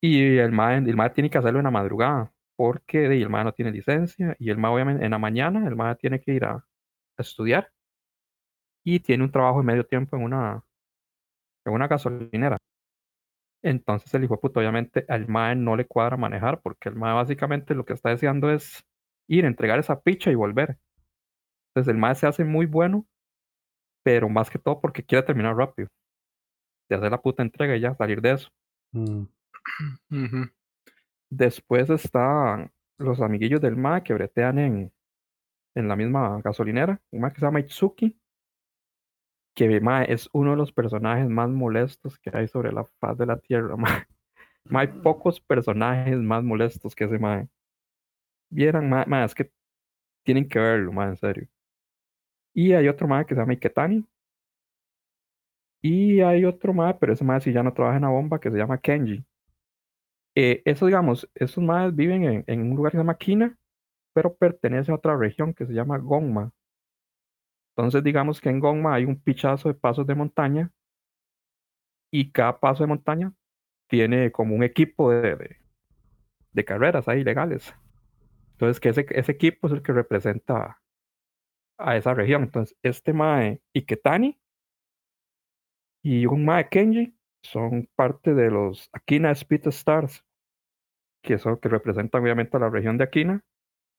Speaker 2: Y el mae, el mae tiene que hacerlo en la madrugada, porque de, el mae no tiene licencia y el mae obviamente en la mañana el mae tiene que ir a, estudiar y tiene un trabajo de medio tiempo en una, en una gasolinera. Entonces el hijo de puta obviamente al mae no le cuadra manejar porque el mae básicamente lo que está deseando es ir a entregar esa picha y volver. Entonces el mae se hace muy bueno, pero más que todo porque quiere terminar rápido. De hacer la puta entrega y ya salir de eso.
Speaker 1: Mm.
Speaker 2: Después están los amiguillos del MA que bretean en, en la misma gasolinera. Un MA que se llama Itsuki. Que ma, es uno de los personajes más molestos que hay sobre la faz de la tierra. Ma. Ma, hay pocos personajes más molestos que ese MA. Vieran, ma, ma, es que tienen que verlo, ma, en serio. Y hay otro MA que se llama Iketani. Y hay otro MA, pero ese MA sí ya no trabaja en la bomba, que se llama Kenji. Eh, eso, digamos, esos madres viven en, en un lugar que se llama Kina, pero pertenece a otra región que se llama Gongma. Entonces, digamos que en Gongma hay un pichazo de pasos de montaña y cada paso de montaña tiene como un equipo de, de, de carreras ahí legales. Entonces, que ese, equipo es el que representa a esa región. Entonces, este Mae Iketani y un Mae Kenji son parte de los Akina Speed Stars, que son que representan obviamente a la región de Aquina,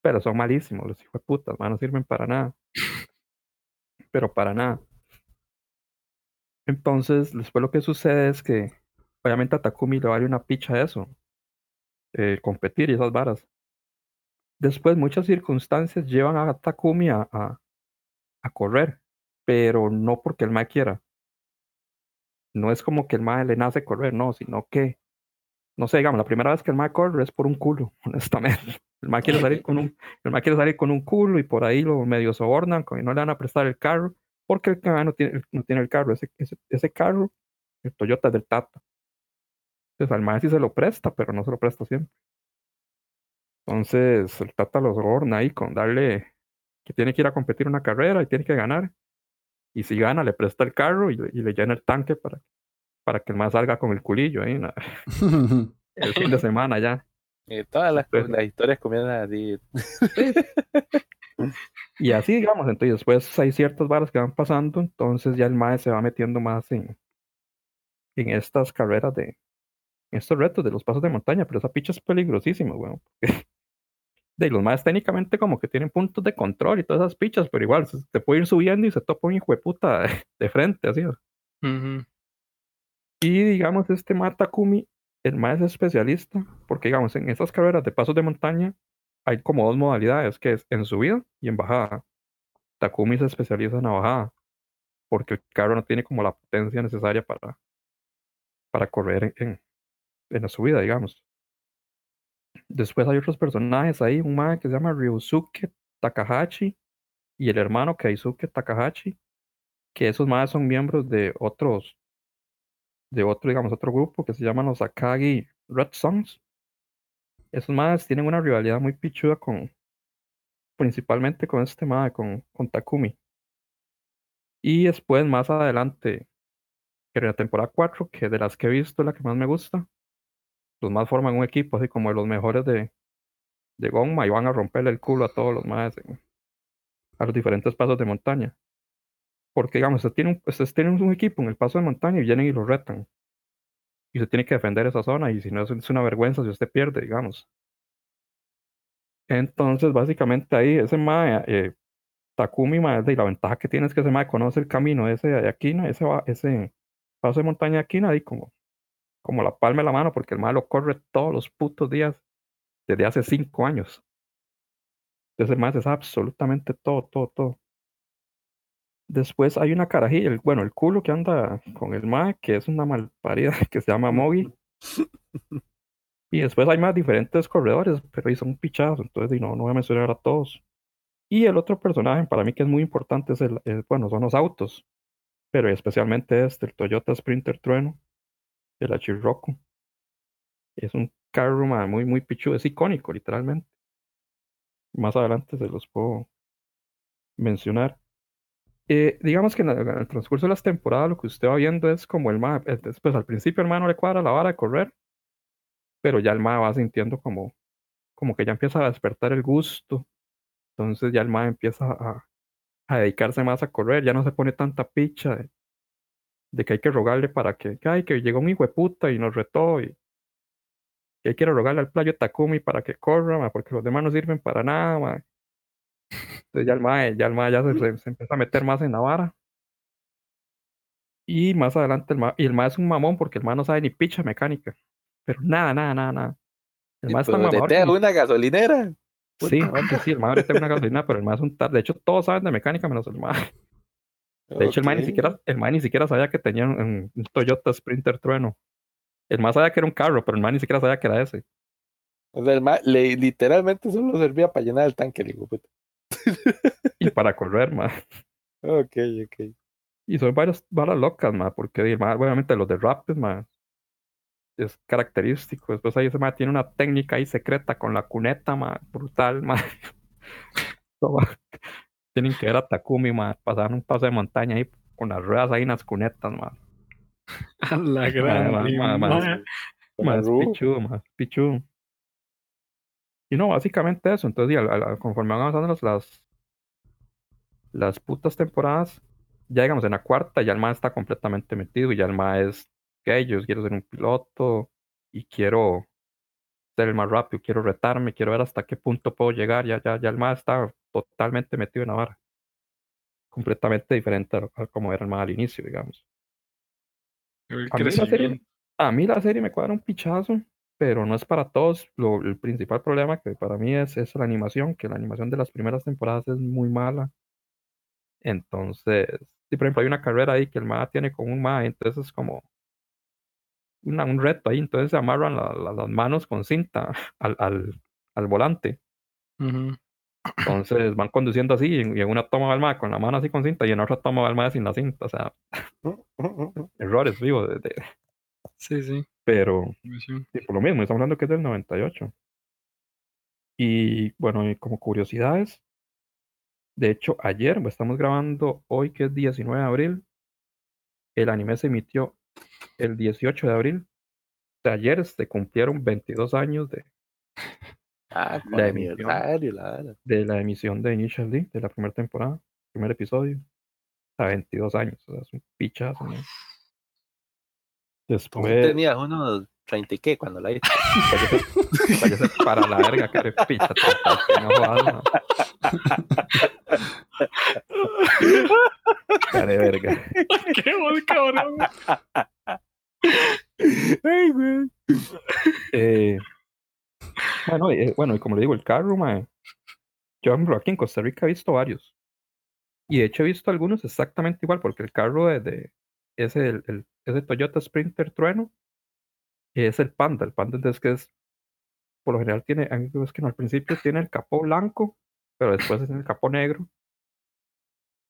Speaker 2: pero son malísimos, los hijos de putas, no sirven para nada. Pero para nada. Entonces, después lo que sucede es que obviamente a Takumi le vale una picha eso, eh, competir y esas varas. Después, muchas circunstancias llevan a Takumi a, a, correr, pero no porque el mae quiera. No es como que el mae le nace correr, no, sino que no sé, digamos, la primera vez que el mae corre es por un culo, honestamente. El mae quiere salir con un, el mae quiere salir con un culo y por ahí lo medio sobornan, que no le van a prestar el carro, porque el mae no tiene, no tiene el carro, ese, ese, ese carro, el Toyota del Tata. Entonces al mae sí se lo presta, pero no se lo presta siempre. Entonces el Tata lo soborna ahí con darle que tiene que ir a competir una carrera y tiene que ganar. Y si gana, le presta el carro y, le- y le llena el tanque para, para que el más salga con el culillo ahí na- el fin de semana ya.
Speaker 3: Y todas las,
Speaker 2: Pues-
Speaker 3: las historias comienzan así.
Speaker 2: Y así, digamos, entonces después hay ciertas varas que van pasando, entonces ya el MAE se va metiendo más en, en estas carreras de, en estos retos de los pasos de montaña, pero esa picha es peligrosísima, weón. De los MAEs técnicamente como que tienen puntos de control y todas esas pichas, pero igual se te puede ir subiendo y se topa un hijo de puta de, de frente, así.
Speaker 4: Ujú.
Speaker 2: Y digamos, este MAE Takumi, el es especialista, porque digamos, en esas carreras de pasos de montaña hay como dos modalidades, que es en subida y en bajada. Takumi se especializa en la bajada, porque el carro no tiene como la potencia necesaria para, para correr en, en, en la subida, digamos. Después hay otros personajes ahí, un MAE que se llama Ryusuke Takahashi y el hermano Keisuke Takahashi, que esos MAEs son miembros de otros de otro, digamos, otro grupo que se llaman los Akagi Red Songs. Esos más tienen una rivalidad muy pichuda con, principalmente con este mae, con, con Takumi. Y después, más adelante, en la temporada 4, que de las que he visto, la que más me gusta, los más forman un equipo, así como los mejores de, de Gonma, y van a romperle el culo a todos los más a los diferentes pasos de montaña. Porque, digamos, ustedes tienen, ustedes tienen un equipo en el paso de montaña y vienen y lo retan. Y se tiene que defender esa zona, y si no, es- una vergüenza si usted pierde, digamos. Entonces, básicamente ahí, ese mae, eh, Takumi, mae, de- y la ventaja que tiene es que ese mae conoce el camino ese de Aquina, ese, ese paso de montaña de Aquina, ahí como, como la palma de la mano, porque el mae lo corre todos los putos días desde hace cinco años. Entonces, el se sabe absolutamente todo, todo, todo. Después hay una carajilla, el, bueno, el culo que anda con el mae, que es una malparida que se llama Mogi. Y después hay más diferentes corredores, pero ahí son pichados, entonces no, no voy a mencionar a todos. Y el otro personaje para mí que es muy importante es el, el- bueno, son los autos, pero especialmente este, el Toyota Sprinter Trueno, de la. Es un carro ma, muy, muy pichudo, es icónico, literalmente. Más adelante se los puedo mencionar. Eh, digamos que en, la- en el transcurso de las temporadas lo que usted va viendo es como el mapa. Pues al principio el mae no le cuadra la vara de correr, pero ya el mae va sintiendo como, como que ya empieza a despertar el gusto. Entonces ya el mae empieza a, a dedicarse más a correr, ya no se pone tanta picha de, de que hay que rogarle para que, que, ay, que llegó un hijo de puta y nos retó y que hay que rogarle al playo Takumi para que corra, ma, porque los demás no sirven para nada, ma. Entonces ya el mae, ya el mae ya se, se- empieza a meter más en la vara. Y más adelante el mae, y el mae es un mamón porque el mae no sabe ni picha mecánica. Pero nada, nada, nada, nada. El mae es tan mamador que
Speaker 3: una gasolinera.
Speaker 2: Sí, sí, el mae ahorita una gasolina, pero el mae es un tar. De hecho, todos saben de mecánica menos el mae. De hecho, el mae ni siquiera, el mae ni siquiera sabía que tenía un, un Toyota Sprinter Trueno. El mae sabía que era un carro, pero el mae ni siquiera sabía que era ese.
Speaker 3: O sea, el ma- le, literalmente solo servía para llenar el tanque, digo, puta.
Speaker 2: Y para correr, mae.
Speaker 3: Ok, ok.
Speaker 2: Y son varias varas locas, ma, porque ma, obviamente los de Rapid, ma, es característico. Después ahí ese ma tiene una técnica ahí secreta con la cuneta, ma, brutal, ma. No, ma. Tienen que ver a Takumi, ma, pasar un paso de montaña ahí con las ruedas ahí en las cunetas, ma.
Speaker 4: A la gran.
Speaker 2: es
Speaker 3: Ru.
Speaker 2: pichudo, ma, es pichudo. Y no, básicamente eso. Entonces, di, al- al- conforme van avanzando las, las, las putas temporadas, ya digamos en la cuarta, ya el ma está completamente metido y ya el ma es que yo quiero ser un piloto y quiero ser el más rápido, quiero retarme, quiero ver hasta qué punto puedo llegar. Ya, ya, ya el ma está totalmente metido en la vara. Completamente diferente a, como era el ma al inicio, digamos. A mí, la serie, a mí la serie me cuadra un pichazo, pero no es para todos. Lo, el principal problema que para mí es, es la animación, que la animación de las primeras temporadas es muy mala. Entonces, si por ejemplo hay una carrera ahí que el MA tiene con un MA, entonces es como una- un reto ahí, entonces se amarran la- la- las manos con cinta al, al, al volante
Speaker 4: Ujú.
Speaker 2: Entonces van conduciendo así y en, una toma va el con la mano así con cinta y en otra toma va el sin la cinta. O sea, errores vivos. de- de-
Speaker 4: Sí, sí.
Speaker 2: pero sí, por lo mismo, estamos hablando que es del 98. Y bueno, y como curiosidades, de hecho, ayer, estamos grabando hoy que es 19 de abril, el anime se emitió el 18 de abril. Ayer se cumplieron 22 años de,
Speaker 3: Ah,
Speaker 2: La emisión.
Speaker 3: la
Speaker 2: de la emisión de Initial D, de la primera temporada, primer episodio. Sea, 22 años, o sea, es un pichazo. ¿no?
Speaker 3: Tú
Speaker 2: Después,
Speaker 3: tenías unos 30 y qué cuando la viste.
Speaker 2: váyase- para la verga, care picha. no jodas. Care verga.
Speaker 4: Qué buen cabrón.
Speaker 3: Ay, güey.
Speaker 2: Eh, bueno, eh, bueno, y como le digo, el carro, mae, yo aquí en Costa Rica he visto varios. Y de hecho he visto algunos exactamente igual, porque el carro de, de- ese, el, el- ese Toyota Sprinter Trueno es el Panda. El Panda entonces que es, por lo general tiene, es que no, al principio tiene el capó blanco, pero después tiene el capó negro.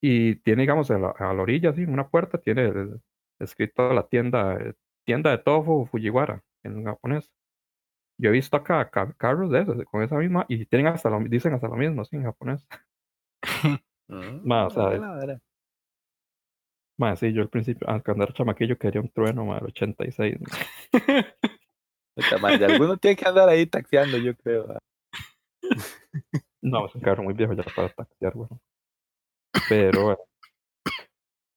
Speaker 2: Y tiene, digamos, a la, a la orilla, así, en una puerta, tiene el- escrito la tienda, eh, tienda de tofu Fujiwara en japonés. Yo he visto acá ca- carros de esos, con esa misma, y tienen hasta lo, dicen hasta lo mismo, así en japonés. Ma, o sea, Más sí, yo al principio, al cuando era chamaquillo quería un trueno, el 86.
Speaker 3: Puta madre, alguno tiene que andar ahí taxiando, yo creo. ah.
Speaker 2: No, es un carro muy viejo ya para taxiar, bueno. Pero bueno.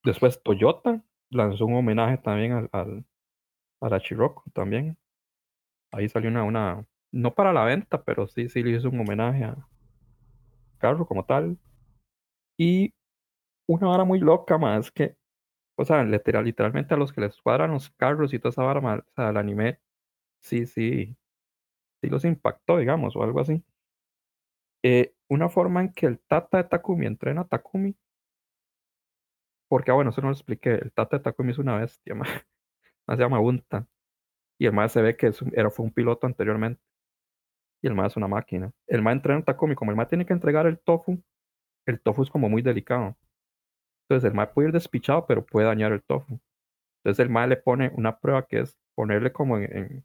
Speaker 2: Después Toyota lanzó un homenaje también al, al, a la Chirocco también. Ahí salió una, una, no para la venta, pero sí, sí le hizo un homenaje a carro como tal. Y una vara muy loca más que, o sea, literal, literalmente a los que les cuadran los carros y toda esa vara, o sea, el anime, sí, sí, sí los impactó, digamos, o algo así. Eh, una forma en que el Tata de Takumi entrena a Takumi, porque, ah, bueno, eso no lo expliqué, el Tata de Takumi es una bestia, ma, se llama Bunta, y el más se ve que es un- era, fue un piloto anteriormente, y el más es una máquina. El más entrena a Takumi, como el más tiene que entregar el tofu, el tofu es como muy delicado. Entonces el más puede ir despichado, pero puede dañar el tofu. Entonces el más le pone una prueba que es ponerle como en, en-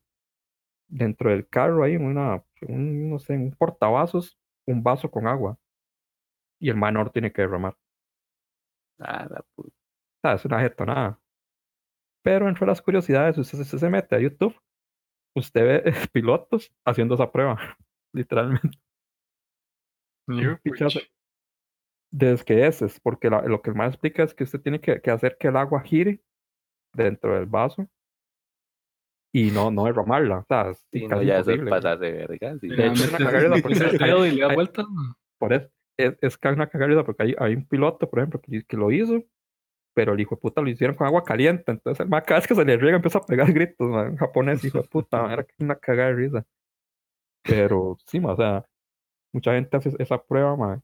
Speaker 2: dentro del carro ahí, una, un, no sé, un portavasos, un vaso con agua. Y el menor tiene que derramar.
Speaker 3: Ah, la puta.
Speaker 2: O sea, es una jetonada. Pero entre las curiosidades, usted, usted se mete a YouTube, usted ve pilotos haciendo esa prueba, literalmente.
Speaker 4: Yo,
Speaker 2: Un pichazo. Desde que ese es, porque la- lo que el más explica es que usted tiene que, que hacer que el agua gire dentro del vaso y no, no derramarla. O sea, es
Speaker 3: Sí, no, ya eso es
Speaker 2: imposible.
Speaker 3: pasar de verga. sí.
Speaker 2: De hecho, es una porque hay-
Speaker 4: y le
Speaker 2: hay-
Speaker 4: vuelta.
Speaker 2: Por eso, es, es que es una porque hay, hay un piloto, por ejemplo, que, que lo hizo, pero el hijo de puta lo hicieron con agua caliente. Entonces, el más cada vez que se le riega empieza a pegar gritos, man, en japonés, hijo de puta, man, era una cagada de risa. Pero sí, man, o sea, mucha gente hace esa prueba, man.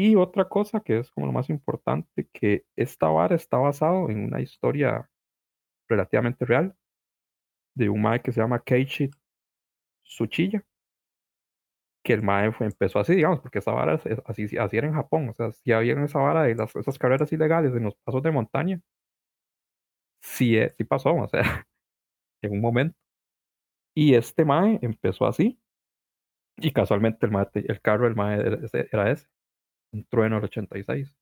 Speaker 2: Y otra cosa que es como lo más importante, que esta vara está basado en una historia relativamente real de un mae que se llama Keiichi Tsuchiya, que el mae empezó así, digamos, porque esa vara así, así era en Japón, o sea, si había esa vara de las, esas carreras ilegales en los pasos de montaña, sí, eh, sí pasó, o sea, en un momento. Y este mae empezó así, y casualmente el, mae el carro del mae era ese, un trueno del 86.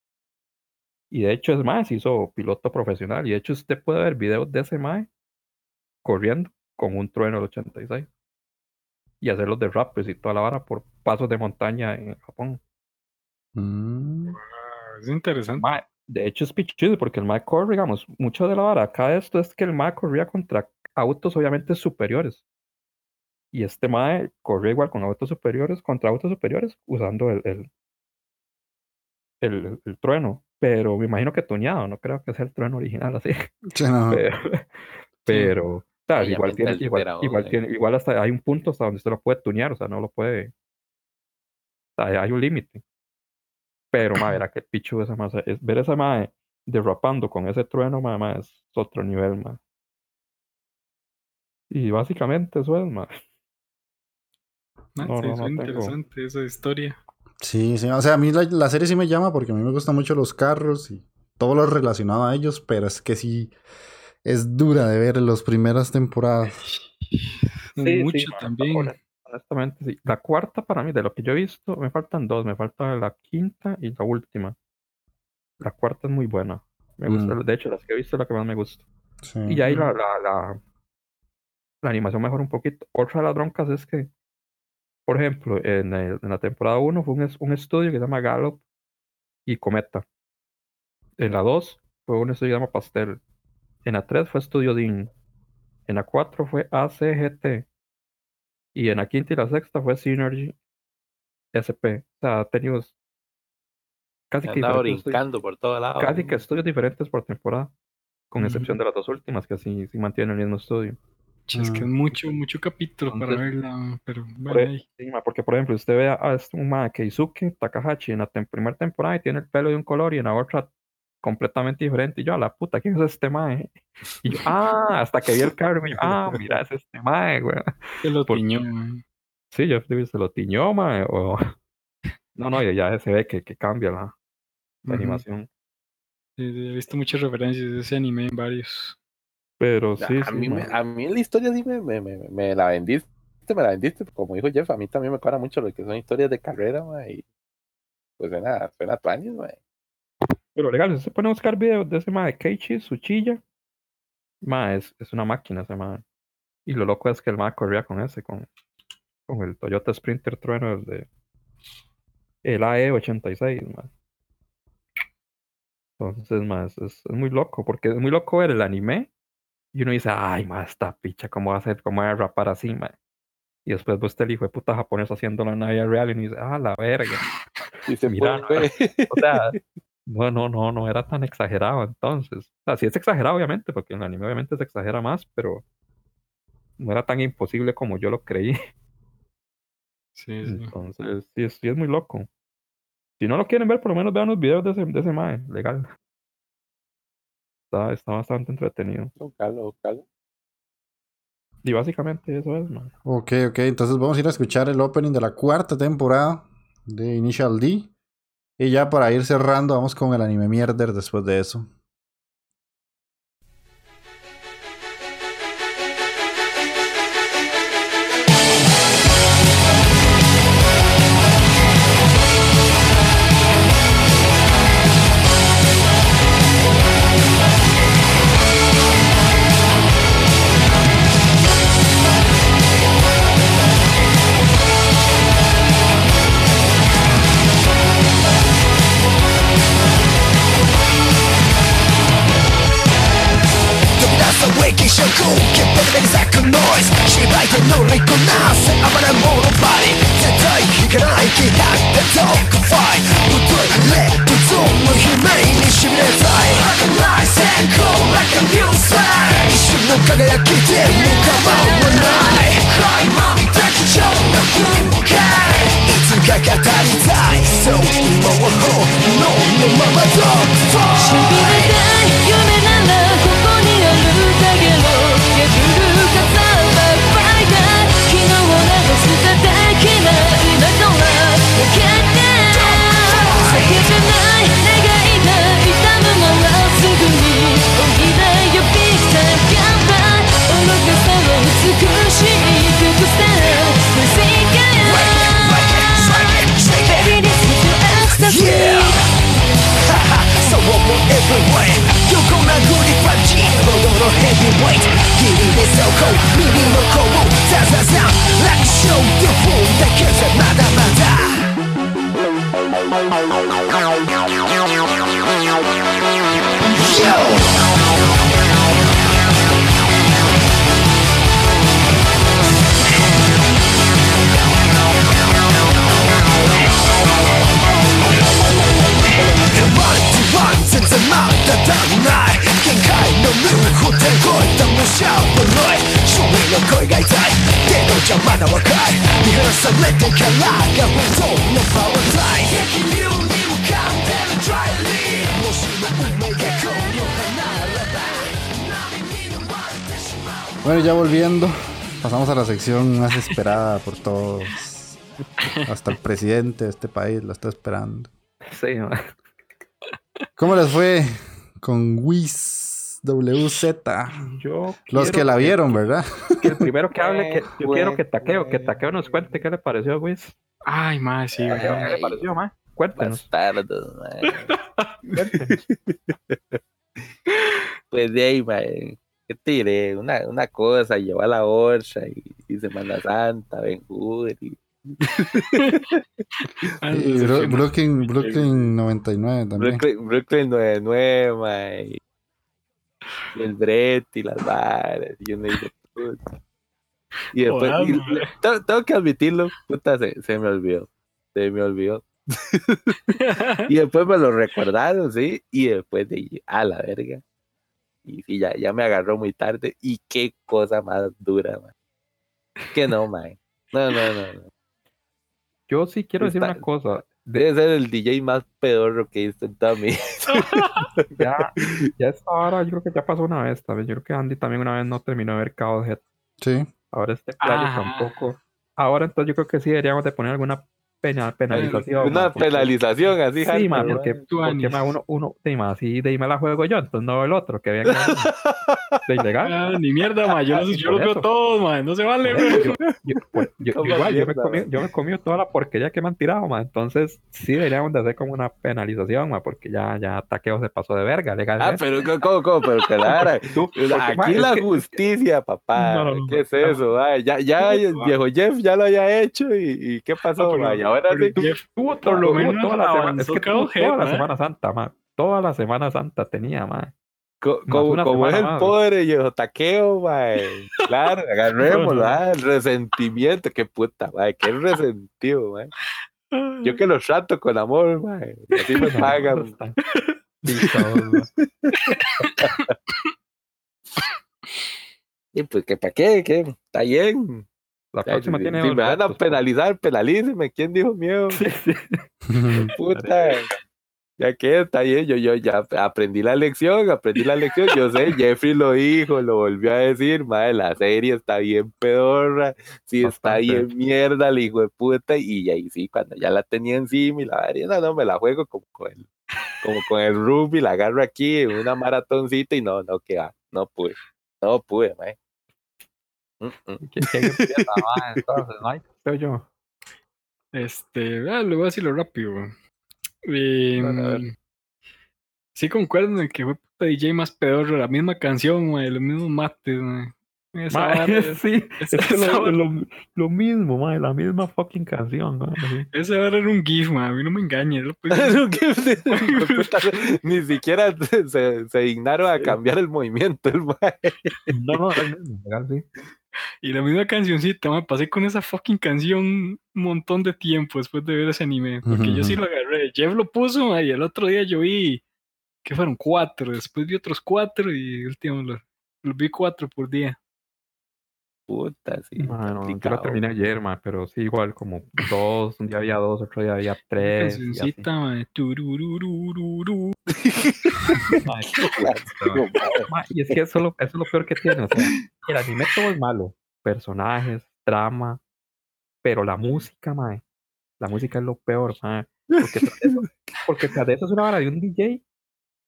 Speaker 2: Y de hecho es se hizo piloto profesional, y de hecho usted puede ver videos de ese mae corriendo con un trueno del 86 y hacer los derrapes y toda la vara por pasos de montaña en Japón.
Speaker 1: Mm.
Speaker 4: Ah, Es interesante.
Speaker 2: Mae, de hecho es pichudo porque el mae corre, digamos, mucho de la vara acá esto es que el mae corría contra autos obviamente superiores. Y este mae corría igual con autos superiores contra autos superiores usando el, el, el, el trueno. Pero me imagino que tuñado, no creo que sea el trueno original así.
Speaker 1: Sí, no.
Speaker 2: Pero,
Speaker 3: Obviamente
Speaker 2: igual tiene, igual,
Speaker 3: obvio.
Speaker 2: tiene, igual hasta hay un punto hasta donde usted lo puede tunear, o sea, no lo puede. O sea, hay un límite. Pero, ma, verá que pichu esa más. Es, ver esa mae derrapando con ese trueno, ma, ma, es otro nivel, ma. Y básicamente eso es, ma.
Speaker 4: Ah,
Speaker 2: No,
Speaker 4: sí,
Speaker 2: no, no
Speaker 4: suena
Speaker 2: tengo.
Speaker 4: interesante esa historia.
Speaker 7: Sí, sí. O sea, a mí la, la serie sí me llama porque a mí me gustan mucho los carros y todo lo relacionado a ellos, pero es que sí es dura de ver en las primeras temporadas.
Speaker 2: Sí,
Speaker 4: Mucho
Speaker 2: sí,
Speaker 4: también.
Speaker 2: honest- Honestamente, sí. La cuarta para mí, de lo que yo he visto, me faltan dos. Me falta la quinta y la última. La cuarta es muy buena. Me gusta,
Speaker 7: Mm.
Speaker 2: de hecho, las que he visto es la que más me gusta.
Speaker 7: Sí.
Speaker 2: Y ahí la, la, la, la animación mejora un poquito. Otra de las broncas es que, por ejemplo, en, el- en la temporada 1 fue un, es- un estudio que se llama Gallup y Cometa. En la 2 fue un estudio que se llama Pastel. En la 3 fue Estudio DIN. En la 4 fue ACGT. Y en la quinta y la sexta fue Synergy SP. O sea, ha tenido casi que, diferentes estudios-
Speaker 3: brincando por todos lados.
Speaker 2: casi que estudios diferentes por temporada. Con excepción de las dos últimas, que sí, sí mantienen el mismo estudio.
Speaker 4: Es que es
Speaker 7: Mm.
Speaker 4: mucho, mucho capítulo para verla, pero bueno,
Speaker 2: porque, por ejemplo, usted ve a, a este un ma Keisuke Takahashi en la tem- primera temporada y tiene el pelo de un color y en la otra completamente diferente. Y yo, a la puta, ¿quién es este mae? Y yo, ah, hasta que vi el carro, y yo, ah, mira, es este mae, güey.
Speaker 4: Se lo tiñó, man.
Speaker 2: Sí, yo dije, se lo tiñó, mae, o... No, no, ya, ya se ve que, que cambia la, animación.
Speaker 4: Sí, sí, he visto muchas referencias de ese anime en varios.
Speaker 2: Pero sí,
Speaker 3: a,
Speaker 2: sí,
Speaker 3: mí me- a mí la historia sí me, me, me, me la vendiste, me la vendiste. Como dijo Jeff, a mí también me cuadra mucho lo que son historias de carrera, ma, y pues suena, suena tuanis, ma.
Speaker 2: Pero legal, si se pone a buscar videos de ese mae Keiichi Tsuchiya, mae, es, es una máquina ese mae. Y lo loco es que el mae corría con ese, con, con el Toyota Sprinter Trueno, el de el AE86, mae. Entonces, es, es- es muy loco, porque es muy loco ver el anime y uno dice, ay, mae, esta picha, ¿cómo va a ser, cómo va a rapar así, mae? Y después ves el hijo de puta japonés haciéndolo en la vida real y uno dice, ah, la verga.
Speaker 3: Y se
Speaker 2: Mira,
Speaker 3: puede-
Speaker 2: O sea, no, no, no, no era tan exagerado entonces. O sea, sí es exagerado, obviamente, porque en el anime obviamente se exagera más, pero no era tan imposible como yo lo creí.
Speaker 4: Sí, sí.
Speaker 2: Entonces, sí, sí es muy loco. Si no lo quieren ver, por lo menos vean los videos de ese, de ese mae, legal. Está, está bastante entretenido.
Speaker 3: Buscarlo, buscarlo.
Speaker 2: Y básicamente eso es, mae.
Speaker 7: Ok, ok. Entonces vamos a ir a escuchar el opening de la cuarta temporada de Initial D. Y ya para ir cerrando, vamos con el anime mierder después de eso.
Speaker 8: Go.
Speaker 7: Bueno, ya volviendo, pasamos a la sección más esperada por todos.
Speaker 1: Hasta el presidente de este país lo está esperando.
Speaker 2: Sí,
Speaker 1: ¿Cómo les fue con Wiz? WZ?
Speaker 2: Yo
Speaker 1: Los que la vieron, ¿verdad?
Speaker 2: que el primero que hable, que, yo
Speaker 3: Güey,
Speaker 2: quiero que Taqueo, que
Speaker 3: güey.
Speaker 2: Taqueo nos cuente qué le pareció, Wiz.
Speaker 4: Ay, mae, sí,
Speaker 2: ¿Qué
Speaker 4: weón.
Speaker 2: le pareció.
Speaker 3: Bastardos, mae.
Speaker 2: cuéntenos.
Speaker 3: Pues de ahí, mae. ¿Qué te diré? Una, una cosa, llevó a la Orcha y, y Semana Santa, Ben Hur y
Speaker 1: Y
Speaker 4: qué,
Speaker 1: Brooklyn, Brooklyn 99 también.
Speaker 3: Brooklyn, Brooklyn 99, mae. Y el Brett y las varas. Y uno dice, puta. Y después, y-
Speaker 4: mae.
Speaker 3: tengo, tengo que admitirlo, puta, se, se me olvidó. Se me olvidó. Y después me lo recordaron, sí. Y después de a la verga. Y sí, ya, ya me agarró muy tarde. Y qué cosa más dura, man. Que no, man. No, no, no, no.
Speaker 2: Yo sí quiero decir
Speaker 3: Está-
Speaker 2: una cosa.
Speaker 3: Debe ser el DJ más pedorro que he visto en toda mi
Speaker 2: Ya, ya esta hora, yo creo que ya pasó una vez también. Yo creo que Andy también una vez no terminó de ver Chaos Head.
Speaker 1: Sí.
Speaker 2: Ahora este playo
Speaker 4: Ah.
Speaker 2: tampoco. Ahora entonces yo creo que sí deberíamos de poner alguna pena, penalización.
Speaker 3: Una
Speaker 2: ma, porque-
Speaker 3: penalización así,
Speaker 2: Sí, ma, porque, porque ma, uno, uno, sí, ma, sí, de ahí me la juego yo, entonces no el otro, que venga de ilegal.
Speaker 4: Ah, ni mierda, mae. Yo, los, yo los veo todos, mae. No se vale.
Speaker 2: Yo, yo- pues, yo- igual, yo me, comí,
Speaker 3: ma.
Speaker 2: yo me comí toda la porquería que me han tirado, ma. Entonces, sí deberíamos de hacer como una penalización, ma, porque ya, ya Taqueo se pasó de verga,
Speaker 3: Ah,
Speaker 2: legalmente.
Speaker 3: pero ¿cómo, cómo, cómo? Pero vara-
Speaker 2: Tú- porque, ma,
Speaker 3: Aquí
Speaker 2: es
Speaker 3: la
Speaker 2: que-
Speaker 3: justicia, papá.
Speaker 2: No, no, no,
Speaker 3: ¿Qué es
Speaker 2: no.
Speaker 3: eso? Ay, ya, ya viejo Jeff ya lo había hecho y, y ¿qué pasó?
Speaker 4: pero-
Speaker 3: ma? Ahora sí.
Speaker 2: Tuvo
Speaker 4: por
Speaker 2: toda,
Speaker 4: lo
Speaker 2: tuvo
Speaker 4: menos
Speaker 2: toda la semana, es que tuvo
Speaker 4: Head,
Speaker 2: toda la
Speaker 4: ma.
Speaker 2: Semana Santa, ma. Toda la Semana Santa tenía, ma.
Speaker 3: Co-
Speaker 2: Más
Speaker 3: como, es el
Speaker 2: más.
Speaker 3: pobre viejo taqueo, mae. Claro, agarrémoslo, ah, el resentimiento, qué puta, mae, qué resentido, mae. Yo que lo trato con amor, mae. y Así me pagan. Y pues, ¿que para qué? ¿Qué? Está bien.
Speaker 2: La
Speaker 3: Si-
Speaker 2: próxima
Speaker 3: si,
Speaker 2: tiene
Speaker 3: me van a penalizar, penalíceme. ¿Quién dijo miedo? Puta. Ya que está bien, yo, yo ya aprendí la lección, aprendí la lección. Yo sé, Jeffrey lo dijo, lo volvió a decir, madre, la serie está bien pedorra, sí está bien mierda, el hijo de puta. Y ahí sí, cuando ya la tenía encima y la varia, no, no, me la juego como con el, como con el rugby, la agarro aquí en una maratoncita y no, no, que va, no pude, no pude, madre. Mm, mm.
Speaker 2: ¿Quién- quién empieza, ma? Entonces, Mike, soy yo.
Speaker 4: Este, ah, lo voy a decirlo rápido. Eh,
Speaker 3: Dale, a ver.
Speaker 4: sí concuerdo en que fue puta DJ más pedorro, la misma canción, mae, los mismos mates, mae. Esa
Speaker 2: Ma,
Speaker 4: vara-
Speaker 2: sí, es
Speaker 4: esa
Speaker 2: lo, lo, lo mismo, ma, la misma fucking canción. ma, sí.
Speaker 4: esa vara era un GIF, mae, a mí no me engañes.
Speaker 3: que- hijo de Ni siquiera se, se, dignaron a cambiar el movimiento, el.
Speaker 2: No, no, es el mismo, legal, sí.
Speaker 4: Y la misma cancioncita, me pasé con esa fucking canción un montón de tiempo después de ver ese anime. Porque yo sí lo agarré. Jeff lo puso y el otro día yo vi que fueron cuatro. Después vi otros cuatro y el último los, los vi cuatro por día.
Speaker 3: Puta, sí.
Speaker 2: Ma, no, yo lo
Speaker 3: complicado.
Speaker 2: terminé ayer, ma, pero sí, igual como dos, un día había dos, otro día había tres.
Speaker 4: Cancioncita, mae, turururururu.
Speaker 2: Y es que eso es, lo, eso es lo peor que tiene. O sea, el anime todo es malo. Personajes, trama, pero la música, ma, la música es lo peor. Porque eso, porque tras de eso es una vara de un DJ,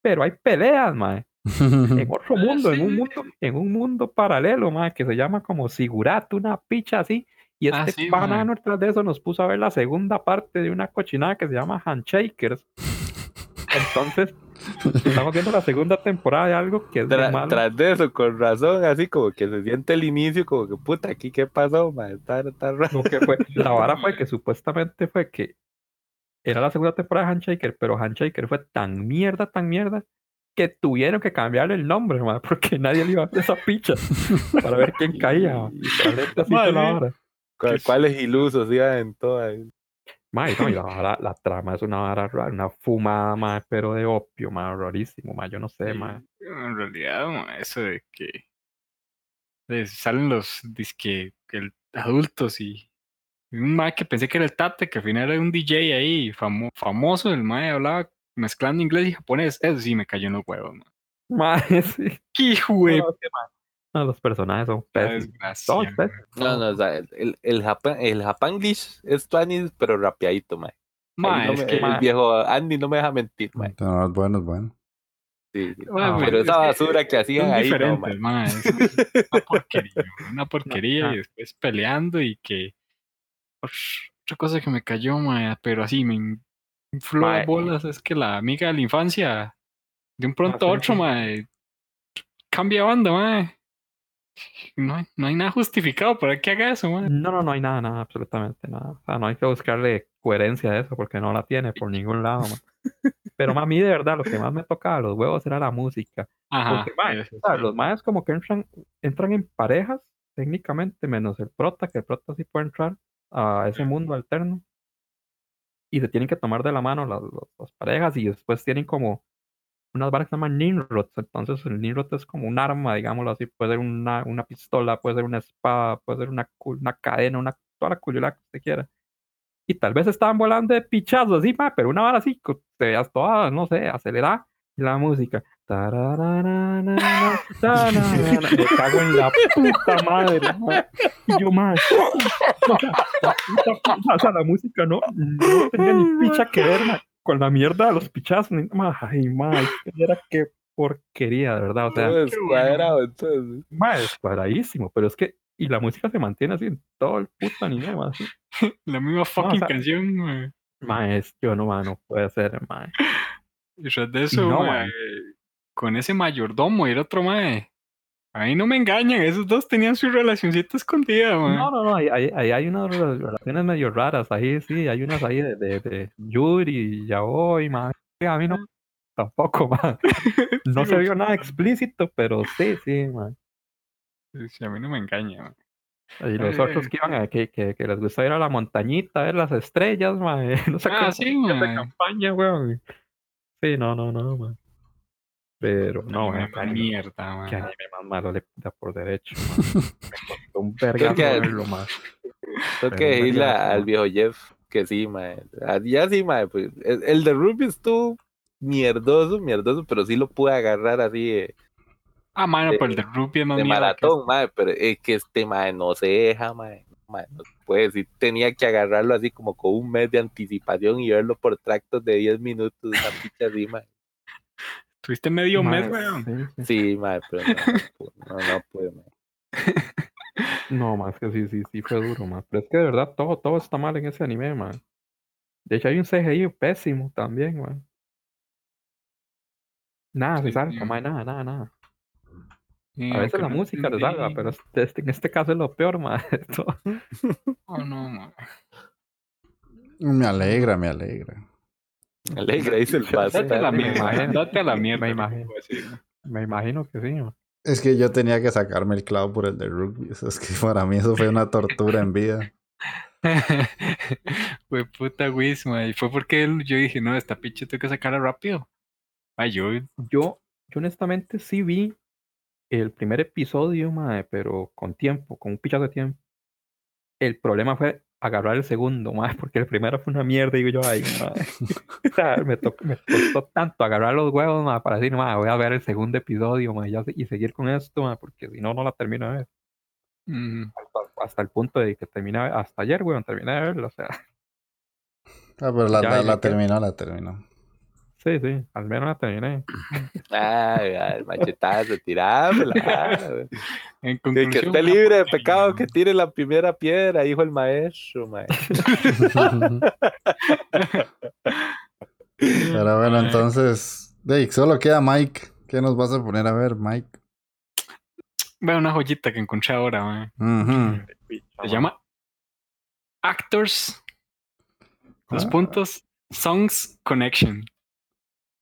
Speaker 2: pero hay peleas, ma. en otro
Speaker 4: Ah,
Speaker 2: mundo, en un mundo, en un mundo paralelo, ma, que se llama como Sigurat, una picha así. Y
Speaker 4: Ah,
Speaker 2: este
Speaker 4: sí,
Speaker 2: banano
Speaker 4: ma.
Speaker 2: tras de eso nos puso a ver la segunda parte de una cochinada que se llama Handshakers. Entonces, estamos viendo la segunda temporada de algo que es
Speaker 3: Tra-
Speaker 2: malo.
Speaker 3: tras de eso, con razón, así como que se siente el inicio, como que puta, aquí qué pasó, man, está, está raro.
Speaker 2: Lo que fue, la vara fue que supuestamente fue que era la segunda temporada de Handshaker, pero Handshaker fue tan mierda, tan mierda, que tuvieron que cambiarle el nombre, ma, porque nadie le iba a hacer esa picha para ver quién caía. ma. Literalmente así fue la
Speaker 4: Madre.
Speaker 2: vara.
Speaker 3: ¿Cuál- ¿Cuáles ilusos iban en todas?
Speaker 2: Ma, y no, y la, vara- la trama es una vara rara, una fumada, ma, pero de opio, ma, rarísimo, ma, yo no sé, ma.
Speaker 4: En realidad, eso de que salen los disque el, adultos y, y un mae que pensé que era el Tate, que al final era un DJ ahí famo- famoso, el mae hablaba mezclando inglés y japonés. Eso sí me cayó en los huevos, mae.
Speaker 2: Ma, sí.
Speaker 4: ¡Qué de
Speaker 2: No, que, los personajes son pésimos.
Speaker 3: No, no, o sea, el, el, Japan, el Japanglish es Tuanis, pero rapeadito, mae. Ahí
Speaker 4: Ma,
Speaker 3: no
Speaker 4: es
Speaker 3: me-
Speaker 4: que,
Speaker 3: el viejo Andy no me deja mentir, mae.
Speaker 1: No, es bueno, es bueno.
Speaker 3: Sí, sí.
Speaker 4: ma,
Speaker 2: Ah,
Speaker 4: pues,
Speaker 3: Pero
Speaker 4: es
Speaker 3: esa
Speaker 4: que
Speaker 3: basura que hacían
Speaker 4: son
Speaker 3: ahí, no,
Speaker 4: es una porquería, una porquería
Speaker 2: no.
Speaker 4: y después peleando y que Ush, otra cosa que me cayó, ma, pero así me
Speaker 2: Mae.
Speaker 4: bolas es que la amiga de la infancia de un pronto a otro,
Speaker 2: sí.
Speaker 4: ma, cambia banda. No hay, no hay nada justificado para que haga eso.
Speaker 2: No, no, no hay nada, nada, absolutamente nada. O sea, no hay que buscarle coherencia a eso porque no la tiene por ningún lado. Pero a mí de verdad lo que más me tocaba los huevos era la música.
Speaker 4: Ajá.
Speaker 2: Porque, o sea, los maes como que entran, entran en parejas, técnicamente, menos el prota, que el prota sí puede entrar a ese mundo alterno. Y se tienen que tomar de la mano las, las- parejas y después tienen como unas varas que se llaman Nimrods. Entonces el Nimrod es como un arma, digámoslo así. Puede ser una, una pistola, puede ser una espada, puede ser una, una cadena, una, toda la cuyula que usted quiera. Y tal vez estaban volando de pichazos así, ma, pero una vara así, te veas toda, no sé, acelerada. La música. Tarararana, tararara, Me cago en la puta madre. ma. Y yo, más. O sea, la música no, no tenía ni picha que ver con la mierda de los pichazos. ni- Ay, ma, era qué porquería, de verdad. O sea,
Speaker 3: Todo descuadrado, entonces.
Speaker 2: ma, es cuadradísimo, pero es que. Y la música se mantiene así en todo el puto anime, así.
Speaker 4: La misma fucking
Speaker 2: sea,
Speaker 4: canción, ma.
Speaker 2: Ma, es, yo no, ma, no puede ser, ma.
Speaker 4: Y de eso,
Speaker 2: no,
Speaker 4: ma,
Speaker 2: man.
Speaker 4: Con ese mayordomo y el otro, mae. A mí no me engañan, esos dos tenían su relacioncita escondida, ma.
Speaker 2: No, no, no, ahí, ahí, ahí hay unas rela- relaciones medio raras, ahí sí, hay unas ahí de, de, de Yuri y Yaoi, ma. A mí no, tampoco, ma. No se vio nada explícito, pero sí, sí, ma.
Speaker 4: Sí, a mí no me engaña, ma.
Speaker 2: Y los otros que iban a, que, que, que les gusta ir a la montañita, a ver las estrellas, ma. No sé
Speaker 4: Ah,
Speaker 2: cómo
Speaker 4: sí,
Speaker 2: de
Speaker 4: ma.
Speaker 2: campaña, weón. Sí, no, no, no, ma. Pero no, qué
Speaker 4: más
Speaker 2: anime,
Speaker 4: mierda, ma.
Speaker 2: qué anime más malo le da por derecho, un vergazo
Speaker 3: que-
Speaker 2: verlo, ma.
Speaker 3: Tengo que decirle al viejo Jeff que sí, mae. Ah, Ya sí, mae. Pues, el, el de Ruby estuvo mierdoso, mierdoso, pero sí lo pude agarrar así de,
Speaker 4: Ah, mano, pero el de Ruby es más
Speaker 3: de
Speaker 4: que
Speaker 3: maratón, mae. Pero es que este mae no se deja, mae. Mae, no se puede decir. Tenía que agarrarlo así como con un mes de anticipación y verlo por tractos de 10 minutos, una picha así, mae.
Speaker 4: Tuviste medio mes, weón.
Speaker 2: sí, sí.
Speaker 3: Sí, mae, pero no, no, no, no pude.
Speaker 2: No, más que sí, sí, sí fue duro, más. Pero es que de verdad todo, todo está mal en ese anime, man. De hecho, hay un CGI pésimo también, man. Nada, se
Speaker 4: Sí,
Speaker 2: salva,
Speaker 4: sí.
Speaker 2: man, nada, nada, nada.
Speaker 4: Sí,
Speaker 2: A veces la
Speaker 4: no
Speaker 2: música se salva,
Speaker 4: entendí.
Speaker 2: pero este, este- en este caso es lo peor, man. Esto-
Speaker 4: Oh, no, ma.
Speaker 1: Me alegra, me alegra.
Speaker 3: Alegre, dice el paso.
Speaker 4: Date a la
Speaker 2: me
Speaker 4: mierda,
Speaker 2: imagino,
Speaker 4: date a la mierda.
Speaker 2: me
Speaker 4: ¿qué
Speaker 2: imagino. Me imagino que sí, man.
Speaker 1: Es que yo tenía que sacarme el clavo por el de rugby. Eso Es que para mí eso fue una tortura en vida.
Speaker 4: Fue puta Wiz, ma, Y fue porque él- yo dije, no, esta pinche tengo que sacarla rápido. Ay, yo,
Speaker 2: Yo, yo honestamente sí vi el primer episodio, mae, pero con tiempo, con un pichazo de tiempo. El problema fue agarrar el segundo, mae, porque el primero fue una mierda, digo yo, ay, mae. O sea, me, to- me costó tanto agarrar los huevos, mae, para decir, mae, voy a ver el segundo episodio, se- y seguir con esto, mae, porque si no, no la termino de ver.
Speaker 4: mm,
Speaker 2: Hasta, hasta el punto de que terminé, hasta ayer, weón, terminé de verlo, o sea,
Speaker 1: Ah, pero la,
Speaker 2: Ya,
Speaker 1: la-
Speaker 2: ya
Speaker 1: la
Speaker 2: quedó.
Speaker 1: terminó, la terminó.
Speaker 2: Sí, sí, al menos la terminé.
Speaker 3: Ay, ay, machetazo, tirámela.
Speaker 4: en conclusión,
Speaker 3: que esté libre de pecado, que tire la primera piedra, dijo el maestro, mae.
Speaker 1: Pero bueno, entonces, Dave, solo queda Mike. ¿Qué nos vas a poner a ver, Mike?
Speaker 4: Veo una joyita que encontré ahora.
Speaker 1: Ujú.
Speaker 4: Se llama Actors. Dos
Speaker 1: Ah.
Speaker 4: puntos. Songs Connection.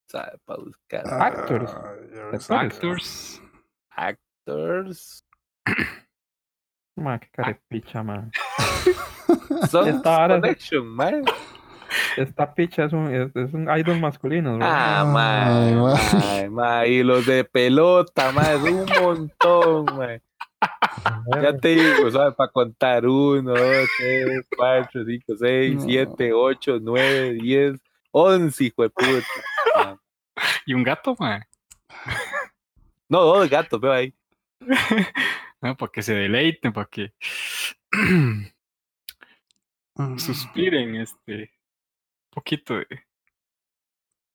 Speaker 3: Sabe, para buscar
Speaker 2: Actors.
Speaker 1: Ay,
Speaker 2: ¿Te
Speaker 1: Dios.
Speaker 2: acuerdas?
Speaker 4: Actors.
Speaker 3: actors.
Speaker 2: Mae, qué carepicha.
Speaker 3: Songs
Speaker 2: Esta es-
Speaker 3: Connection, mae.
Speaker 2: Esta picha es un, es, es un idol masculino, ¿no?
Speaker 3: Ah,
Speaker 1: Ay,
Speaker 3: mae,
Speaker 1: mae.
Speaker 3: mae, mae. Y los de pelota, mae, es un montón, mae. Ya te digo, ¿sabes? Para contar uno, dos, tres, cuatro, cinco, seis,
Speaker 1: No.
Speaker 3: siete, ocho, nueve, diez, once, hijo de puta.
Speaker 4: Y un gato, ma.
Speaker 3: No, dos gatos, veo ahí.
Speaker 4: No, para que se deleiten, para que suspiren este un poquito de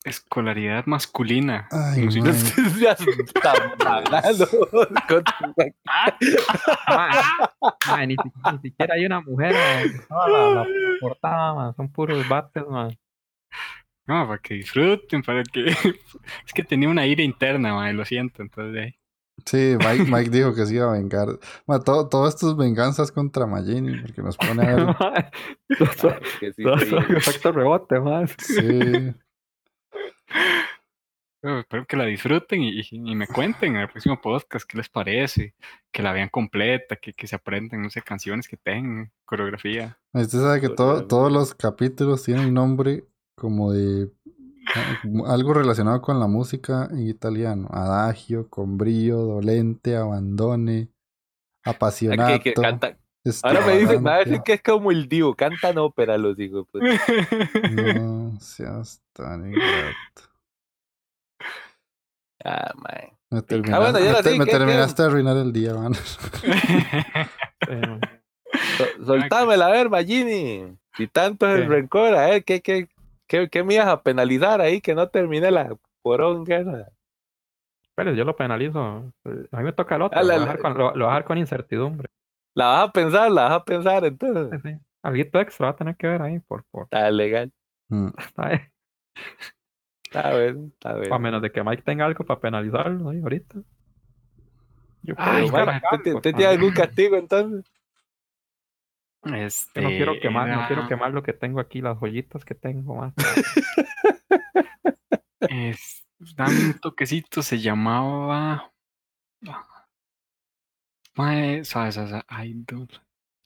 Speaker 4: escolaridad masculina.
Speaker 1: Ay.
Speaker 3: Ya
Speaker 2: ni, si- ni siquiera hay una mujer en toda la, la portada, mae, son puros bates, mae.
Speaker 4: No, para que disfruten, para que... Es que tenía una ira interna, lo siento, entonces de ahí.
Speaker 1: Sí, Mike, Mike dijo que se iba a vengar. Ma, todo, todo esto es venganzas contra Magini, porque nos pone a ver.
Speaker 3: Sí,
Speaker 2: efecto rebote, mae.
Speaker 1: Sí.
Speaker 4: Bueno, espero que la disfruten y, y me cuenten en el próximo podcast qué les parece, que la vean completa, que, que se aprendan, no sé, canciones que tengan, coreografía.
Speaker 1: Usted sabe que todo- todos los capítulos tienen nombre como de ah, algo relacionado con la música en italiano. Adagio, con brillo, dolente, abandone, apasionato.
Speaker 3: Que canta- Ahora me dicen, me va a decir
Speaker 1: extravagante.
Speaker 3: que es como el Divo, cantan ópera los hijos. Pues.
Speaker 1: No seas tan ingrato.
Speaker 3: Ah, mae.
Speaker 1: Me, terminaste,
Speaker 3: bueno, ya
Speaker 1: me
Speaker 3: la
Speaker 1: te-
Speaker 3: sí,
Speaker 1: me terminaste de arruinar el día, man.
Speaker 2: Sí, mae.
Speaker 3: So- Soltámela, a ver, Magini. Si tanto es el rencor, a ver, ¿qué, qué, qué, qué me ibas a penalizar ahí que no termine la poronga?
Speaker 2: Pero yo lo penalizo. A mí me toca el otro.
Speaker 3: Ah,
Speaker 2: lo,
Speaker 3: la-
Speaker 2: voy a dejar con, lo, lo voy a dejar con incertidumbre.
Speaker 3: La vas a pensar, la vas a pensar entonces.
Speaker 2: Sí, sí. Alguito extra va a tener que ver ahí, por, por,
Speaker 3: Está legal.
Speaker 1: Mm.
Speaker 3: Está bien, está bien.
Speaker 2: A menos de que Mike tenga algo para penalizarlo ahí ahorita. Yo puedo
Speaker 3: Ay, Mike, ¿usted, usted
Speaker 2: también.
Speaker 3: tiene algún castigo entonces?
Speaker 4: Este,
Speaker 2: no quiero quemar, no quiero quemar lo que tengo aquí, las joyitas que tengo más.
Speaker 4: es- dame un toquecito, se llamaba. Mae, suave, suave, Idol.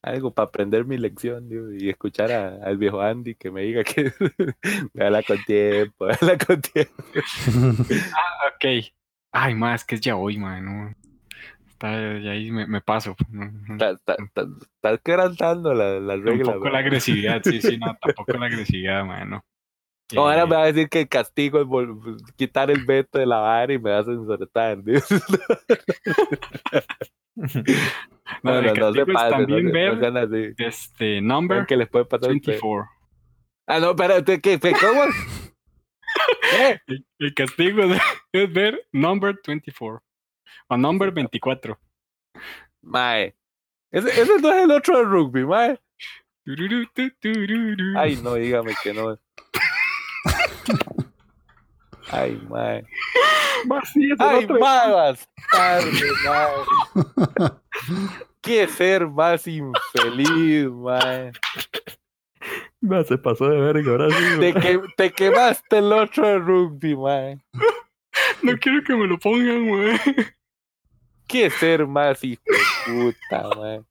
Speaker 3: Algo para aprender mi lección digo, y escuchar a- al viejo Andy que me diga que véala con tiempo, véala con tiempo.
Speaker 4: Ah, ok. Ay, más es que es ya hoy, mae, no. Está, ya ahí me, me paso. no, no.
Speaker 3: Está- está- está- quebrantando la, la regla.
Speaker 4: Tampoco la agresividad, sí, sí, no, tampoco la agresividad, mae, no.
Speaker 3: No, ahora
Speaker 4: Eh,
Speaker 3: me va a decir que el castigo es vol- quitar el veto de la vara y me va a digo.
Speaker 4: No, el castigo es
Speaker 3: pasen,
Speaker 4: también
Speaker 3: no, se- no
Speaker 4: ver-
Speaker 3: sean así.
Speaker 4: Este, number
Speaker 3: ¿Qué les puede pasar a ustedes?
Speaker 4: 24.
Speaker 3: Ah, no, espérate, ¿qué? ¿Qué? ¿Cómo? ¿Qué?
Speaker 4: El, castigo es, es ver number 24. O number 24.
Speaker 3: Mae. Ese, ese no es el otro de rugby, mae. Ay, no, dígame que no. Ay, mae. Ay, mae. Qué ser más infeliz, mae.
Speaker 2: Ma, se pasó de verga, ahora sí.
Speaker 3: Te, que, te quemaste el otro de rugby, mae.
Speaker 4: No quiero que me lo pongan, güey.
Speaker 3: Qué ser más hijo de puta, mae.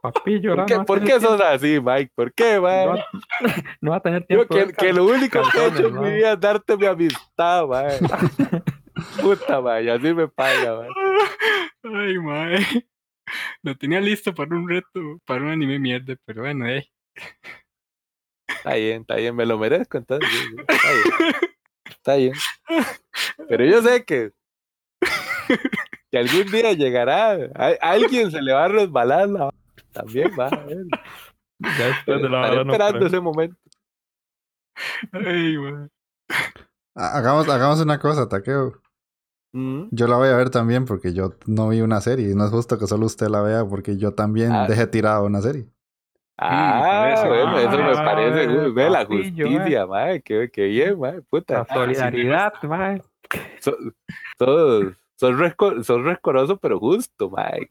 Speaker 2: Papi,
Speaker 3: ¿Por
Speaker 2: llorar.
Speaker 3: qué,
Speaker 2: no a
Speaker 3: por qué sos así, Mike? ¿Por qué,
Speaker 2: no
Speaker 3: mae?
Speaker 2: va, no va a tener
Speaker 3: Yo
Speaker 2: tiempo.
Speaker 3: que,
Speaker 2: de
Speaker 3: que lo único que he hecho en mi
Speaker 2: calzones,
Speaker 3: vida es darte mi amistad, mae. Puta, mae, y así me paga, mae.
Speaker 4: Ay, mae. Lo tenía listo para un reto, para un anime mierda, pero bueno, eh.
Speaker 3: Está bien, está bien, me lo merezco entonces. Está bien. Está bien. Pero yo sé que, que algún día llegará, a, a alguien se le va a resbalar la también va a ver.
Speaker 2: Ya
Speaker 3: Estaré
Speaker 2: no
Speaker 3: esperando ese momento.
Speaker 4: Ay,
Speaker 1: Hagamos, hagamos una cosa, Takeo.
Speaker 3: Mm.
Speaker 1: Yo la voy a ver también porque yo no vi una serie. Y no es justo que solo usted la vea porque yo también
Speaker 3: Ah.
Speaker 1: dejé tirada una serie.
Speaker 3: Ah,
Speaker 4: eso,
Speaker 3: bueno, eso me
Speaker 2: ah,
Speaker 3: parece,
Speaker 2: ah,
Speaker 3: uy, ve la justicia, mae, qué, qué bien, puta.
Speaker 2: La solidaridad, ma.
Speaker 3: So- Sos, sos, resco- sos rescoroso, pero justo, mae.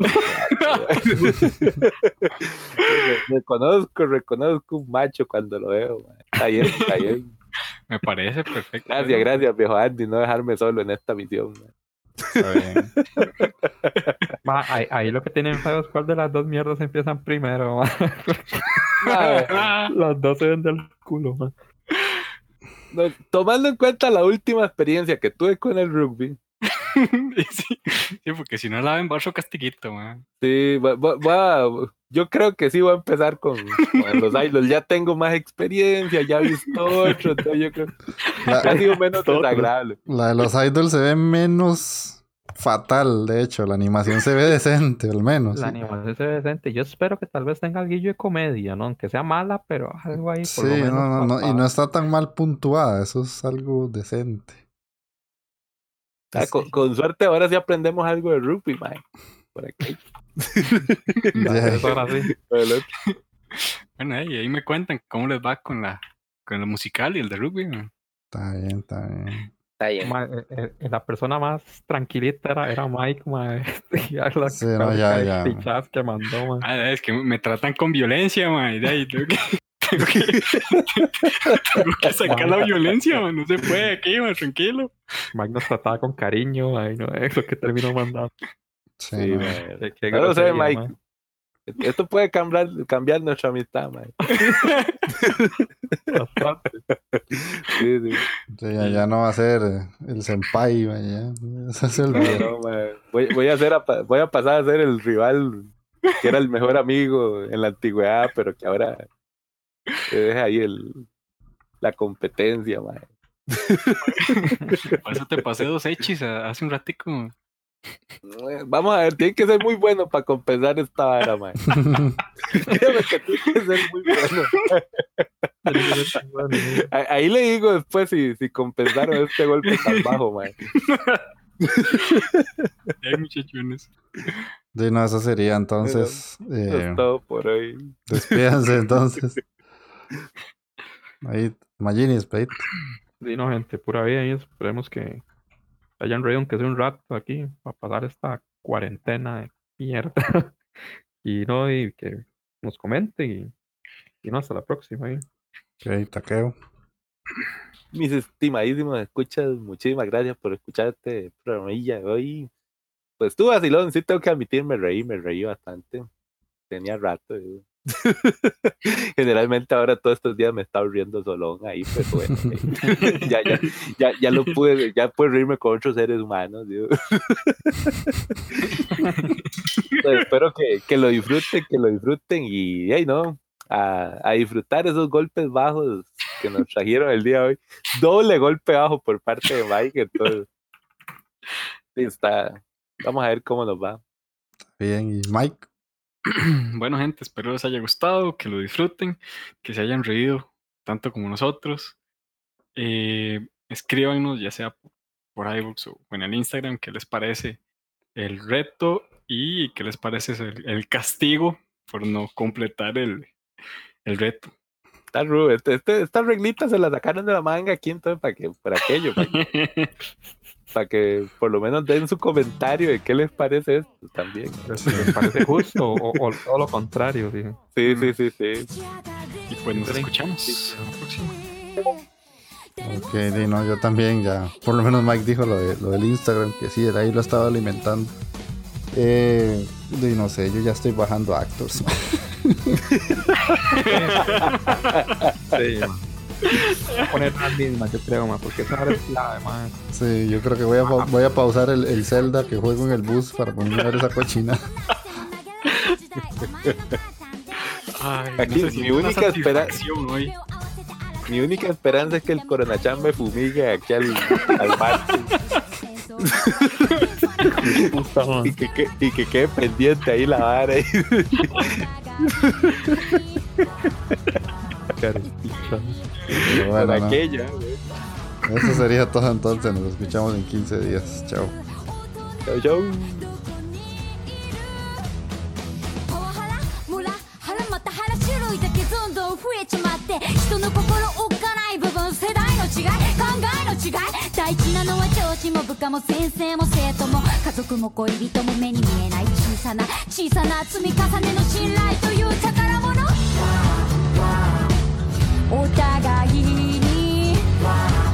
Speaker 3: Re- reconozco, reconozco un macho cuando lo veo, mae. Está bien, está bien.
Speaker 4: Me parece perfecto.
Speaker 3: Gracias, gracias, viejo Andy, no dejarme solo en esta misión. mae.
Speaker 1: Está bien.
Speaker 2: Ma, ahí, ahí lo que tienen feo es cuál de las dos mierdas empiezan primero, ma. Las dos se ven del culo,
Speaker 3: no, tomando en cuenta la última experiencia que tuve con el rugby,
Speaker 4: sí, sí, porque si no la ven, va otro castiguito, man.
Speaker 3: Sí, va- va- va- yo creo que sí voy a empezar con, con los idols. Ya tengo más experiencia, ya he visto otro, entonces yo creo que ha
Speaker 1: La,
Speaker 3: sido menos
Speaker 2: Todo.
Speaker 3: desagradable.
Speaker 1: la de los idols se ve menos fatal, de hecho. La animación se ve decente, al menos.
Speaker 2: La
Speaker 1: sí.
Speaker 2: animación se ve decente. Yo espero que tal vez tenga algo de comedia, ¿no? Aunque sea mala, pero algo ahí por
Speaker 1: Sí,
Speaker 2: lo menos.
Speaker 1: no, no, no, y no está tan mal puntuada, eso es algo decente.
Speaker 3: Ah, con, con suerte ahora sí aprendemos algo de rugby, mae. Por aquí.
Speaker 4: Bueno, ahí, ahí me cuentan cómo les va con la con el musical y el de rugby. man.
Speaker 1: Está bien, está bien.
Speaker 3: Está bien.
Speaker 2: Ma- eh, eh, la persona más tranquilita era, era Mike, ma, ya la
Speaker 1: Sí, no, ya, ya.
Speaker 2: pichas que mandó, ma.
Speaker 4: Ah, es que me tratan con violencia, man. y de ahí tengo que, tengo que, tengo que sacar la violencia, man. No se puede aquí, man, tranquilo.
Speaker 2: Mike nos trataba con cariño, ay, no, es lo que terminó mandando.
Speaker 1: Sí,
Speaker 3: Sí.
Speaker 2: Qué-
Speaker 3: No lo sé, Mike. Esto puede cambiar, cambiar nuestra amistad.
Speaker 2: Bastante.
Speaker 3: Sí, sí.
Speaker 1: Sí, ya, ya no va a ser el senpai, ma, ya. Es el
Speaker 3: No. Voy, voy a hacer a voy a pasar a ser el rival que era el mejor amigo en la antigüedad, pero que ahora se deja ahí el, la competencia, mae.
Speaker 4: Por eso te pasé dos hechis hace un ratico.
Speaker 3: Vamos a ver, tiene que ser muy bueno para compensar esta vara, mae. Créeme que tiene que ser muy bueno. Ahí- le digo después si, si compensaron este golpe tan bajo, mae.
Speaker 4: Ay, muchachones.
Speaker 1: Sí, no, eso sería entonces.
Speaker 3: Eso
Speaker 1: eh,
Speaker 3: es todo por hoy.
Speaker 1: despídanse entonces. Ahí, Magini, despedite.
Speaker 2: Sí, no, gente, pura vida y esperemos que hayan reído aunque sea un rato aquí para pasar esta cuarentena de mierda. y no, y que nos comente y, y no, hasta la próxima. ¿eh?
Speaker 1: Ok, taqueo.
Speaker 3: Mis estimadísimos escuchas, muchísimas gracias por escuchar este programilla de hoy. Pues tú, vacilón, sí tengo que admitir, me reí, me reí bastante. Tenía rato. eh. Generalmente ahora todos estos días me estaba riendo solón ahí, pero bueno, eh, ya, ya, ya, ya lo pude, ya puedo reírme con otros seres humanos. digo. Pues espero que, que lo disfruten, que lo disfruten y, hey, no, a, a disfrutar esos golpes bajos que nos trajeron el día de hoy. Doble golpe bajo por parte de Mike, entonces sí, está. Vamos a ver cómo nos va.
Speaker 1: Bien, y Mike.
Speaker 4: Bueno, gente, espero les haya gustado, que lo disfruten, que se hayan reído tanto como nosotros. Eh, escríbanos, ya sea por iVoox o en el Instagram, qué les parece el reto y qué les parece el, el castigo por no completar el, el reto.
Speaker 3: Está rudo. Este, este- estas reglitas se las sacaron de la manga aquí, entonces, para que, para aquello, para que, para que por lo menos den su comentario de qué les parece esto también.
Speaker 2: ¿Les, les parece justo o, o todo lo contrario? sí?
Speaker 3: Sí, sí, sí, sí.
Speaker 4: y pues nos escuchamos. próxima.
Speaker 1: Ok, sí, no, yo también ya. Por lo menos Mike dijo lo, de, lo del Instagram, que sí, de ahí lo estaba alimentando. Eh, y no sé, yo ya estoy bajando actors.
Speaker 2: Sí, ma. Voy a poner las mismas, yo creo, ma, porque esa hora es clave, ma.
Speaker 1: Sí, yo creo que voy a, pa- voy a pausar el, el Zelda que juego en el bus para ponerme a ver esa cochina.
Speaker 4: Ay,
Speaker 3: Aquí
Speaker 4: no sé si
Speaker 3: mi única espera-
Speaker 4: satisfacción hoy.
Speaker 3: Mi única esperanza es que el Coronachan me fumigue aquí al, al martes
Speaker 2: Puta, ma.
Speaker 3: y que, que- y que quede pendiente ahí la vara.
Speaker 1: Bueno, Con
Speaker 3: aquella, no.
Speaker 1: Eso sería todo entonces. Nos escuchamos en 15 días. Chao.
Speaker 7: Chao, chao.「大事なのは上司も部下も先生も生徒も家族も恋人も目に見えない」さな小さな積み重ねの信頼という宝物。お互いに。